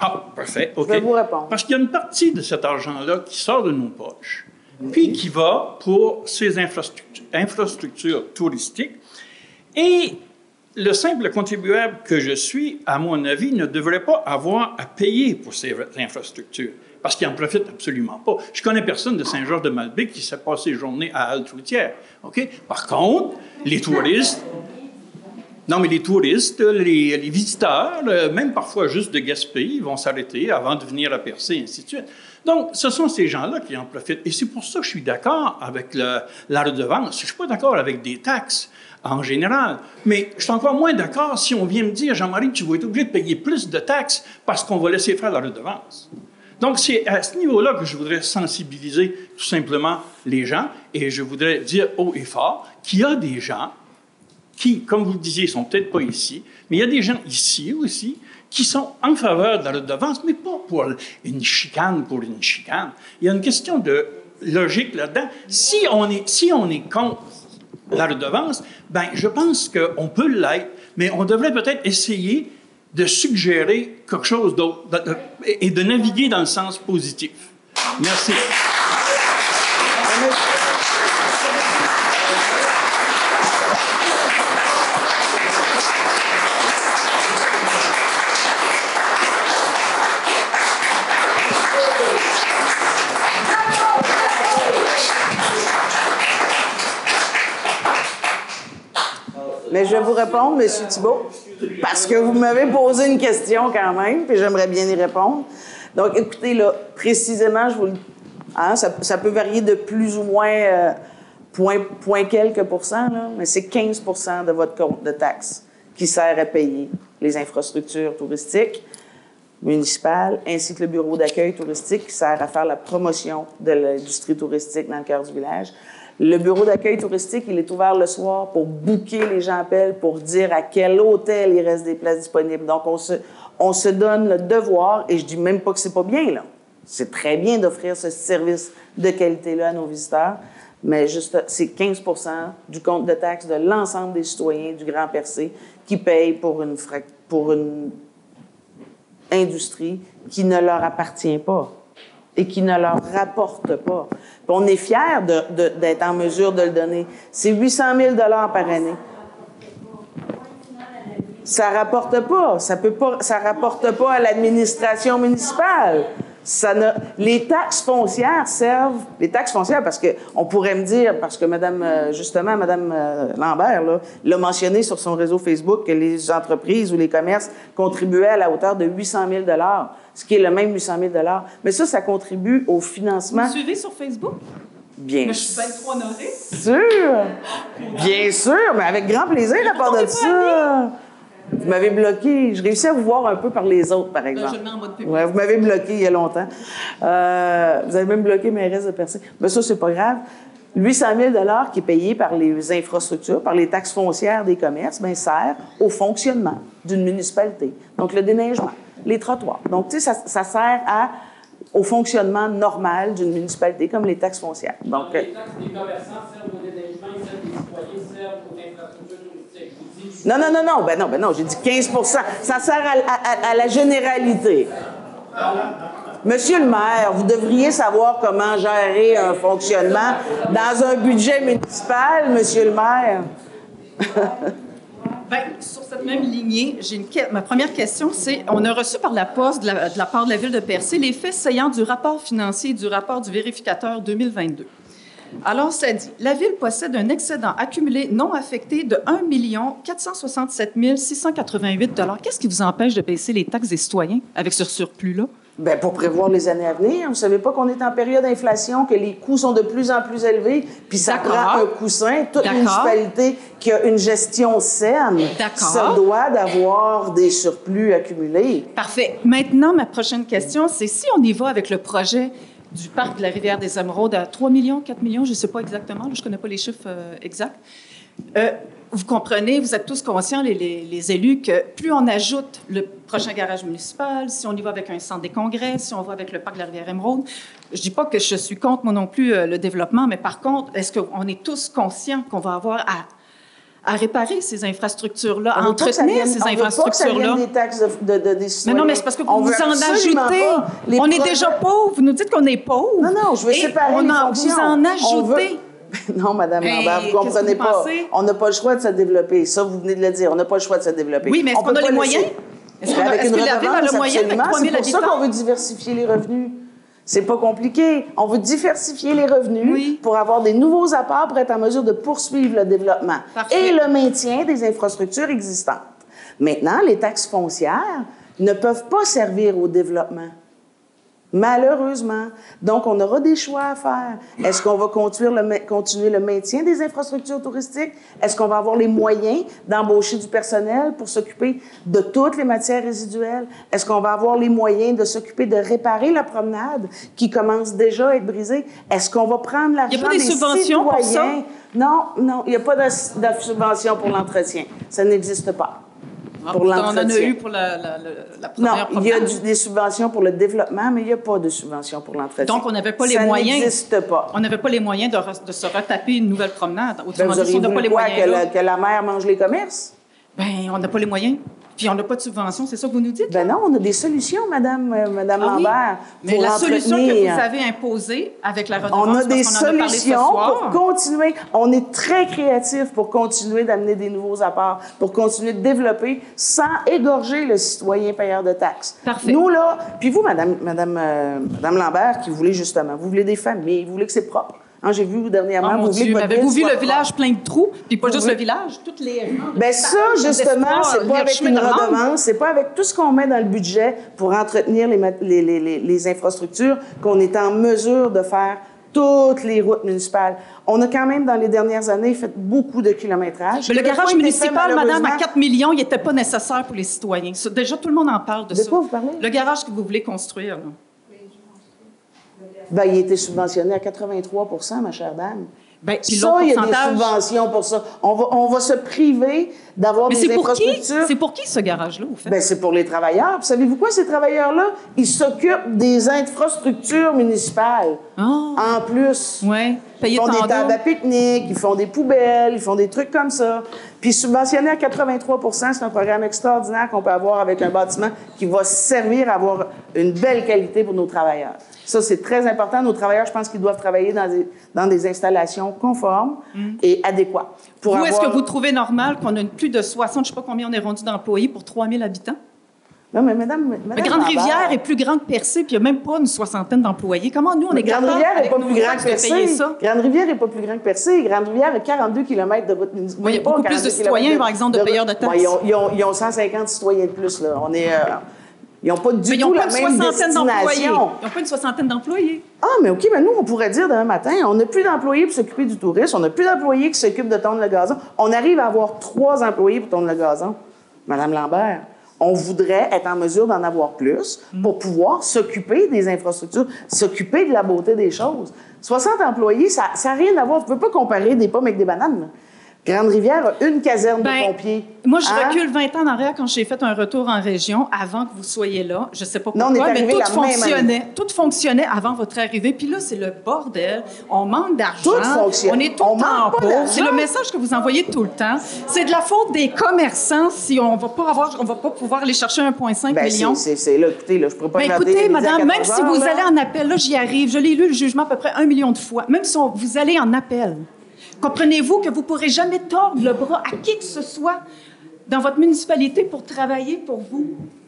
Speaker 14: Ah, parfait. OK.
Speaker 1: Je vais vous répondre.
Speaker 14: Parce qu'il y a une partie de cet argent-là qui sort de nos poches, puis qui va pour ces infrastructures, touristiques. Et le simple contribuable que je suis, à mon avis, ne devrait pas avoir à payer pour ces infrastructures, parce qu'il n'en profite absolument pas. Je connais personne de Saint-Georges-de-Malbec qui s'est passé journée à Altoutière. OK? Par contre, les touristes, non, mais les touristes, les, visiteurs, euh, même parfois juste de Gaspé, vont s'arrêter avant de venir à Percé, et ainsi de suite. Donc, ce sont ces gens-là qui en profitent. Et c'est pour ça que je suis d'accord avec la redevance. Je ne suis pas d'accord avec des taxes en général. Mais je suis encore moins d'accord si on vient me dire, Jean-Marie, tu vas être obligé de payer plus de taxes parce qu'on va laisser faire la redevance. Donc, c'est à ce niveau-là que je voudrais sensibiliser tout simplement les gens et je voudrais dire haut et fort qu'il y a des gens qui, comme vous le disiez, sont peut-être pas ici, mais il y a des gens ici aussi qui sont en faveur de la redevance, mais pas pour une chicane pour une chicane. Il y a une question de logique là-dedans. Si on est, si on est contre la redevance, ben, je pense qu'on peut l'être, mais on devrait peut-être essayer de suggérer quelque chose d'autre et de naviguer dans le sens positif. Merci.
Speaker 1: Mais je vais vous répondre, M. Thibault, parce que vous m'avez posé une question quand même, puis j'aimerais bien y répondre. Donc, écoutez, là, précisément, je vous le... hein, ça, ça peut varier de plus ou moins euh, point, point quelques pourcents, là, mais c'est 15 de votre compte de taxes qui sert à payer les infrastructures touristiques municipales, ainsi que le bureau d'accueil touristique qui sert à faire la promotion de l'industrie touristique dans le cœur du village. Le bureau d'accueil touristique, il est ouvert le soir pour booker les gens appellent, pour dire à quel hôtel il reste des places disponibles. Donc, on se, on se donne le devoir, et je dis même pas que c'est pas bien, là. C'est très bien d'offrir ce service de qualité-là à nos visiteurs, mais juste, c'est 15% du compte de taxes de l'ensemble des citoyens du Grand Percé qui payent pour une industrie qui ne leur appartient pas et qui ne leur rapporte pas. On est fiers d'être en mesure de le donner. C'est 800 000 par année. Ça rapporte pas. Ça peut pas. Ça rapporte pas à l'administration municipale. Ça ne, les taxes foncières servent, les taxes foncières, parce que on pourrait me dire, parce que Madame, euh, justement, Madame euh, Lambert l'a mentionné sur son réseau Facebook que les entreprises ou les commerces contribuaient à la hauteur de 800 000 ce qui est le même 800 000 Mais ça, ça contribue au financement.
Speaker 20: Vous me suivez sur Facebook?
Speaker 1: Bien
Speaker 20: Mais je suis bien trop honorée.
Speaker 1: sûr. Bien sûr, mais avec grand plaisir à part de ça. Vous m'avez bloqué. Je réussis à vous voir un peu par les autres, par exemple.
Speaker 20: je le mets en mode public.
Speaker 1: Ouais, vous m'avez bloqué il y a longtemps. Euh, vous avez même bloqué mes restes de personnes. Mais ça, c'est pas grave. 800 000 qui est payé par les infrastructures, par les taxes foncières des commerces, ben, sert au fonctionnement d'une municipalité. Donc, le déneigement, les trottoirs. Donc, tu sais, ça, ça sert à, au fonctionnement normal d'une municipalité, comme les taxes foncières. Donc,
Speaker 21: Les taxes des commerçants servent au déneigement et celles des citoyens servent aux infrastructures touristiques. Je vous dis,
Speaker 1: Non, non, non, non, ben non, ben non, j'ai dit 15% Ça sert à, la généralité. Monsieur le maire, vous devriez savoir comment gérer un fonctionnement dans un budget municipal, monsieur le maire.
Speaker 20: Bien, sur cette même lignée, ma première question, c'est on a reçu par la poste de la, de la part de la ville de Percé les faits saillants du rapport financier et du rapport du vérificateur 2022. Alors, ça dit, la ville possède un excédent accumulé non affecté de 1 467 688 Qu'est-ce qui vous empêche de baisser les taxes des citoyens avec ce surplus-là?
Speaker 1: Ben, pour prévoir les années à venir. Vous savez pas qu'on est en période d'inflation, que les coûts sont de plus en plus élevés, puis ça prend un coussin. Toute municipalité qui a une gestion saine se doit d'avoir des surplus accumulés.
Speaker 20: Parfait. Maintenant, ma prochaine question, c'est si on y va avec le projet du parc de la rivière des Émeraudes à 3 millions, 4 millions, je ne sais pas exactement, je ne connais pas les chiffres euh, exacts. Euh, vous comprenez, vous êtes tous conscients, les, élus, que plus on ajoute le prochain garage municipal, si on y va avec un centre des congrès, si on va avec le parc de la rivière Émeraude, je dis pas que je suis contre, moi non plus, euh, le développement, mais par contre, est-ce qu'on est tous conscients qu'on va avoir à, à réparer ces infrastructures-là, à entretenir ces infrastructures-là?
Speaker 1: des taxes de, de-
Speaker 20: Mais non, mais c'est parce que
Speaker 1: On
Speaker 20: vous en ajoutez. On est déjà pauvres. Vous nous dites qu'on est pauvres.
Speaker 1: Non, non, je veux séparer
Speaker 20: on
Speaker 1: les
Speaker 20: en-
Speaker 1: fonctions.
Speaker 20: Vous en ajoutez.
Speaker 1: Non, Madame Lambert, vous comprenez
Speaker 20: vous
Speaker 1: pas.
Speaker 20: pensez?
Speaker 1: On n'a pas le choix de se développer. Ça, vous venez de le dire. On n'a pas le choix de se développer.
Speaker 20: Oui, mais est-ce
Speaker 1: On
Speaker 20: qu'on a les moyens? Est-ce qu'on a-
Speaker 1: une
Speaker 20: que la ville a le moyen avec
Speaker 1: absolument.
Speaker 20: 3000
Speaker 1: C'est pour ça qu'on veut diversifier les revenus. C'est pas compliqué. On veut diversifier les revenus pour avoir des nouveaux apports pour être en mesure de poursuivre le développement et le maintien des infrastructures existantes. Maintenant, les taxes foncières ne peuvent pas servir au développement. Malheureusement. Donc, on aura des choix à faire. Est-ce qu'on va continuer le, ma- continuer le maintien des infrastructures touristiques? Est-ce qu'on va avoir les moyens d'embaucher du personnel pour s'occuper de toutes les matières résiduelles? Est-ce qu'on va avoir les moyens de s'occuper de réparer la promenade qui commence déjà à être brisée? Est-ce qu'on va prendre l'argent
Speaker 20: Il y a pas des
Speaker 1: des
Speaker 20: subventions pour
Speaker 1: citoyens? Non, non, il n'y a pas de, de subvention pour l'entretien. Ça n'existe pas.
Speaker 20: Ah,
Speaker 1: pour
Speaker 20: pourtant, on en a
Speaker 1: l'entretien.
Speaker 20: eu pour la, la- la- la
Speaker 1: Non, il y a du- des subventions pour le développement, mais il n'y a pas de subvention pour l'entretien.
Speaker 20: Donc, on n'avait pas les
Speaker 1: Ça
Speaker 20: moyens.
Speaker 1: n'existe pas.
Speaker 20: On n'avait pas les moyens de, re- de se retaper une nouvelle promenade.
Speaker 1: Ben,
Speaker 20: Autrement dit, on n'a pas les moyens.
Speaker 1: que, que la mer mange les commerces?
Speaker 20: ben, on n'a pas les moyens. Puis on n'a pas de subvention, c'est ça que vous nous dites?
Speaker 1: Ben non, on a des solutions, Madame, euh, Madame
Speaker 20: Ah oui?
Speaker 1: Lambert.
Speaker 20: Mais
Speaker 1: pour
Speaker 20: la solution que vous avez imposée avec la redevance,
Speaker 1: On a des
Speaker 20: a
Speaker 1: solutions pour continuer. On est très créatifs pour continuer d'amener des nouveaux apports, pour continuer de développer sans égorger le citoyen payeur de taxes.
Speaker 20: Parfait.
Speaker 1: Nous, là, puis vous, Madame, Madame, euh, Madame Lambert, qui voulez justement, vous voulez des familles, vous voulez que c'est propre. Hein, J'ai vu dernièrement,
Speaker 20: Oh
Speaker 1: vous
Speaker 20: Dieu,
Speaker 1: votre
Speaker 20: avez-vous
Speaker 1: ville
Speaker 20: vu
Speaker 1: soit
Speaker 20: le
Speaker 1: propre.
Speaker 20: village plein de trous? Puis pas
Speaker 1: Vous
Speaker 20: juste le village, toutes les.
Speaker 1: Ben ça, justement, c'est pas avec une redevance, c'est pas avec tout ce qu'on met dans le budget pour entretenir les, les, les- les- les infrastructures qu'on est en mesure de faire toutes les routes municipales. On a quand même, dans les dernières années, fait beaucoup de kilométrage.
Speaker 20: Mais le garage
Speaker 1: fait,
Speaker 20: municipal, madame, à
Speaker 1: malheureusement.
Speaker 20: 4 millions, il n'était pas nécessaire pour les citoyens. Déjà, tout le monde en parle de, ça.
Speaker 1: quoi vous parlez?
Speaker 20: Le garage que vous voulez construire. là.
Speaker 1: Ben, il a été subventionné à 83 ma chère dame.
Speaker 20: Ben,
Speaker 1: ça, il y a des subventions pour ça. On va, on va se priver d'avoir des infrastructures.
Speaker 20: C'est pour qui ce garage-là, au fait?
Speaker 1: Ben, c'est pour les travailleurs. Savez-vous quoi, ces travailleurs-là? Ils s'occupent des infrastructures municipales. En plus.
Speaker 20: Oui.
Speaker 1: Ils font des tables à pique-nique, ils font des poubelles, ils font des trucs comme ça. Puis subventionné à 83% c'est un programme extraordinaire qu'on peut avoir avec un bâtiment qui va servir à avoir une belle qualité pour nos travailleurs. Ça, c'est très important. Nos travailleurs, je pense qu'ils doivent travailler dans des, dans des installations conformes et adéquates. Pour
Speaker 20: Mm. vous, est-ce que vous trouvez normal qu'on ait plus de 60, je ne sais pas combien on est rendu d'employés pour 3000 habitants?
Speaker 1: Non, mais madame, madame
Speaker 20: La Grande-Rivière est plus grande que Percé, puis il n'y a même pas une soixantaine d'employés. Comment nous, on est capable,
Speaker 1: Grande-Rivière n'est pas plus grand que Percé. Grande-Rivière n'est pas plus grand que Percé. Grande-Rivière a 42 km de route municipale.
Speaker 20: Oui, il y a beaucoup plus de citoyens, par exemple, de payeurs de taxes.
Speaker 1: ils, ont, ils ont- ils ont 150 citoyens de plus. Là. On est, euh, ils n'ont pas du
Speaker 20: Mais ils
Speaker 1: tout
Speaker 20: n'ont
Speaker 1: la
Speaker 20: pas une
Speaker 1: même
Speaker 20: soixantaine d'employés.
Speaker 1: destination.
Speaker 20: Ils n'ont pas une soixantaine d'employés.
Speaker 1: Ah, mais OK, mais nous, on pourrait dire demain matin, on n'a plus d'employés pour s'occuper du tourisme, on n'a plus d'employés qui s'occupent de tondre le gazon. On arrive à avoir trois employés pour tondre le gazon. Madame Lambert, on voudrait être en mesure d'en avoir plus pour pouvoir s'occuper des infrastructures, s'occuper de la beauté des choses. 60 employés, ça n'a rien à voir. Tu ne peux pas comparer des pommes avec des bananes. là. Grande-Rivière a une caserne
Speaker 20: Ben,
Speaker 1: de pompiers.
Speaker 20: Moi, je
Speaker 1: Hein?
Speaker 20: recule 20 ans en arrière quand j'ai fait un retour en région avant que vous soyez là. Je ne sais pas
Speaker 1: Non,
Speaker 20: pourquoi,
Speaker 1: on est
Speaker 20: mais tout fonctionnait. Tout fonctionnait avant votre arrivée. Puis là, c'est le bordel. On manque d'argent.
Speaker 1: Tout fonctionne.
Speaker 20: On est tout
Speaker 1: On
Speaker 20: le temps
Speaker 1: pas
Speaker 20: pauvre. C'est le message que vous envoyez tout le temps. C'est de la faute des commerçants si on va pas avoir, on va pas pouvoir aller chercher 1,5
Speaker 1: Ben,
Speaker 20: million.
Speaker 1: c'est- là, écoutez, là, je ne pas
Speaker 20: Ben, écoutez, madame, même
Speaker 1: 14
Speaker 20: si
Speaker 1: heures,
Speaker 20: vous
Speaker 1: là.
Speaker 20: allez en appel, là, j'y arrive. Je l'ai lu, le jugement, à peu près un million de fois. Même si on- vous allez en appel, comprenez-vous que vous ne pourrez jamais tordre le bras à qui que ce soit dans votre municipalité pour travailler pour vous?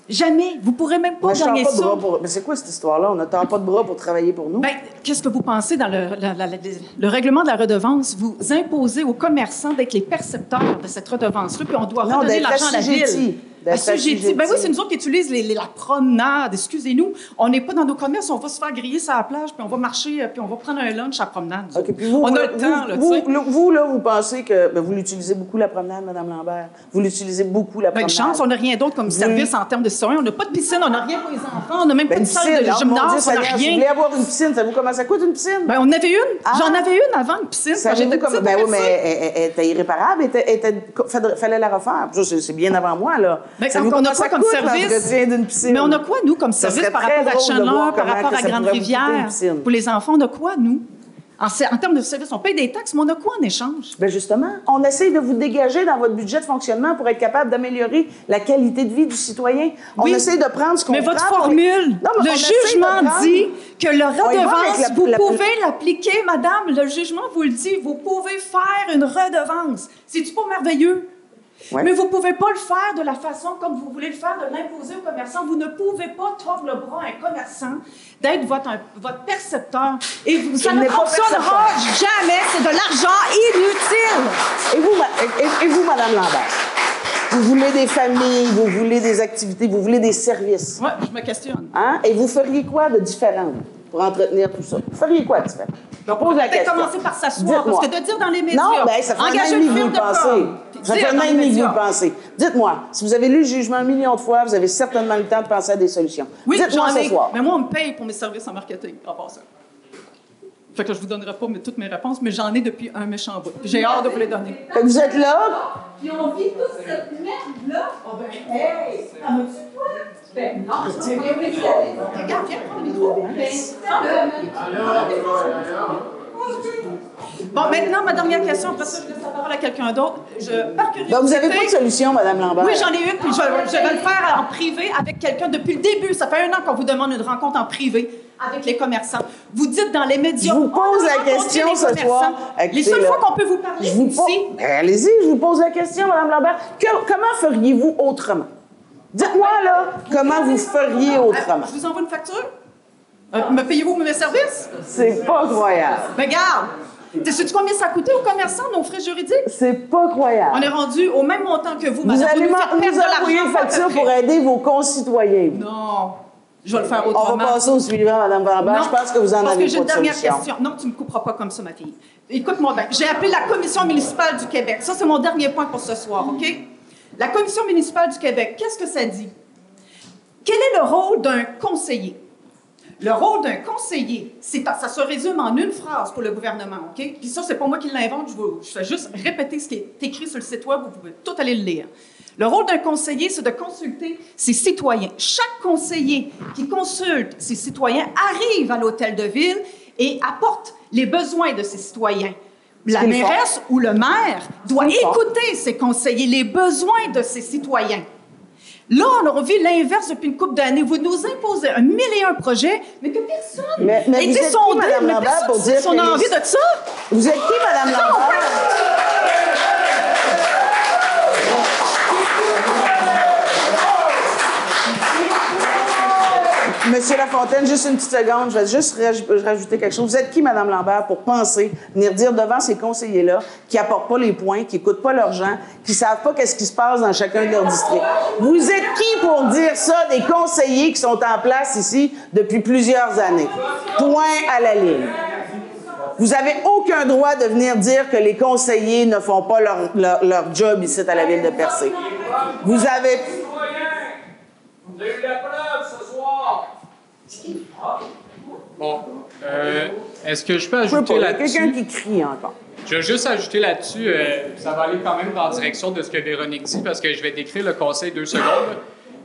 Speaker 20: Jamais. Vous ne pourrez même pas gagner ça.
Speaker 1: bras pour- Mais c'est quoi cette histoire-là? On ne tend pas de bras pour travailler pour nous?
Speaker 20: Ben, qu'est-ce que vous pensez dans le, la- la- la- le règlement de la redevance? Vous imposez aux commerçants d'être les percepteurs de cette redevance-là, puis on doit
Speaker 1: Non,
Speaker 20: redonner l'argent à la ville. Assujettis. Ben oui, c'est nous autres qui utilisent les- les- la promenade. Excusez-nous. On n'est pas dans nos commerces, on va se faire griller sur la plage, puis on va marcher, euh, puis on va prendre un lunch à la promenade.
Speaker 1: puis vous,
Speaker 20: on a
Speaker 1: vous-
Speaker 20: le temps, là,
Speaker 1: vous,
Speaker 20: sais.
Speaker 1: vous, vous, là, vous pensez que ben, vous l'utilisez beaucoup la promenade, Madame Lambert? Vous l'utilisez beaucoup la
Speaker 20: Ben,
Speaker 1: promenade?
Speaker 20: chance, on n'a rien d'autre comme
Speaker 1: Vous-
Speaker 20: service en termes de citoyens. On n'a pas de piscine, on n'a rien pour les enfants, on n'a même
Speaker 1: Ben,
Speaker 20: pas de salle de
Speaker 1: oh, Dieu,
Speaker 20: gymnase, on n'a
Speaker 1: vous voulez avoir une piscine, savez-vous comment ça coûte une piscine?
Speaker 20: Ben, on avait une. J'en avais une avant, une piscine, quand
Speaker 1: comment-
Speaker 20: petite.
Speaker 1: Ben oui, mais
Speaker 20: ça.
Speaker 1: elle, était irréparable, elle fallait la refaire. Ça, c'est bien avant moi, là.
Speaker 20: Ben,
Speaker 1: Savez-vous
Speaker 20: on a quoi
Speaker 1: ça
Speaker 20: comme service? Mais on a quoi, nous, comme
Speaker 1: Ça
Speaker 20: service par rapport à
Speaker 1: voir
Speaker 20: par rapport à
Speaker 1: ça
Speaker 20: Grande-Rivière? Pour les enfants, on a quoi, nous? En, en termes de service, on paye des taxes, mais on a quoi en échange?
Speaker 1: Ben justement, on essaie de vous dégager dans votre budget de fonctionnement pour être capable d'améliorer la qualité de vie du citoyen. On
Speaker 20: Oui.
Speaker 1: essaie de prendre ce qu'on
Speaker 20: Mais votre
Speaker 1: prend
Speaker 20: formule,
Speaker 1: Non, mais
Speaker 20: le jugement
Speaker 1: prendre-
Speaker 20: dit que le redevance,
Speaker 1: la-
Speaker 20: vous
Speaker 1: la-
Speaker 20: pouvez l'appliquer, madame. Le jugement vous le dit, vous pouvez faire une redevance. C'est-tu pas merveilleux?
Speaker 1: Ouais.
Speaker 20: Mais vous ne pouvez pas le faire de la façon comme vous voulez le faire, de l'imposer aux commerçants. Vous ne pouvez pas tordre le bras à un commerçant d'être votre, votre percepteur. Et vous- ça ne fonctionnera jamais. C'est de l'argent inutile.
Speaker 1: Et vous, et, et vous, Madame Lambert? Vous voulez des familles, vous voulez des activités, vous voulez des services.
Speaker 20: Oui, je me questionne.
Speaker 1: Hein? Et vous feriez quoi de différent? Pour entretenir tout ça? Vous feriez quoi de différent? Je pose la question.
Speaker 20: commencer par s'asseoir, parce que de dire dans les médias,
Speaker 1: Non, ben, ça fait un an et demi que vous pensez. Ça fait un an et demi que vous pensez. Dites-moi, si vous avez lu le jugement un million de fois, vous avez certainement le temps de penser à des solutions.
Speaker 20: Oui,
Speaker 1: Dites-moi ce soir.
Speaker 20: Mais moi, on me paye pour mes services en marketing, en passant. Fait que je vous donnerai pas toutes mes réponses, mais j'en ai depuis un méchant bout. J'ai hâte de vous les donner.
Speaker 1: Vous êtes là,
Speaker 22: Puis on vit toute cette merde-là. Oh ben, hey, en as-tu toi? Ben non, c'est pas vrai.
Speaker 20: Regarde, viens prendre le micro.
Speaker 22: Ben,
Speaker 20: Bon, maintenant, ma dernière question, après ça, je laisse la parole à quelqu'un d'autre. Je, par curiosité...
Speaker 1: Ben, vous n'avez pas de solution, Madame Lambert.
Speaker 20: Oui, j'en ai une, puis je, je vais le faire en privé avec quelqu'un depuis le début. Ça fait un an qu'on vous demande une rencontre en privé avec les commerçants. Vous dites dans les médias...
Speaker 1: Je vous pose la question
Speaker 20: les
Speaker 1: ce soir.
Speaker 20: Les seules
Speaker 1: là,
Speaker 20: fois qu'on peut vous parler,
Speaker 1: Je vous pose-
Speaker 20: ici.
Speaker 1: Ben, Allez-y, je vous pose la question, Madame Lambert. Que- comment feriez-vous autrement? Dites-moi, là, comment vous feriez autrement?
Speaker 20: Je vous envoie une facture? Euh, me payez-vous mes services?
Speaker 1: C'est pas croyable.
Speaker 20: Ben, garde! Sais-tu combien ça a coûté aux commerçants, nos frais juridiques?
Speaker 1: C'est pas croyable.
Speaker 20: On est rendu au même montant que vous,
Speaker 1: Vous
Speaker 20: madame.
Speaker 1: allez
Speaker 20: nous
Speaker 1: envoyer une facture pour aider vos concitoyens.
Speaker 20: Non. Je vais le faire
Speaker 1: On
Speaker 20: autrement.
Speaker 1: va passer au suivant, Madame Lambert.
Speaker 20: Non,
Speaker 1: Je pense que vous en
Speaker 20: parce
Speaker 1: avez
Speaker 20: que j'ai une
Speaker 1: de
Speaker 20: dernière
Speaker 1: solution.
Speaker 20: question. Non, tu ne me couperas pas comme ça, ma fille. Écoute-moi bien. J'ai appelé la Commission municipale du Québec. Ça, c'est mon dernier point pour ce soir, OK? La Commission municipale du Québec, qu'est-ce que ça dit? Quel est le rôle d'un conseiller? Le rôle d'un conseiller, ça se résume en une phrase pour le gouvernement, OK? Puis ça, c'est pas moi qui l'invente, je, vous- je fais juste répéter ce qui est écrit sur le site Web, vous pouvez tout aller le lire. Le rôle d'un conseiller, c'est de consulter ses citoyens. Chaque conseiller qui consulte ses citoyens arrive à l'hôtel de ville et apporte les besoins de ses citoyens. La mairesse ou le maire doit écouter ses conseillers, les besoins de ses citoyens. Là, on a vu l'inverse depuis une couple d'années. Vous nous imposez un mille et un projets, mais que personne
Speaker 1: Mais, mais
Speaker 20: été
Speaker 1: vous êtes qui, Lambert, pour dire
Speaker 20: on a envie de ça.
Speaker 1: Vous êtes qui, Madame
Speaker 20: Non,
Speaker 1: Lambert? Monsieur Lafontaine, juste une petite seconde, je vais juste raj- rajouter quelque chose. Vous êtes qui, Madame Lambert, pour penser, venir dire devant ces conseillers-là, qui apportent pas les points, qui écoutent pas leurs gens, qui savent pas qu'est-ce qui se passe dans chacun de leurs districts? Vous êtes qui pour dire ça des conseillers qui sont en place ici depuis plusieurs années? Point à la ligne. Vous n'avez aucun droit de venir dire que les conseillers ne font pas leur, job ici à la ville de Percé. Vous avez...
Speaker 6: Bon, euh, est-ce que je peux ajouter
Speaker 1: a quelqu'un
Speaker 6: là-dessus?
Speaker 1: qui crie encore.
Speaker 6: Je vais juste ajouter là-dessus, euh, ça va aller quand même dans la direction de ce que Véronique dit, parce que je vais décrire le conseil deux secondes.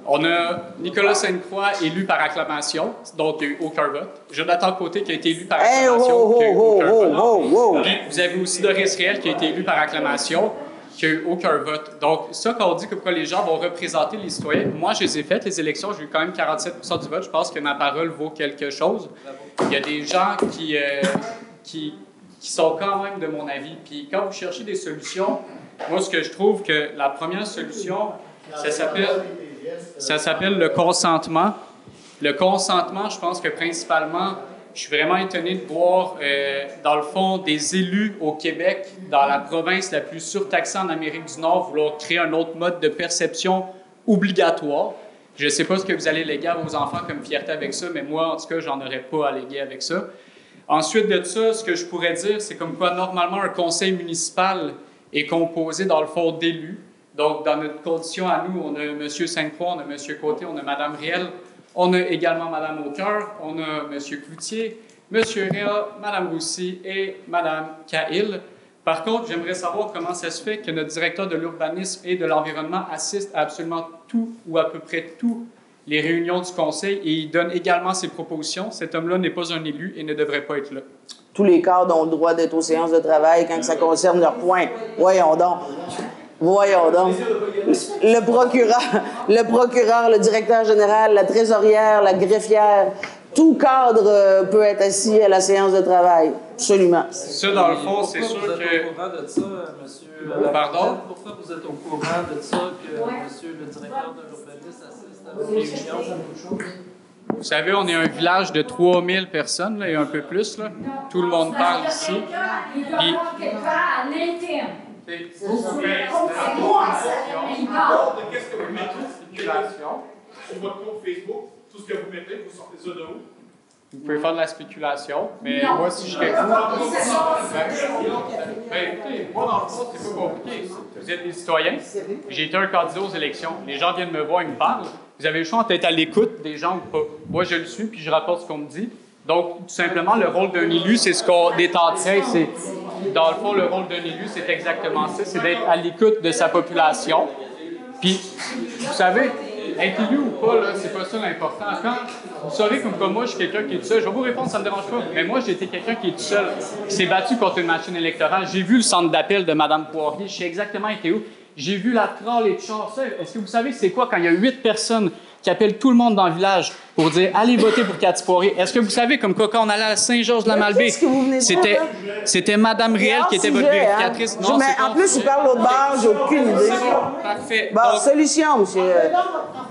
Speaker 6: On a Nicolas Sainte-Croix élu par acclamation, donc il n'y a eu aucun vote. Jonathan Côté qui a été élu par
Speaker 1: Hey,
Speaker 6: acclamation,
Speaker 1: oh,
Speaker 6: qui a eu
Speaker 1: oh,
Speaker 6: aucun
Speaker 1: oh,
Speaker 6: vote. vous avez aussi Doris Riel qui a été élu par acclamation, qui n'a eu aucun vote. Donc, ça, quand on dit que pourquoi les gens vont représenter les citoyens, moi, je les ai faites, les élections, j'ai eu quand même 47 du vote. Je pense que ma parole vaut quelque chose. Il y a des gens qui, euh, qui, qui sont quand même de mon avis. Puis quand vous cherchez des solutions, moi, ce que je trouve que la première solution, ça s'appelle, ça s'appelle le consentement. Le consentement, je pense que principalement, je suis vraiment étonné de voir, euh, dans le fond, des élus au Québec, dans la province la plus surtaxée en Amérique du Nord, vouloir créer un autre mode de perception obligatoire. Je ne sais pas ce que vous allez léguer à vos enfants comme fierté avec ça, mais moi, en tout cas, j'en aurais pas à léguer avec ça. Ensuite de ça, ce que je pourrais dire, c'est comme quoi normalement un conseil municipal est composé dans le fond d'élus. Donc, dans notre condition à nous, on a M. Sainte-Croix, on a M. Côté, on a Mme Riel, on a également Mme Aucœur, on a M. Cloutier, M. Réa, Mme Roussy et Mme Cahill. Par contre, j'aimerais savoir comment ça se fait que notre directeur de l'urbanisme et de l'environnement assiste à absolument tout ou à peu près tout les réunions du conseil et il donne également ses propositions. Cet homme-là n'est pas un élu et ne devrait pas être là.
Speaker 1: Tous les cadres ont le droit d'être aux séances de travail quand ça concerne leurs points. Voyons donc. Voyons donc. Le procureur, le procureur, le directeur général, la trésorière, la greffière, tout cadre euh, peut être assis à la séance de travail. Absolument.
Speaker 6: Ça, dans le fond, c'est sûr
Speaker 21: vous êtes
Speaker 6: que...
Speaker 21: au courant de ça, monsieur?
Speaker 6: Pardon?
Speaker 21: Pourquoi vous êtes au courant de ça que monsieur le directeur de l'urbanisme assiste à vos réunions?
Speaker 6: Vous savez, on est un village de 3000 personnes, là, et un peu plus. Là. Tout le monde parle ici.
Speaker 23: Il quelque
Speaker 24: Qu'est-ce que vous mettez sur votre compte Facebook? Tout ce que vous mettez, vous sortez ça de où?
Speaker 6: Vous pouvez faire de la spéculation, mais
Speaker 24: Non.
Speaker 6: moi, si je serais vous... Ben, écoutez, moi, dans le fond, c'est pas compliqué. Vous êtes des citoyens. J'ai été un candidat aux élections. Les gens viennent me voir, ils me parlent. Vous avez le choix d'être à l'écoute des gens ou pas. Moi, je le suis, puis je rapporte ce qu'on me dit. Donc, tout simplement, le rôle d'un élu, c'est ce qu'on train, c'est... Dans le fond, le rôle d'un élu, c'est exactement ça, c'est d'être à l'écoute de sa population. Puis, vous savez, être élu ou pas, là, c'est pas ça l'important. Quand vous savez comme moi, je suis quelqu'un qui est tout seul, je vais vous répondre, ça me dérange pas. Mais moi, j'ai été quelqu'un qui est tout seul, qui s'est battu contre une machine électorale. J'ai vu le centre d'appel de Mme Poirier, je sais exactement été où. J'ai vu la troll et chars. Ça, Est-ce que vous savez c'est quoi quand il y a huit personnes qui appellent tout le monde dans le village pour dire allez voter pour Cathy Poirier? Est-ce que vous savez comme quoi quand on allait à Saint-Georges-de-la-Malbaie,
Speaker 1: vous
Speaker 6: c'était, c'était Mme Riel qui était votre
Speaker 1: hein?
Speaker 6: vérificatrice?
Speaker 1: Mais en plus, il parle l'autre bord, j'ai aucune idée.
Speaker 6: Parfait.
Speaker 1: Bon,
Speaker 6: Donc-
Speaker 1: solution, monsieur.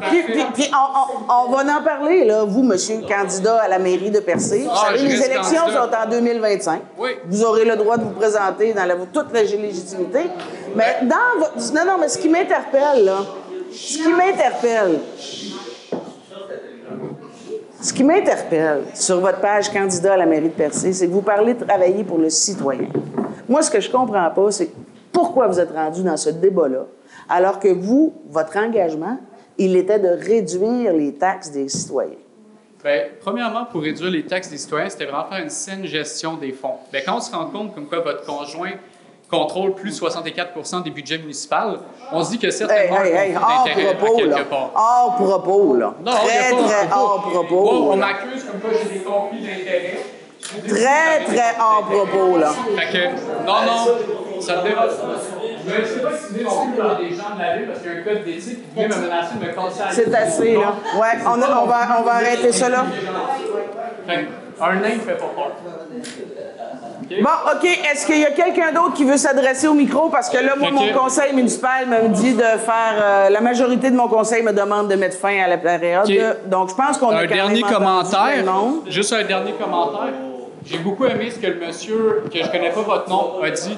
Speaker 1: Puis, puis- puis on, on- on va en parler, là, vous, monsieur, candidat à la mairie de Percé. Vous
Speaker 6: Ah,
Speaker 1: savez,
Speaker 6: je
Speaker 1: les élections
Speaker 6: candidat.
Speaker 1: sont en 2025.
Speaker 6: Oui.
Speaker 1: Vous aurez le droit de vous présenter dans la, toute la légitimité. Mais dans votre... Non, non, mais ce qui m'interpelle, là, ce qui m'interpelle, ce qui m'interpelle sur votre page candidat à la mairie de Percé, c'est que vous parlez de travailler pour le citoyen. Moi, ce que je comprends pas, c'est pourquoi vous êtes rendu dans ce débat-là, alors que vous, votre engagement, il était de réduire les taxes des citoyens.
Speaker 6: Bien, premièrement, pour réduire les taxes des citoyens, c'était vraiment faire une saine gestion des fonds. Bien, quand on se rend compte comme quoi votre conjoint contrôle plus 64% des budgets municipaux, on se dit que
Speaker 1: Hey,
Speaker 6: certainement
Speaker 1: hey, hey,
Speaker 6: d'intérêt à
Speaker 1: propos, là.
Speaker 6: quelque part.
Speaker 1: Hors propos, là.
Speaker 6: Non,
Speaker 1: très,
Speaker 6: il y a pas
Speaker 1: très
Speaker 6: propos.
Speaker 1: hors propos.
Speaker 6: Moi, on
Speaker 1: là.
Speaker 6: m'accuse comme quoi j'ai des conflits d'intérêts.
Speaker 1: Très, très hors propos, là.
Speaker 6: Fait que, non, non, ça me dérange pas. Je ne sais pas si vous voulez non plus des gens de la ville parce qu'il y a un code d'éthique qui vient me menacer de me casser
Speaker 1: C'est assez, là. Ouais, on, a- on va, on va arrêter ça, là.
Speaker 6: Fait un nain ne fait pas peur.
Speaker 1: Bon, OK. Est-ce qu'il y a quelqu'un d'autre qui veut s'adresser au micro? Parce que là, moi, mon conseil municipal me dit de faire... euh, la majorité de mon conseil me demande de mettre fin à la période. Donc, je pense qu'on a
Speaker 6: Un dernier commentaire.
Speaker 1: monde.
Speaker 6: Juste un dernier commentaire. J'ai beaucoup aimé ce que le monsieur, que je connais pas votre nom, a dit.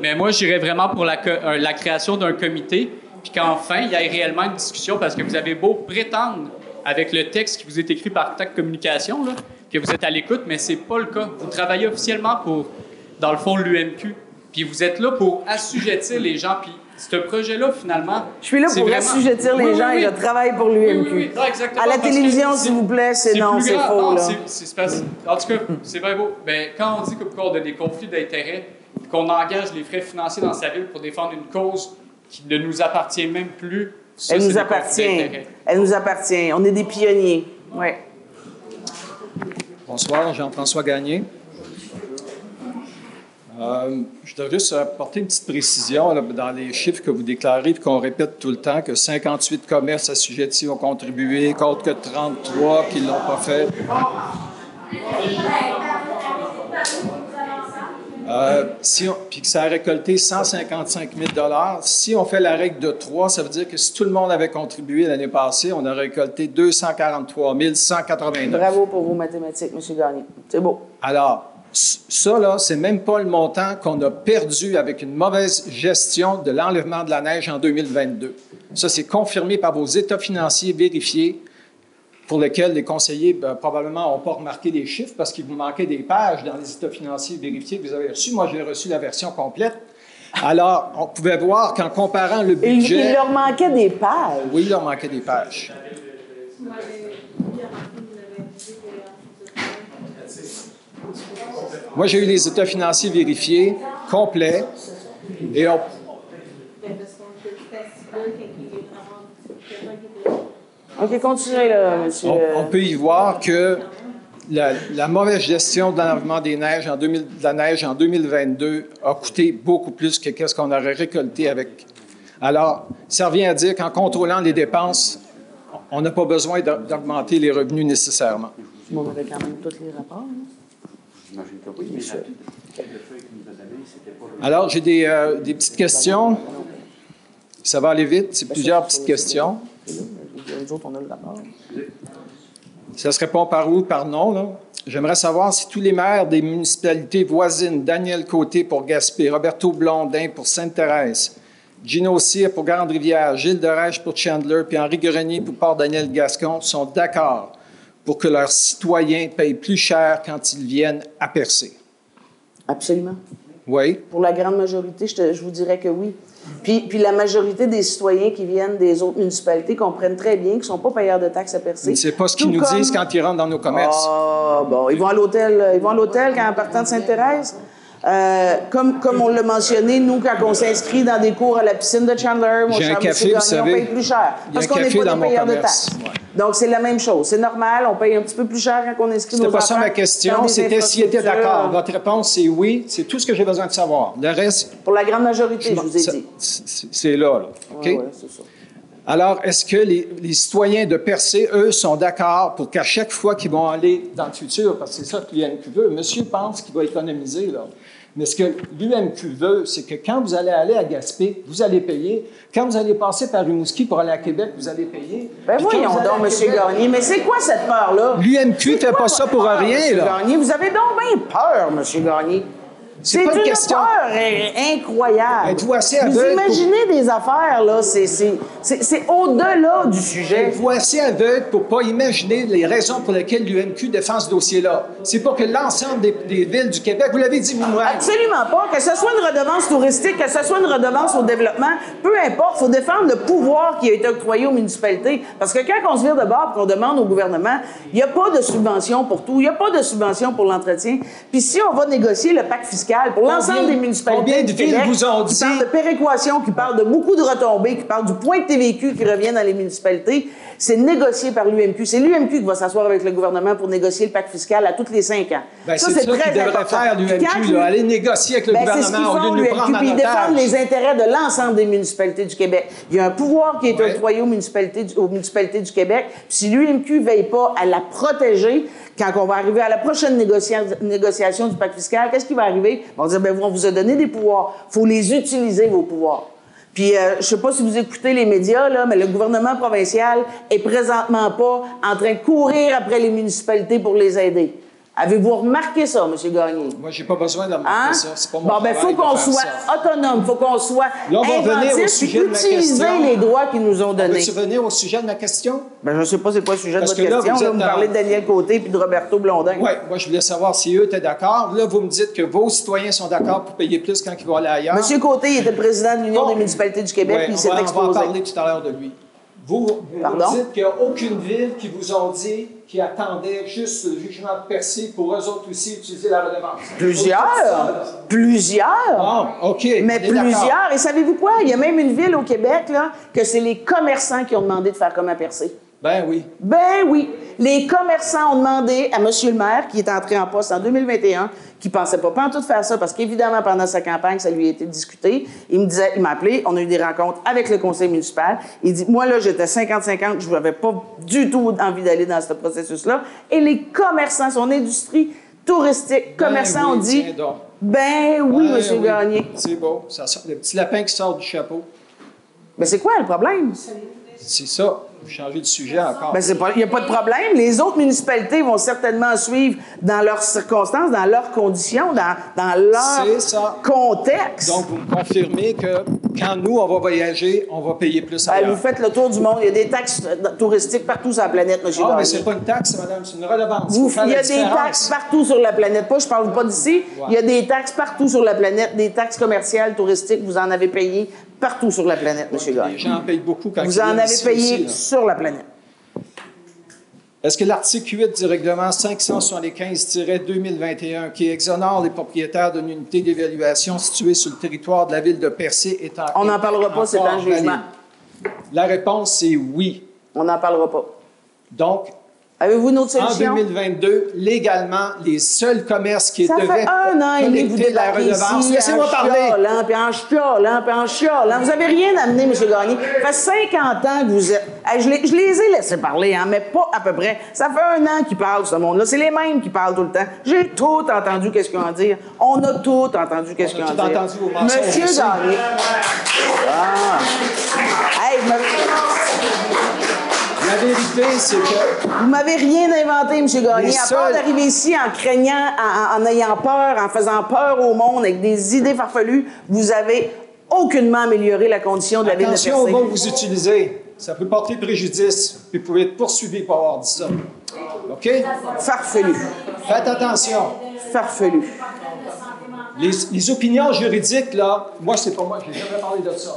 Speaker 6: Mais moi, j'irais vraiment pour la, euh, la création d'un comité, puis qu'enfin, il y ait réellement une discussion, parce que vous avez beau prétendre, avec le texte qui vous est écrit par TAC Communication, là, que vous êtes à l'écoute, mais c'est pas le cas. Vous travaillez officiellement pour, dans le fond, l'UMQ. Puis vous êtes là pour assujettir les gens. Puis ce projet-là, finalement.
Speaker 1: Je suis là pour
Speaker 6: vraiment-
Speaker 1: assujettir les
Speaker 6: Oui, oui,
Speaker 1: gens
Speaker 6: oui.
Speaker 1: et je travaille pour l'UMQ.
Speaker 6: Oui, oui, oui.
Speaker 1: À la télévision, s'il vous plaît, c'est non, c'est faux,
Speaker 6: Non,
Speaker 1: là.
Speaker 6: c'est- c'est parce- En tout cas, c'est bien beau. Ben, quand on dit que- qu'on a des conflits d'intérêts, qu'on engage les frais financiers dans sa ville pour défendre une cause qui ne nous appartient même plus, ça,
Speaker 1: Elle nous appartient. Elle nous appartient. On est des pionniers. Oui.
Speaker 25: Bonsoir, Jean-François Gagné. Euh, je voudrais juste apporter une petite précision dans les chiffres que vous déclarez et qu'on répète tout le temps, que 58 commerces assujettis ont contribué, contre que 33 qui ne l'ont pas fait. Euh, si on- puis que ça a récolté 155 000 Si on fait la règle de 3, ça veut dire que si tout le monde avait contribué l'année passée, on aurait récolté 243 189.
Speaker 1: Bravo pour vos mathématiques, M. Gagné. C'est beau.
Speaker 25: Alors, ça, là, c'est même pas le montant qu'on a perdu avec une mauvaise gestion de l'enlèvement de la neige en 2022. Ça, c'est confirmé par vos états financiers vérifiés pour lesquels les conseillers ben, probablement n'ont pas remarqué les chiffres parce qu'il vous manquait des pages dans les états financiers vérifiés que vous avez reçus. Moi, j'ai reçu la version complète. Alors, on pouvait voir qu'en comparant le
Speaker 1: Il,
Speaker 25: budget...
Speaker 1: il leur manquait des pages.
Speaker 25: Oui, il leur manquait des pages. Moi, j'ai eu les états financiers vérifiés, complets, et on,
Speaker 1: OK, continuez, là, monsieur.
Speaker 25: on- on peut y voir que la, la mauvaise gestion de l'enlèvement des neiges en 2000 de la neige en 2022 a coûté beaucoup plus que ce qu'on aurait récolté avec. Alors, ça revient à dire qu'en contrôlant les dépenses, on n'a pas besoin d'a- d'augmenter les revenus nécessairement.
Speaker 1: On avait quand même tous les rapports. hein?
Speaker 26: Oui, mais.
Speaker 25: Alors, j'ai des, euh, des petites questions. Ça va aller vite, c'est plusieurs petites questions.
Speaker 1: Nous autres, on a le rapport.
Speaker 25: Ça se répond par où? Par non, là. J'aimerais savoir si tous les maires des municipalités voisines, Daniel Côté pour Gaspé, Roberto Blondin pour Sainte-Thérèse, Gino Cyr pour Grande-Rivière, Gilles Derèche pour Chandler, puis Henri Grenier pour Port-Daniel-Gascon sont d'accord pour que leurs citoyens payent plus cher quand ils viennent à Percé.
Speaker 1: Absolument.
Speaker 25: Oui.
Speaker 1: Pour la grande majorité, je, te- je vous dirais que oui. Puis, puis la majorité des citoyens qui viennent des autres municipalités comprennent très bien qu'ils ne sont pas payeurs de taxes à percer.
Speaker 25: C'est pas ce qu'ils nous
Speaker 1: comme-
Speaker 25: disent quand ils rentrent dans nos commerces.
Speaker 1: Ah, bon, ils vont à l'hôtel, ils vont à l'hôtel quand en partant de Sainte-Thérèse? Euh, comme, comme on l'a mentionné, nous, quand on s'inscrit dans des cours à la piscine de Chandler, mon
Speaker 25: J'ai un
Speaker 1: cher
Speaker 25: café,
Speaker 1: monsieur
Speaker 25: vous
Speaker 1: Gagnon,
Speaker 25: savez,
Speaker 1: on paye plus cher. Parce qu'on n'est pas des payeurs de taxes. Donc, c'est la même chose. C'est normal, on paye un petit peu plus cher quand on inscrit nos
Speaker 25: C'était pas ça
Speaker 1: enfants
Speaker 25: ma question, c'était étaient
Speaker 1: infrastructures.
Speaker 25: d'accord. Votre réponse, c'est oui. C'est tout ce que j'ai besoin de savoir. Le reste,
Speaker 1: Pour la grande majorité, je vous ai dit.
Speaker 25: c'est là, là. OK?
Speaker 1: Ouais, ouais, c'est ça.
Speaker 25: Alors, est-ce que les, les citoyens de Percé, eux, sont d'accord pour qu'à chaque fois qu'ils vont aller dans le futur, parce que c'est ça que l'UMQ veut, monsieur pense qu'il va économiser, là. Mais ce que l'UMQ veut, c'est que quand vous allez aller à Gaspé, vous allez payer. Quand vous allez passer par Rimouski pour aller à Québec, vous allez payer.
Speaker 1: Ben
Speaker 25: Puis
Speaker 1: voyons donc, M.
Speaker 25: Québec-
Speaker 1: Gagné, mais c'est quoi cette peur-là?
Speaker 25: L'UMQ fait pas ça pour rien,
Speaker 1: M.
Speaker 25: là.
Speaker 1: Gagné, vous avez donc bien peur, M. Gagné.
Speaker 25: C'est
Speaker 1: une
Speaker 25: une question-
Speaker 1: peur in- incroyable.
Speaker 25: Êtes-vous assez
Speaker 1: Vous
Speaker 25: aveugle pour-
Speaker 1: imaginez des affaires, là, c'est- au-delà du sujet.
Speaker 25: Êtes-vous assez aveugle pour pas imaginer les raisons pour lesquelles l'UMQ défend ce dossier-là? C'est pas que l'ensemble des, des villes du Québec, vous l'avez dit vous-même.
Speaker 1: Absolument pas. Que ce soit une redevance touristique, que ce soit une redevance au développement, peu importe, il faut défendre le pouvoir qui a été octroyé aux municipalités. Parce que quand on se vire de bord et qu'on demande au gouvernement, il n'y a pas de subvention pour tout, il n'y a pas de subvention pour l'entretien. Puis si on va négocier le pacte fiscal pour l'ensemble des municipalités
Speaker 25: combien de villes vous ont
Speaker 1: qui
Speaker 25: dit-
Speaker 1: parle de péréquation, qui parle de beaucoup de retombées, qui parle du point de TVQ qui revient dans les municipalités, c'est négocié par l'UMQ. C'est l'UMQ qui va s'asseoir avec le gouvernement pour négocier le pacte fiscal à tous les cinq ans.
Speaker 25: Ben, c'est ça qu'ils devraient
Speaker 1: important.
Speaker 25: faire, l'UMQ, aller négocier avec le
Speaker 1: Ben, c'est
Speaker 25: gouvernement au lieu de prendre en
Speaker 1: puis ils défendent les intérêts de l'ensemble des municipalités du Québec. Il y a un pouvoir qui est octroyé aux municipalités, du, aux municipalités du Québec. Puis si l'UMQ ne veille pas à la protéger, quand on va arriver à la prochaine négocia- négociation du pacte fiscal, qu'est-ce qui va arriver? On va dire, ben, on vous a donné des pouvoirs. Faut les utiliser, vos pouvoirs. Puis, euh, je sais pas si vous écoutez les médias, là, mais le gouvernement provincial est présentement pas en train de courir après les municipalités pour les aider. Avez-vous remarqué ça, M. Gagné?
Speaker 25: Moi, j'ai pas besoin de remarquer
Speaker 1: Hein?
Speaker 25: ça. C'est pas mon
Speaker 1: Bon, ben, faut qu'on soit
Speaker 25: ça.
Speaker 1: autonome, faut qu'on soit
Speaker 25: Là, on va revenir au sujet de ma
Speaker 1: utiliser
Speaker 25: question.
Speaker 1: les droits qu'ils nous ont
Speaker 25: On
Speaker 1: donnés.
Speaker 25: veut-tu venir au sujet de ma question?
Speaker 1: Ben, je ne sais pas c'est quoi le sujet
Speaker 25: Parce
Speaker 1: de votre
Speaker 25: que là,
Speaker 1: question.
Speaker 25: vous
Speaker 1: Là,
Speaker 25: êtes
Speaker 1: vous parlez de Daniel Côté puis de Roberto Blondin.
Speaker 25: Oui, moi, je voulais savoir si eux étaient d'accord. Là, vous me dites que vos citoyens sont d'accord pour payer plus quand ils vont aller ailleurs.
Speaker 1: Monsieur Côté, il était président de l'Union des municipalités du Québec,
Speaker 25: Ouais,
Speaker 1: puis il
Speaker 25: on
Speaker 1: s'est
Speaker 25: va- On va en
Speaker 1: exposé.
Speaker 25: parler tout à l'heure de lui. Vous, dites qu'il n'y a aucune ville qui vous ont dit qui attendait juste le jugement de Percé pour eux autres aussi utiliser la redevance.
Speaker 1: Plusieurs? Plusieurs?
Speaker 25: Bon, OK.
Speaker 1: Mais plusieurs. Et savez-vous quoi? Il y a même une ville au Québec, là, que c'est les commerçants qui ont demandé de faire comme à Percé.
Speaker 25: Ben oui.
Speaker 1: Ben oui. Les commerçants ont demandé à M. le maire, qui est entré en poste en 2021, qui pensait pas tout faire ça, parce qu'évidemment, pendant sa campagne, ça lui a été discuté. Il me disait, il m'a appelé, on a eu des rencontres avec le conseil municipal. Il dit, moi, là, j'étais 50-50, je n'avais pas du tout envie d'aller dans ce processus-là. Et les commerçants, son industrie touristique,
Speaker 25: Ben
Speaker 1: commerçants
Speaker 25: oui,
Speaker 1: ont dit, ben oui,
Speaker 25: Ben
Speaker 1: M.
Speaker 25: oui.
Speaker 1: Gagné.
Speaker 25: C'est beau. Ça sort, le petit lapin qui sort du chapeau.
Speaker 1: Ben c'est quoi le problème?
Speaker 25: C'est ça. Vous changez de sujet encore.
Speaker 1: Ben, c'est pas- il n'y a pas de problème. Les autres municipalités vont certainement suivre dans leurs circonstances, dans leurs conditions, dans, dans leur
Speaker 25: ça.
Speaker 1: contexte.
Speaker 25: Donc, vous me confirmez que quand nous, on va voyager, on va payer plus
Speaker 1: Ben,
Speaker 25: ailleurs.
Speaker 1: vous faites le tour du monde. Il y a des taxes touristiques partout sur la planète, M.
Speaker 25: Ah, mais c'est pas une taxe, madame, c'est une redevance.
Speaker 1: Vous- il y a des taxes partout sur la planète. Pas, je parle pas d'ici. Il y a des taxes partout sur la planète, des taxes commerciales, touristiques. Vous en avez payé partout sur la planète, M. Gagné.
Speaker 25: Les gens payent beaucoup quand
Speaker 1: Vous en avez
Speaker 25: ici
Speaker 1: payé
Speaker 25: aussi,
Speaker 1: sur la planète.
Speaker 25: Est-ce que l'article 8 du règlement 575-2021, qui exonère les propriétaires d'une unité d'évaluation située sur le territoire de la ville de Percé, est en
Speaker 1: On n'en parlera pas, c'est en jugement.
Speaker 25: La réponse, c'est oui.
Speaker 1: On n'en parlera pas.
Speaker 25: Donc,
Speaker 1: Avez-vous une autre
Speaker 25: en
Speaker 1: solution?
Speaker 25: 2022, légalement, les seuls commerces qui
Speaker 1: Ça
Speaker 25: devaient
Speaker 1: fait un an et vous
Speaker 25: la redevance... Laissez-moi parler!
Speaker 1: chiolant, puis en chiolant, puis en chiolant. Vous n'avez rien amené, M. Gagné. Ça fait 50 ans que vous êtes... Je, les, je les ai laissés parler, hein, mais pas à peu près. Ça fait un an qu'ils parlent, ce monde-là. C'est les mêmes qui parlent tout le temps. J'ai tout entendu qu'est-ce qu'ils ont à dire. On a tout entendu qu'est-ce qu'ils ont à
Speaker 25: tout
Speaker 1: dire.
Speaker 25: entendu vos
Speaker 1: Monsieur. Gagné. Ah. Hey, m'avez-
Speaker 25: La vérité, c'est que...
Speaker 1: Vous m'avez rien inventé, M. Gagné, à part d'arriver ici en craignant, en, ayant peur, en faisant peur au monde, avec des idées farfelues. Vous avez aucunement amélioré la condition de la ville de
Speaker 25: Attention au mot que vous utilisez. Ça peut porter préjudice, puis vous pouvez être poursuivi pour avoir dit ça. OK?
Speaker 1: Farfelu.
Speaker 25: Faites attention.
Speaker 1: Farfelu.
Speaker 25: Les, les opinions juridiques, là, moi, c'est pas moi, j'ai jamais parlé de ça.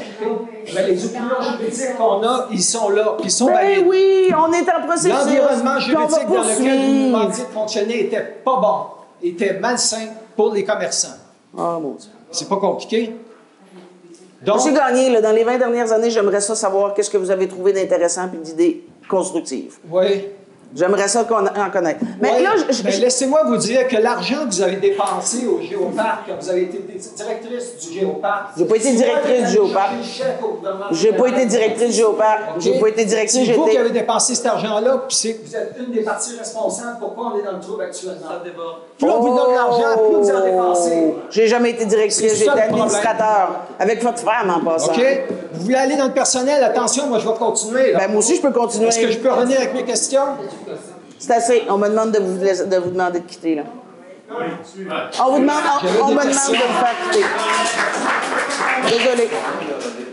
Speaker 25: Mais les opinions juridiques qu'on a, ils sont là, puis ils sont
Speaker 1: Ben
Speaker 25: valides.
Speaker 1: oui, on est en processus.
Speaker 25: L'environnement juridique dans lequel vous demandiez de fonctionner était pas bon, était malsain pour les commerçants.
Speaker 1: Oh mon Dieu.
Speaker 25: C'est pas compliqué. Donc,
Speaker 1: Monsieur Gagné, là, dans les 20 dernières années, j'aimerais ça savoir qu'est-ce que vous avez trouvé d'intéressant puis d'idées constructives.
Speaker 25: oui.
Speaker 1: J'aimerais ça qu'on en connaître. Mais
Speaker 25: Ouais,
Speaker 1: là, je- je-
Speaker 25: ben, laissez-moi vous dire que l'argent que vous avez dépensé au Géoparc, quand vous avez été directrice du Géoparc.
Speaker 1: J'ai pas été directrice du Géoparc. J'ai pas été directrice du Géoparc. J'ai pas été directrice,
Speaker 25: C'est vous qui avez dépensé cet argent-là, puis c'est- vous êtes une des parties responsables pourquoi on est dans le trouble actuellement? Plus on vous donne l'argent, plus vous en dépensez.
Speaker 1: J'ai jamais été directrice, j'étais administrateur. Avec votre femme en passant.
Speaker 25: OK? Vous voulez aller dans le personnel? Attention, moi, je vais continuer.
Speaker 1: Ben, moi aussi, je peux continuer.
Speaker 25: Est-ce que je peux revenir avec mes questions?
Speaker 1: C'est assez. On me demande de vous, laisser- de vous demander de quitter, là. On vous demande, on, me demande de vous faire quitter. Désolé.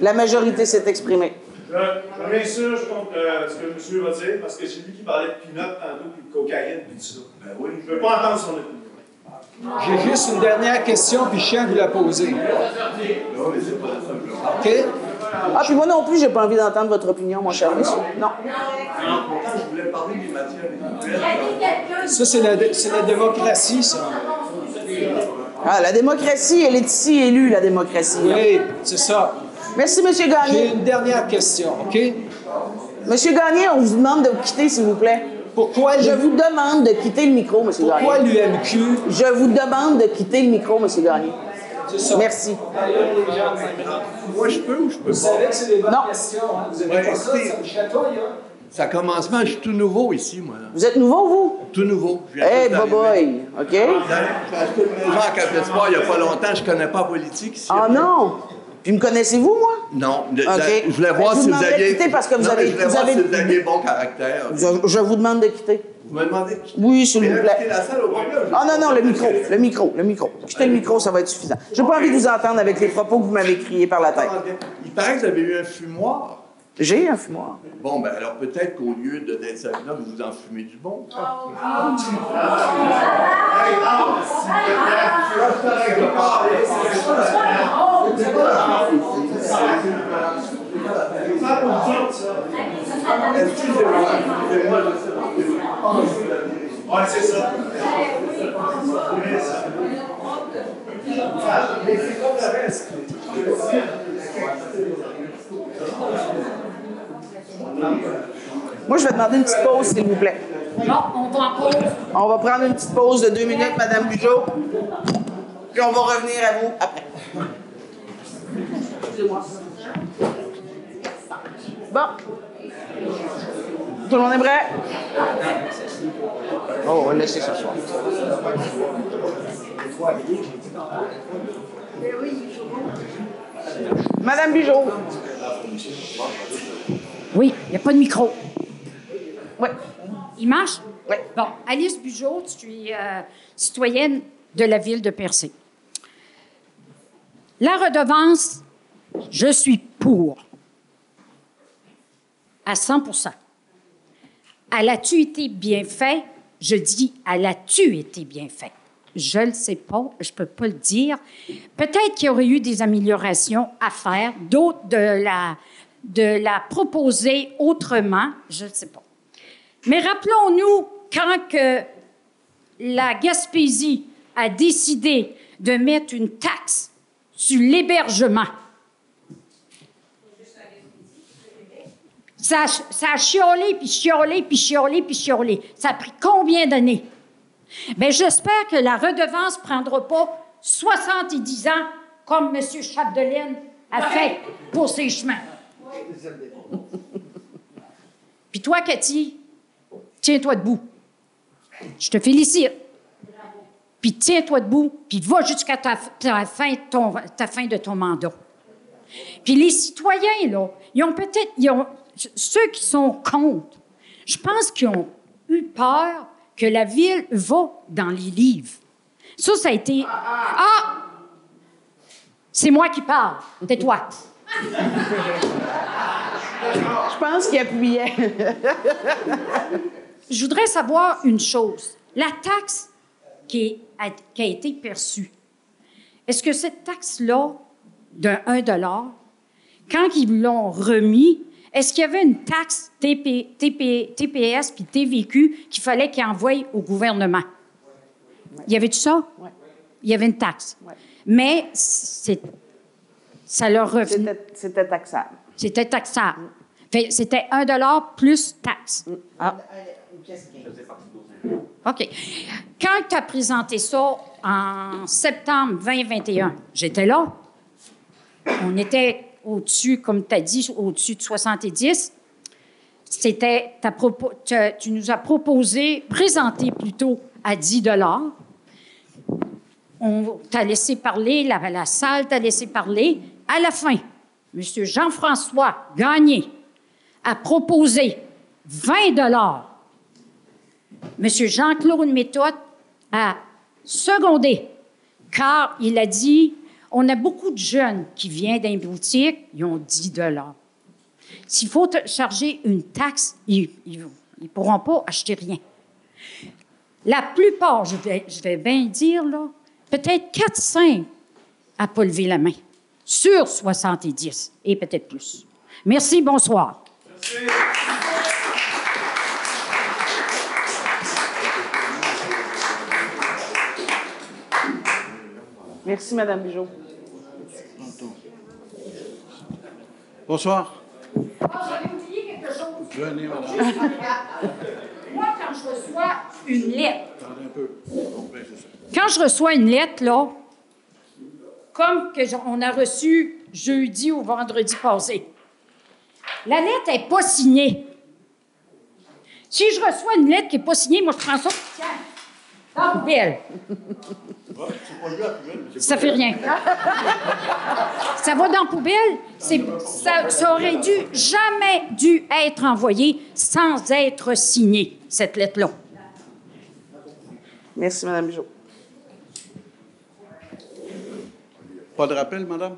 Speaker 1: La majorité s'est exprimée.
Speaker 27: Je je m'insurge contre euh, ce que monsieur va dire parce que j'ai vu qu'il parlait de peanut tantôt, puis de cocaïne, puis de ça. Ben oui. Je ne veux pas entendre son opinion.
Speaker 25: J'ai juste une dernière question, puis je tiens à vous la poser. OK?
Speaker 1: Ah, puis moi non plus, j'ai pas envie d'entendre votre opinion, mon cher monsieur. Non.
Speaker 27: Je voulais parler des matières
Speaker 25: Ça, c'est la, c'est la démocratie, ça.
Speaker 1: Ah, la démocratie, elle est ici élue, la démocratie. là.
Speaker 25: Oui, c'est ça.
Speaker 1: Merci, monsieur
Speaker 25: J'ai
Speaker 1: Gagné.
Speaker 25: une dernière question, OK?
Speaker 1: Monsieur Gagné, on vous demande de vous quitter, s'il vous plaît.
Speaker 25: Pourquoi
Speaker 1: Je
Speaker 25: le-
Speaker 1: vous demande de quitter le micro, monsieur
Speaker 25: Pourquoi
Speaker 1: Gagné.
Speaker 25: l'UMQ?
Speaker 1: Je vous demande de quitter le micro, monsieur Gagné.
Speaker 25: Ça.
Speaker 1: Merci.
Speaker 7: Moi, je peux ou je peux
Speaker 25: Vous savez
Speaker 7: pas?
Speaker 25: que c'est des bonnes
Speaker 1: Non.
Speaker 25: questions, hein? Vous avez
Speaker 7: Ouais,
Speaker 25: pas ça, ça me chatouille, hein?
Speaker 7: Ça commencement, je suis tout nouveau ici, moi. là.
Speaker 1: Vous êtes nouveau, vous?
Speaker 7: Tout nouveau. Je viens
Speaker 1: Hey, boy, OK?
Speaker 7: J'ai acheté une maison à Cap-Espoir il n'y a pas longtemps. Je ne connais pas la politique ici.
Speaker 1: Ah non! Puis me connaissez-vous, moi?
Speaker 7: Non. de- de-
Speaker 1: OK.
Speaker 7: Je voulais voir
Speaker 1: Ben, je
Speaker 7: si
Speaker 1: vous
Speaker 7: aviez...
Speaker 1: quitter parce que vous
Speaker 7: Non,
Speaker 1: avez-
Speaker 7: Je voulais
Speaker 1: vous
Speaker 7: voir
Speaker 1: avez-
Speaker 7: si vous aviez bon caractère.
Speaker 1: Je, je vous demande de quitter.
Speaker 7: Vous me demandez de quitter.
Speaker 1: Oui, s'il vous plaît.
Speaker 7: la salle au
Speaker 1: Ah non, non, le micro, le micro, le micro. Quittez le micro, ça va être suffisant. J'ai pas envie de vous entendre avec les propos que vous m'avez criés par la tête.
Speaker 7: Il paraît que vous avez eu un fumoir.
Speaker 1: J'ai un fumoir.
Speaker 7: Bon, ben alors peut-être qu'au lieu de d'être là, vous vous en fumez du bon. Excusez-moi, excusez-moi, je sais pas.
Speaker 27: Ouais, c'est ça.
Speaker 7: Mais c'est comme le reste.
Speaker 1: Moi, je vais demander une petite pause, s'il vous plaît.
Speaker 13: Non. On
Speaker 1: va prendre une petite pause de deux minutes, Madame Bugeaud. Puis on va revenir à vous après. Excusez-moi. Bon. Tout le monde est prêt? Oh, on va laisser ce soir. Madame Bugeaud.
Speaker 13: Oui, il n'y a pas de micro.
Speaker 1: Oui.
Speaker 13: Il marche?
Speaker 1: Oui.
Speaker 13: Bon, Alice Bugeaud, je suis euh, citoyenne de la ville de Percé. La redevance
Speaker 24: Je suis pour. À 100 Elle a-tu été bien fait? Je dis, elle a-tu été bien fait? Je ne sais pas, je ne peux pas le dire. Peut-être qu'il y aurait eu des améliorations à faire, d'autres de la, de la proposer autrement, je ne sais pas. Mais rappelons-nous quand que la Gaspésie a décidé de mettre une taxe sur l'hébergement. Ça, a- ça a chiolé, puis chiolé, puis chiolé, puis chiolé. Ça a pris combien d'années? Bien, j'espère que la redevance ne prendra pas 70 ans comme M. Chapdelaine a fait pour ses chemins. Puis toi, Cathy, tiens-toi debout. Je te félicite. Puis tiens-toi debout, puis va jusqu'à ta, ta fin, de ton- ta fin de ton mandat. Puis les citoyens, là, ils ont peut-être, ils ont- ceux qui sont contre, je pense qu'ils ont eu peur que la ville va dans les livres. Ça, ça a été... Ah! C'est moi qui parle. Tais-toi.
Speaker 1: Je pense qu'il appuyait.
Speaker 24: Je voudrais savoir une chose. La taxe qui, est- a, qui a été perçue, est-ce que cette taxe-là, de 1 quand ils l'ont remis, est-ce qu'il y avait une taxe TP, TP, TPS puis TVQ qu'il fallait qu'ils envoient au gouvernement? Il y avait tout ça? Il y avait une taxe. Mais c'est, ça leur revenait.
Speaker 1: C'était taxable.
Speaker 24: C'était taxable. Fait, C'était 1 plus taxe. Ah. OK. Quand tu as présenté ça en septembre 2021, j'étais là. On était au-dessus, comme tu as dit, au-dessus de 70. C'était, tu, nous as proposé, présenté plutôt à 10 On t'a laissé parler, la, la salle t'a laissé parler. À la fin, M. Jean-François Gagné a proposé 20 M. Jean-Claude Méthode a secondé, car il a dit on a beaucoup de jeunes qui viennent d'un boutique, ils ont 10 S'il faut charger une taxe, ils ne pourront pas acheter rien. La plupart, je vais, je vais bien dire, là, peut-être 4-5 à pas lever la main, sur 70, et peut-être plus. Merci, bonsoir.
Speaker 1: Merci, Mme Bijot.
Speaker 28: Bonsoir.
Speaker 24: J'avais oublié quelque chose.
Speaker 28: Venez, madame.
Speaker 24: Moi, quand je reçois une lettre,
Speaker 28: Attendez un peu.
Speaker 24: Quand je reçois une lettre, là, comme que j'en- on a reçu jeudi ou vendredi passé, la lettre n'est pas signée. Si je reçois une lettre qui n'est pas signée, moi, je prends ça, tiens, dans la poubelle. Ça fait rien. Ça va dans la poubelle. C'est- Ça, ça aurait dû jamais dû être envoyé sans être signé, cette lettre-là.
Speaker 1: Merci, Mme Bijot.
Speaker 28: Pas de rappel, madame?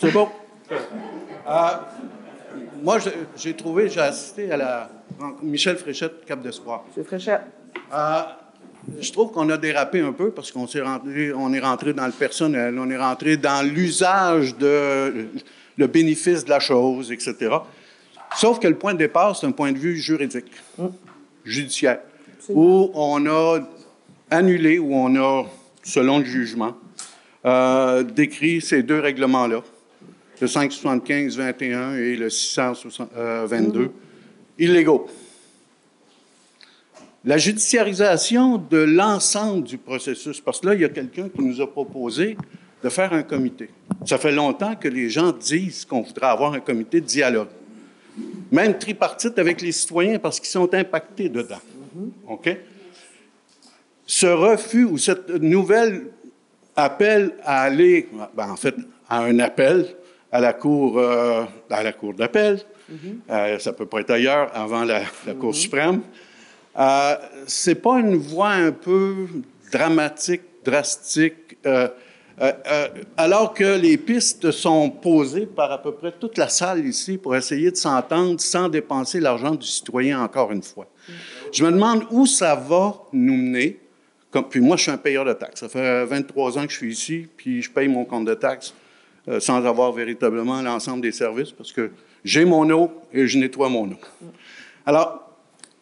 Speaker 28: C'est bon. Euh, moi, je- j'ai trouvé, j'ai assisté à la rencontre- Michel Fréchette, Cap d'Espoir.
Speaker 1: M. Fréchette.
Speaker 28: Euh, je trouve qu'on a dérapé un peu parce qu'on s'est rentré, on est rentré dans le personnel, on est rentré dans l'usage de le bénéfice de la chose, etc. Sauf que le point de départ, c'est un point de vue juridique, judiciaire, où on a annulé, où on a, selon le jugement, euh, décrit ces deux règlements-là, le 575-21 et le 622, illégaux. La judiciarisation de l'ensemble du processus, parce que là, il y a quelqu'un qui nous a proposé de faire un comité. Ça fait longtemps que les gens disent qu'on voudrait avoir un comité de dialogue. Même tripartite avec les citoyens parce qu'ils sont impactés dedans. OK? Ce refus ou cette nouvelle appel à aller, ben, en fait, à un appel à la Cour, euh, à la cour d'appel, euh, ça peut pas être ailleurs, avant la, la Cour suprême, euh, c'est pas une voie un peu dramatique, drastique, euh, Euh, euh, alors que les pistes sont posées par à peu près toute la salle ici pour essayer de s'entendre sans dépenser l'argent du citoyen encore une fois. Je me demande où ça va nous mener. Puis moi, je suis un payeur de taxes. Ça fait 23 ans que je suis ici, puis je paye mon compte de taxes sans avoir véritablement l'ensemble des services parce que j'ai mon eau et je nettoie mon eau. Alors,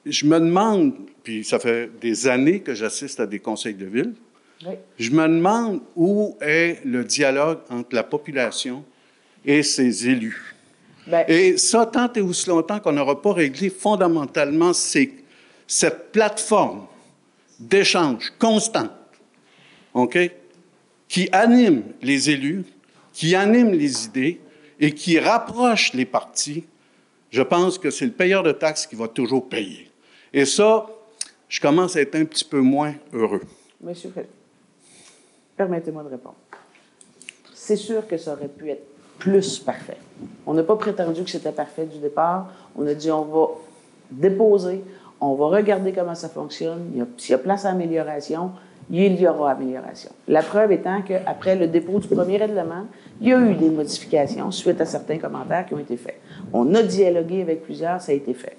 Speaker 28: je me demande, puis ça fait des années que j'assiste à des conseils de ville, je me demande où est le dialogue entre la population et ses élus.
Speaker 1: Ben-
Speaker 28: et ça, tant et aussi longtemps qu'on n'aura pas réglé fondamentalement ces- cette plateforme d'échange constante, OK, qui anime les élus, qui anime les idées et qui rapproche les partis, je pense que c'est le payeur de taxes qui va toujours payer. Et ça, je commence à être un petit peu moins heureux.
Speaker 1: Monsieur Philippe, permettez-moi de répondre. C'est sûr que ça aurait pu être plus parfait. On n'a pas prétendu que c'était parfait du départ. On a dit on va déposer, on va regarder comment ça fonctionne. Il y S'il y a place à amélioration, il y aura amélioration. La preuve étant qu'après le dépôt du premier règlement, il y a eu des modifications suite à certains commentaires qui ont été faits. On a dialogué avec plusieurs, ça a été fait.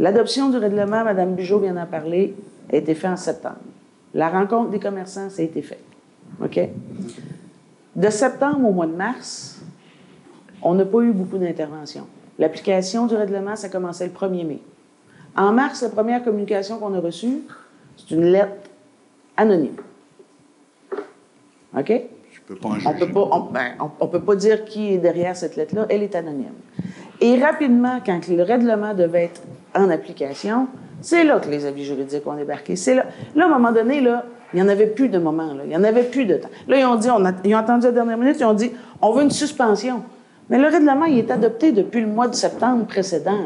Speaker 1: L'adoption du règlement, Mme Bugeaud vient d'en parler, a été faite en septembre. La rencontre des commerçants, ça a été fait. OK? De septembre au mois de mars, on n'a pas eu beaucoup d'interventions. L'application du règlement, ça commençait le 1er mai. En mars, la première communication qu'on a reçue, c'est une lettre anonyme. OK?
Speaker 28: Je peux pas en
Speaker 1: On peut on, ben, peut pas dire qui est derrière cette lettre-là. Elle est anonyme. Et rapidement, quand le règlement devait être en application, c'est là que les avis juridiques ont débarqué. C'est là. Là, à un moment donné, là, il n'y en avait plus de moment. Il n'y en avait plus de temps. Là, ils ont dit, on ils ont attendu la dernière minute, ils ont dit, on veut une suspension. Mais le règlement, il est adopté depuis le mois de septembre précédent.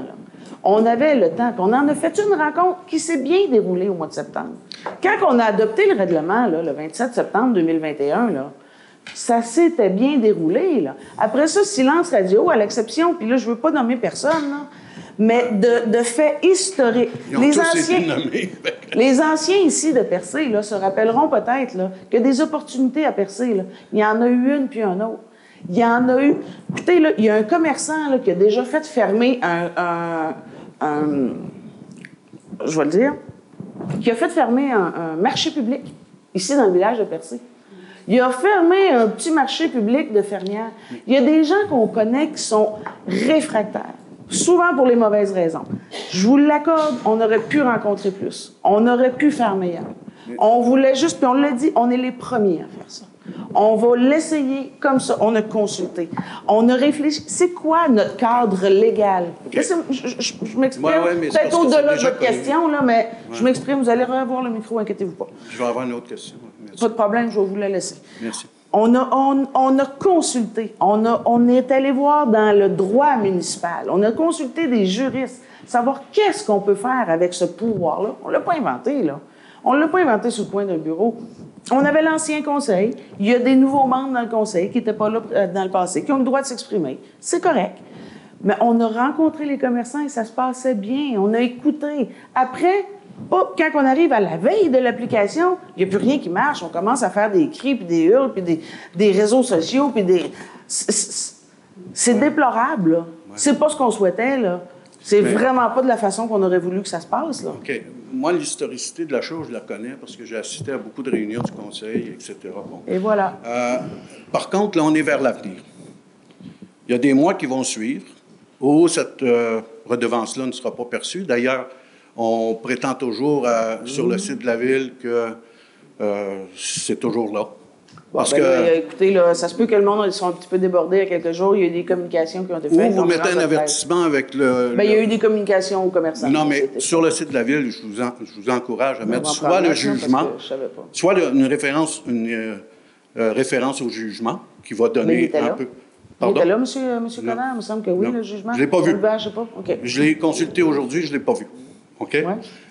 Speaker 1: On avait le temps. puis On en a fait une rencontre qui s'est bien déroulée au mois de septembre. Quand on a adopté le règlement, le 27 septembre 2021, là, ça s'était bien déroulé. Là. Après ça, silence radio, à l'exception, puis là, je veux pas nommer personne, là, mais de, de faits historiques.
Speaker 28: Ils ont
Speaker 1: Les
Speaker 28: tous
Speaker 1: anciens,
Speaker 28: été nommés.
Speaker 1: les anciens ici de Percé là, se rappelleront peut-être que des opportunités à Percé, là, il y en a eu une puis un autre. Il y en a eu. Écoutez, là, il y a un commerçant là, qui a déjà fait fermer un, un- un- je vais le dire, qui a fait fermer un, un marché public ici dans le village de Percé. Il a fermé un petit marché public de fermières. Il y a des gens qu'on connaît qui sont réfractaires, souvent pour les mauvaises raisons. Je vous l'accorde, on aurait pu rencontrer plus. On aurait pu faire meilleur. On voulait juste, puis on l'a dit, on est les premiers à faire ça. On va l'essayer comme ça. On a consulté. On a réfléchi. C'est quoi notre cadre légal? Je, je- je- je m'exprime
Speaker 28: Ouais,
Speaker 1: peut-être au-delà de votre
Speaker 28: connu.
Speaker 1: question, là, mais je m'exprime. Vous allez revoir le micro, inquiétez-vous pas.
Speaker 28: Je vais avoir une autre question.
Speaker 1: Pas de problème, je vais vous la laisser.
Speaker 28: Merci.
Speaker 1: On a, on, on a consulté, on, a, on est allé voir dans le droit municipal, on a consulté des juristes, savoir qu'est-ce qu'on peut faire avec ce pouvoir-là. On ne l'a pas inventé, là. On ne l'a pas inventé sous le coin d'un bureau. On avait l'ancien conseil, il y a des nouveaux membres dans le conseil qui n'étaient pas là euh, dans le passé, qui ont le droit de s'exprimer. C'est correct. Mais on a rencontré les commerçants et ça se passait bien. On a écouté. Après, hop, quand on arrive à la veille de l'application, il n'y a plus rien qui marche. On commence à faire des cris, puis des hurles, puis des, des réseaux sociaux, puis des... C'est- déplorable, là. C'est pas ce qu'on souhaitait, là. C'est
Speaker 28: Mais-
Speaker 1: vraiment pas de la façon qu'on aurait voulu que ça se passe, là.
Speaker 28: OK. Moi, l'historicité de la chose, je la connais parce que j'ai assisté à beaucoup de réunions du conseil, etc. Bon.
Speaker 1: Et voilà.
Speaker 28: Euh, par contre, là, on est vers l'avenir. Il y a des mois qui vont suivre où cette euh, redevance-là ne sera pas perçue. D'ailleurs, on prétend toujours euh, sur le site de la ville que euh, c'est toujours là. Parce
Speaker 1: Ben
Speaker 28: que
Speaker 1: là, écoutez, là, ça se peut que le monde soit un petit peu débordé il y a quelques jours. Il y a eu des communications qui ont été
Speaker 28: ou
Speaker 1: faites.
Speaker 28: vous mettez un avertissement avec le...
Speaker 1: Ben, il y a eu des communications aux commerçants.
Speaker 28: Non, mais sur le site de la ville, je vous, en- je vous encourage à mettre soit le jugement, soit le- une référence, une euh, euh, référence au jugement qui va
Speaker 1: Mais il
Speaker 28: donner
Speaker 1: était
Speaker 28: un
Speaker 1: là.
Speaker 28: peu.
Speaker 1: Il
Speaker 28: Pardon?
Speaker 1: était là, monsieur, euh, monsieur
Speaker 28: Non.
Speaker 1: Connard? Il me semble que oui,
Speaker 28: Non.
Speaker 1: le jugement.
Speaker 28: Je l'ai pas vu.
Speaker 1: Je ne sais pas. OK.
Speaker 28: Je l'ai consulté aujourd'hui, je ne l'ai pas vu. OK?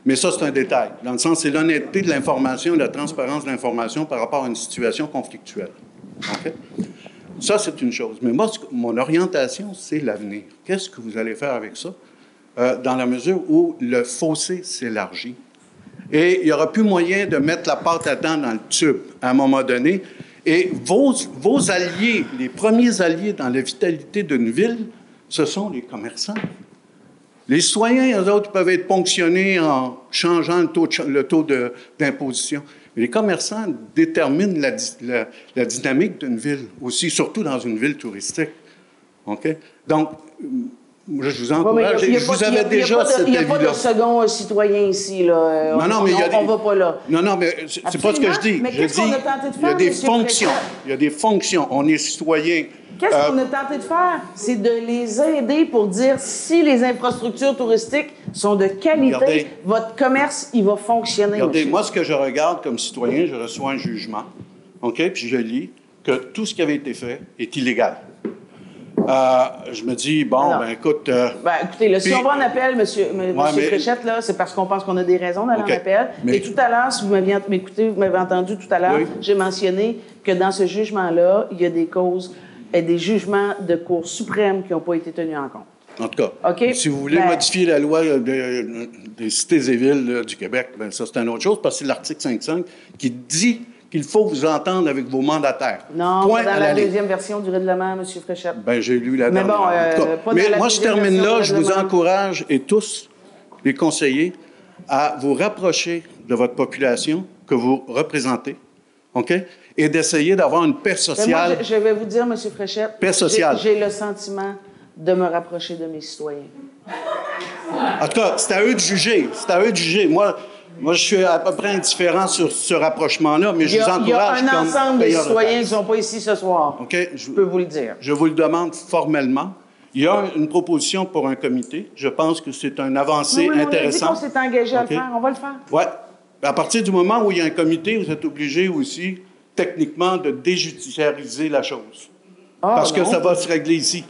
Speaker 28: Mais ça, c'est un détail. Dans le sens, c'est l'honnêteté de l'information, la transparence de l'information par rapport à une situation conflictuelle. OK? Ça, c'est une chose. Mais moi, mon orientation, c'est l'avenir. Qu'est-ce que vous allez faire avec ça? Euh, dans la mesure où le fossé s'élargit. Et il n'y aura plus moyen de mettre la pâte à dents dans le tube à un moment donné. Et vos, vos alliés, les premiers alliés dans la vitalité d'une ville, ce sont les commerçants. Les citoyens, eux autres, peuvent être ponctionnés en changeant le taux, de cha- le taux de- d'imposition. Mais les commerçants déterminent la, di- la- la dynamique d'une ville aussi, surtout dans une ville touristique. OK? Donc, euh, je vous
Speaker 1: Ouais,
Speaker 28: encourage.
Speaker 1: il y a- il y a
Speaker 28: je
Speaker 1: pas-
Speaker 28: vous
Speaker 1: il a pas de- n'y a pas de second euh, citoyen ici. Là.
Speaker 28: Non, non,
Speaker 1: on-
Speaker 28: mais
Speaker 1: on- on va pas là.
Speaker 28: Non, non, mais c'est c'est pas ce que je dis.
Speaker 1: Absolument. Mais
Speaker 28: je
Speaker 1: qu'est-ce qu'on
Speaker 28: dis,
Speaker 1: a tenté de
Speaker 28: il y a des fonctions. Il y a des fonctions. On est citoyen.
Speaker 1: Qu'est-ce
Speaker 28: Euh,
Speaker 1: qu'on a tenté de faire? C'est de les aider pour dire si les infrastructures touristiques sont de qualité,
Speaker 28: Regardez.
Speaker 1: votre commerce, il va fonctionner.
Speaker 28: Regardez,
Speaker 1: monsieur.
Speaker 28: moi, ce que je regarde comme citoyen, je reçois un jugement, OK? Puis je lis que tout ce qui avait été fait est illégal. Euh, je me dis, bon,
Speaker 1: Alors.
Speaker 28: ben écoute... euh,
Speaker 1: Ben, écoutez, là, si on va en appel, monsieur, m-
Speaker 28: Ouais,
Speaker 1: monsieur Fréchette, là, c'est parce qu'on pense qu'on a des raisons d'aller en appel.
Speaker 28: Mais-
Speaker 1: Et tout à l'heure, si vous m'aviez écouté, vous m'avez entendu tout à l'heure,
Speaker 28: Oui.
Speaker 1: j'ai mentionné que dans ce jugement-là, il y a des causes et des jugements de Cour suprême qui n'ont pas été tenus en compte.
Speaker 28: En tout cas,
Speaker 1: OK?
Speaker 28: si vous voulez
Speaker 1: Ben-
Speaker 28: modifier la loi euh, de- des cités et villes euh, du Québec, ben ça, c'est une autre chose, parce que c'est l'article 5.5 qui dit qu'il faut vous entendre avec vos mandataires.
Speaker 1: Non,
Speaker 28: Point
Speaker 1: dans la, deuxième version du règlement, monsieur Fréchette.
Speaker 28: Ben, j'ai lu la
Speaker 1: Mais
Speaker 28: dernière.
Speaker 1: bon,
Speaker 28: en tout
Speaker 1: euh,
Speaker 28: cas.
Speaker 1: pas dans
Speaker 28: Mais moi, je termine là. Je vous encourage, et tous, les conseillers, à vous rapprocher de votre population que vous représentez, OK? Et d'essayer d'avoir une paix
Speaker 1: moi,
Speaker 28: sociale.
Speaker 1: je, je vais vous dire, monsieur Fréchette,
Speaker 28: Paix sociale.
Speaker 1: j'ai le sentiment de me rapprocher de mes citoyens.
Speaker 28: En tout cas, c'est à eux de juger. C'est à eux de juger. Moi, moi, je suis à peu près indifférent sur ce rapprochement-là, mais je
Speaker 1: y
Speaker 28: vous
Speaker 1: a, il y a
Speaker 28: encourage
Speaker 1: un
Speaker 28: comme
Speaker 1: ensemble de citoyens qui ne sont pas ici ce soir.
Speaker 28: OK? Je,
Speaker 1: peux vous le dire.
Speaker 28: Je vous le demande formellement. Il y a une proposition pour un comité. Je pense que c'est un avancé
Speaker 1: Oui, oui, on a dit qu'on s'est engagé à le faire. On va le faire.
Speaker 28: Oui. À partir du moment où il y a un comité, vous êtes obligé aussi, techniquement, de déjudiciariser la chose.
Speaker 1: Ah,
Speaker 28: Parce que
Speaker 1: non.
Speaker 28: ça va se régler ici,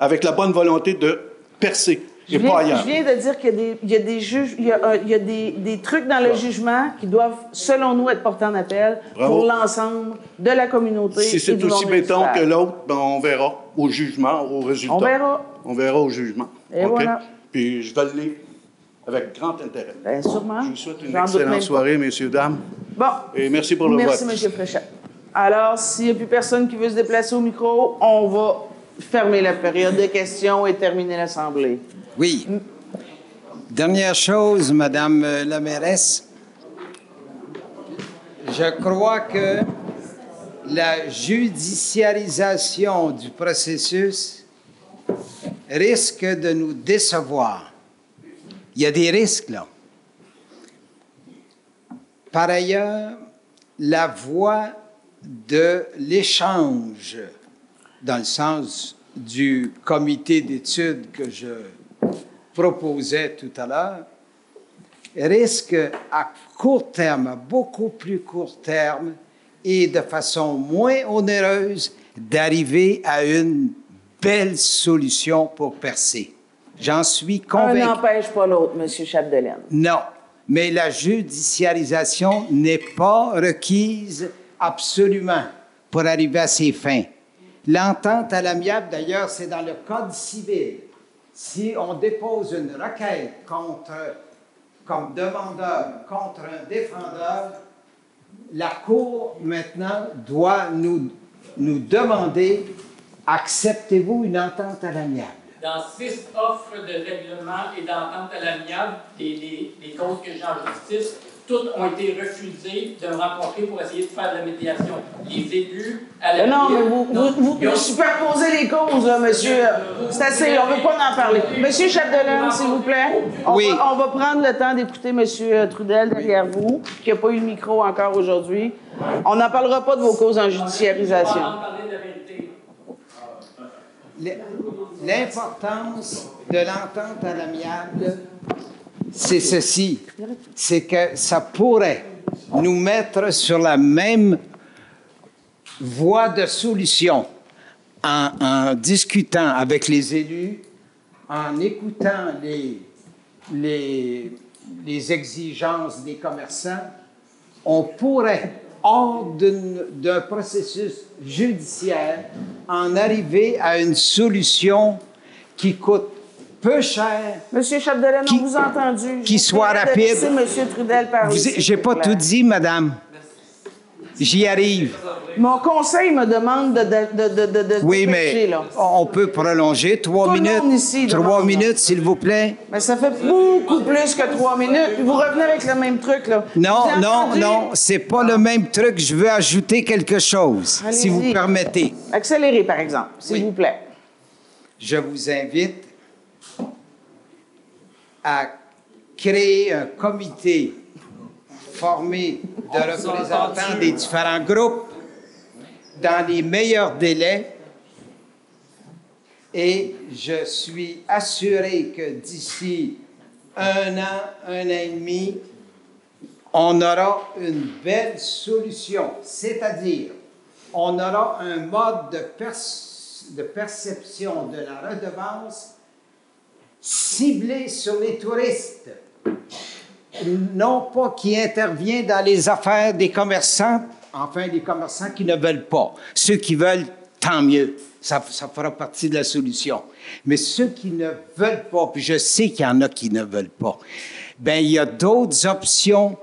Speaker 28: avec la bonne volonté de percer,
Speaker 1: Je
Speaker 28: et
Speaker 1: viens,
Speaker 28: pas ailleurs.
Speaker 1: je viens de dire qu'il y a des, il y a des juges, il y a, un- il y a des, des trucs dans le jugement qui doivent, selon nous, être portés en appel
Speaker 28: Bravo.
Speaker 1: pour l'ensemble de la communauté.
Speaker 28: Si c'est aussi béton que l'autre, ben, on verra au jugement, au résultat.
Speaker 1: On verra.
Speaker 28: On verra au jugement.
Speaker 1: Et voilà.
Speaker 28: Puis je vais le lire avec grand intérêt.
Speaker 1: Bien, sûrement.
Speaker 28: Je vous souhaite une excellente soirée, messieurs, dames.
Speaker 1: Bon.
Speaker 28: Et merci pour le
Speaker 1: Merci,
Speaker 28: vote.
Speaker 1: M. Fréchette. Alors, s'il n'y a plus personne qui veut se déplacer au micro, on va fermer la période de questions et terminer l'Assemblée.
Speaker 18: Oui. Dernière chose, Madame la mairesse. Je crois que la judiciarisation du processus risque de nous décevoir. Il y a des risques, là. Par ailleurs, la voie de l'échange, dans le sens du comité d'études que je proposais tout à l'heure, risque à court terme, à beaucoup plus court terme et de façon moins onéreuse d'arriver à une belle solution pour percer. J'en suis
Speaker 1: Un
Speaker 18: convaincu.
Speaker 1: n'empêche pas l'autre, M. Chapdelaine.
Speaker 18: Non, mais la judiciarisation n'est pas requise absolument pour arriver à ses fins. L'entente à l'amiable, d'ailleurs, c'est dans le Code civil. Si on dépose une requête contre, comme demandeur contre un défendeur, la Cour maintenant doit nous, nous demander acceptez-vous une entente à l'amiable?
Speaker 17: Dans six offres de règlement et d'entente à l'amiable, les, les, les causes que j'ai en justice, toutes ont été refusées de me rencontrer pour essayer de faire de la médiation. Les élus à la
Speaker 1: Mais non, mais vous,
Speaker 17: Non,
Speaker 1: vous,
Speaker 17: ont-
Speaker 1: superposez les causes, là, monsieur. C'est assez, on ne veut pas en parler. Monsieur Chapdelaine, s'il vous plaît. On,
Speaker 18: Oui.
Speaker 1: va, on va prendre le temps d'écouter monsieur Trudel derrière vous, qui n'a pas eu le micro encore aujourd'hui. On n'en parlera pas de vos causes en judiciarisation.
Speaker 17: On va en parler de la vérité.
Speaker 18: L'importance de l'entente à l'amiable, c'est ceci, c'est que ça pourrait nous mettre sur la même voie de solution en, discutant avec les élus, en écoutant les, les exigences des commerçants, on pourrait, hors d'un processus judiciaire, en arriver à une solution qui coûte peu cher.
Speaker 1: Monsieur Chapdelaine, on vous a entendu.
Speaker 18: Qui soit rapide.
Speaker 1: monsieur Trudel s'il
Speaker 18: J'ai pas tout dit, madame. J'y arrive.
Speaker 1: Mon conseil me demande de, de, de, de, de
Speaker 18: Oui, mais
Speaker 1: là.
Speaker 18: on peut prolonger trois
Speaker 1: Tout
Speaker 18: minutes.
Speaker 1: ici
Speaker 18: trois minutes, s'il vous plaît.
Speaker 1: Mais ça fait beaucoup plus que trois minutes. Vous revenez avec le même truc, là.
Speaker 18: Non, non, non, c'est pas le même truc. Je veux ajouter quelque chose, si vous permettez.
Speaker 1: Accélérez, par exemple, s'il vous plaît.
Speaker 18: Je vous invite à créer un comité formé de représentants des différents groupes dans les meilleurs délais. Et je suis assuré que d'ici un an, un an et demi, on aura une belle solution, c'est-à-dire on aura un mode de, de perception de la redevance ciblé sur les touristes, non pas qui intervient dans les affaires des commerçants, enfin les commerçants qui ne veulent pas. Ceux qui veulent, tant mieux, ça, ça fera partie de la solution. Mais ceux qui ne veulent pas, puis je sais qu'il y en a qui ne veulent pas, ben il y a d'autres options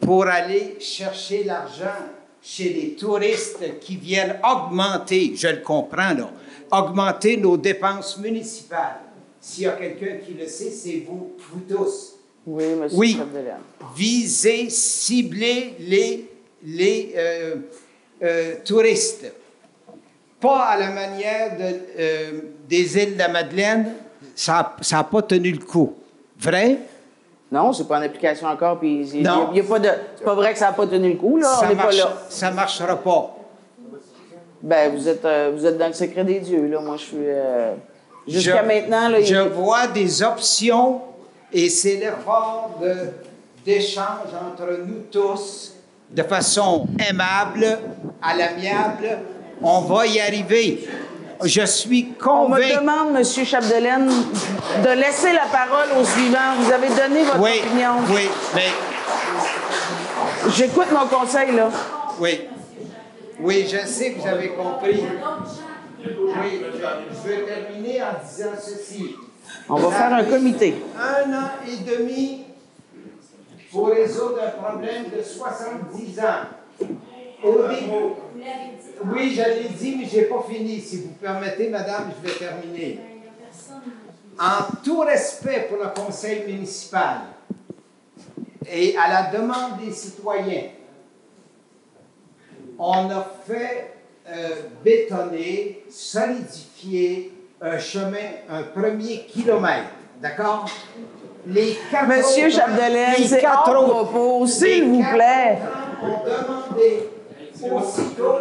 Speaker 18: pour aller chercher l'argent chez les touristes qui viennent augmenter, je le comprends là, augmenter nos dépenses municipales. S'il y a quelqu'un qui le sait, c'est vous, vous tous.
Speaker 1: Oui, monsieur
Speaker 18: Oui. Viser, cibler les, les euh, euh, touristes. Pas à la manière de, euh, des îles de la Madeleine, ça n'a pas tenu le coup. Vrai?
Speaker 1: Non, c'est pas en application encore, puis il y a- y pas de... C'est pas vrai que ça n'a pas tenu le coup, là.
Speaker 18: Ça
Speaker 1: on n'est pas
Speaker 18: marche-
Speaker 1: là.
Speaker 18: Ça ne marchera pas.
Speaker 1: Ben, vous êtes, euh, vous êtes dans le secret des dieux, là. Moi, je suis... euh, Jusqu'à maintenant, là... il-
Speaker 18: Je vois des options et c'est l'effort d'échange entre nous tous de façon aimable, à l'amiable. On va y arriver. Je suis
Speaker 1: On me
Speaker 18: convaincu.
Speaker 1: demande, monsieur Chapdelaine, de laisser la parole au suivant. Vous avez donné votre
Speaker 18: Oui,
Speaker 1: opinion.
Speaker 18: oui, mais
Speaker 1: J'écoute mon conseil, là.
Speaker 18: oui. Oui, je sais que vous avez compris. Oui, je veux terminer en disant ceci.
Speaker 1: On va faire un comité.
Speaker 18: Un an et demi pour résoudre un problème de 70 ans. Au oui, je l'ai dit, mais je n'ai pas fini. Si vous permettez, madame, je vais terminer. En tout respect pour le conseil municipal et à la demande des citoyens, on a fait euh, bétonner, solidifier un chemin, un premier kilomètre. D'accord? Les quatre
Speaker 1: Monsieur Chapdelaine, c'est
Speaker 18: quatre
Speaker 1: hors propos, s'il vous plaît.
Speaker 18: ont demandé aussitôt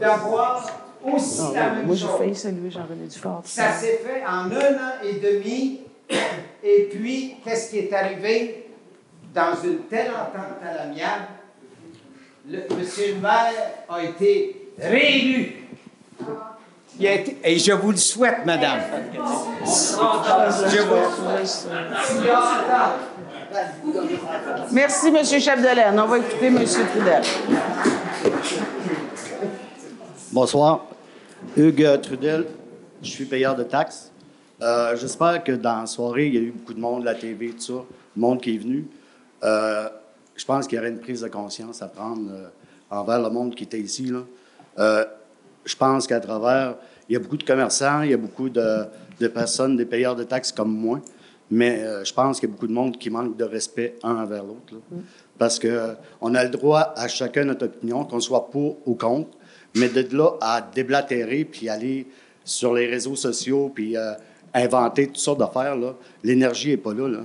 Speaker 18: d'avoir aussi
Speaker 1: Ah,
Speaker 18: la même
Speaker 1: moi, j'ai failli saluer Jean-René Dufort.
Speaker 18: Ça s'est fait en un an et demi. Et puis, qu'est-ce qui est arrivé? Dans une telle entente à l'amiable, le, monsieur le maire a été réélu. Il a été- et je vous le souhaite, madame. Je vous
Speaker 1: Merci, monsieur Chapdelaine. On va écouter monsieur Trudel.
Speaker 29: Bonsoir. Hugues Trudel, je suis payeur de taxes. Euh, J'espère que dans la soirée, il y a eu beaucoup de monde, la TV, tout ça, le monde qui est venu. Euh, je pense qu'il y aurait une prise de conscience à prendre euh, envers le monde qui était ici. Là. Je pense qu'à travers, il y a beaucoup de commerçants, il y a beaucoup de, de personnes, des payeurs de taxes comme moi, mais euh, je pense qu'il y a beaucoup de monde qui manque de respect un envers l'autre. là. Parce qu'on a le droit à chacun notre opinion, qu'on soit pour ou contre, mais de là à déblatérer puis aller sur les réseaux sociaux puis euh, inventer toutes sortes d'affaires, l'énergie n'est pas là, là.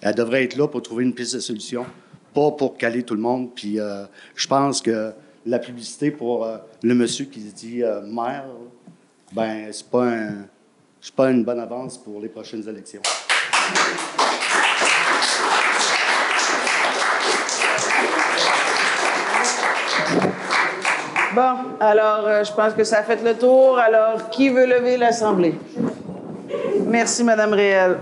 Speaker 29: Elle devrait être là pour trouver une piste de solution, pas pour caler tout le monde. Puis euh, je pense que la publicité pour euh, le monsieur qui se dit euh, maire, ben c'est pas un, c'est pas une bonne avance pour les prochaines élections.
Speaker 1: Bon, alors, euh, je pense que ça a fait le tour. Alors, qui veut lever l'Assemblée? Merci, Madame Réel.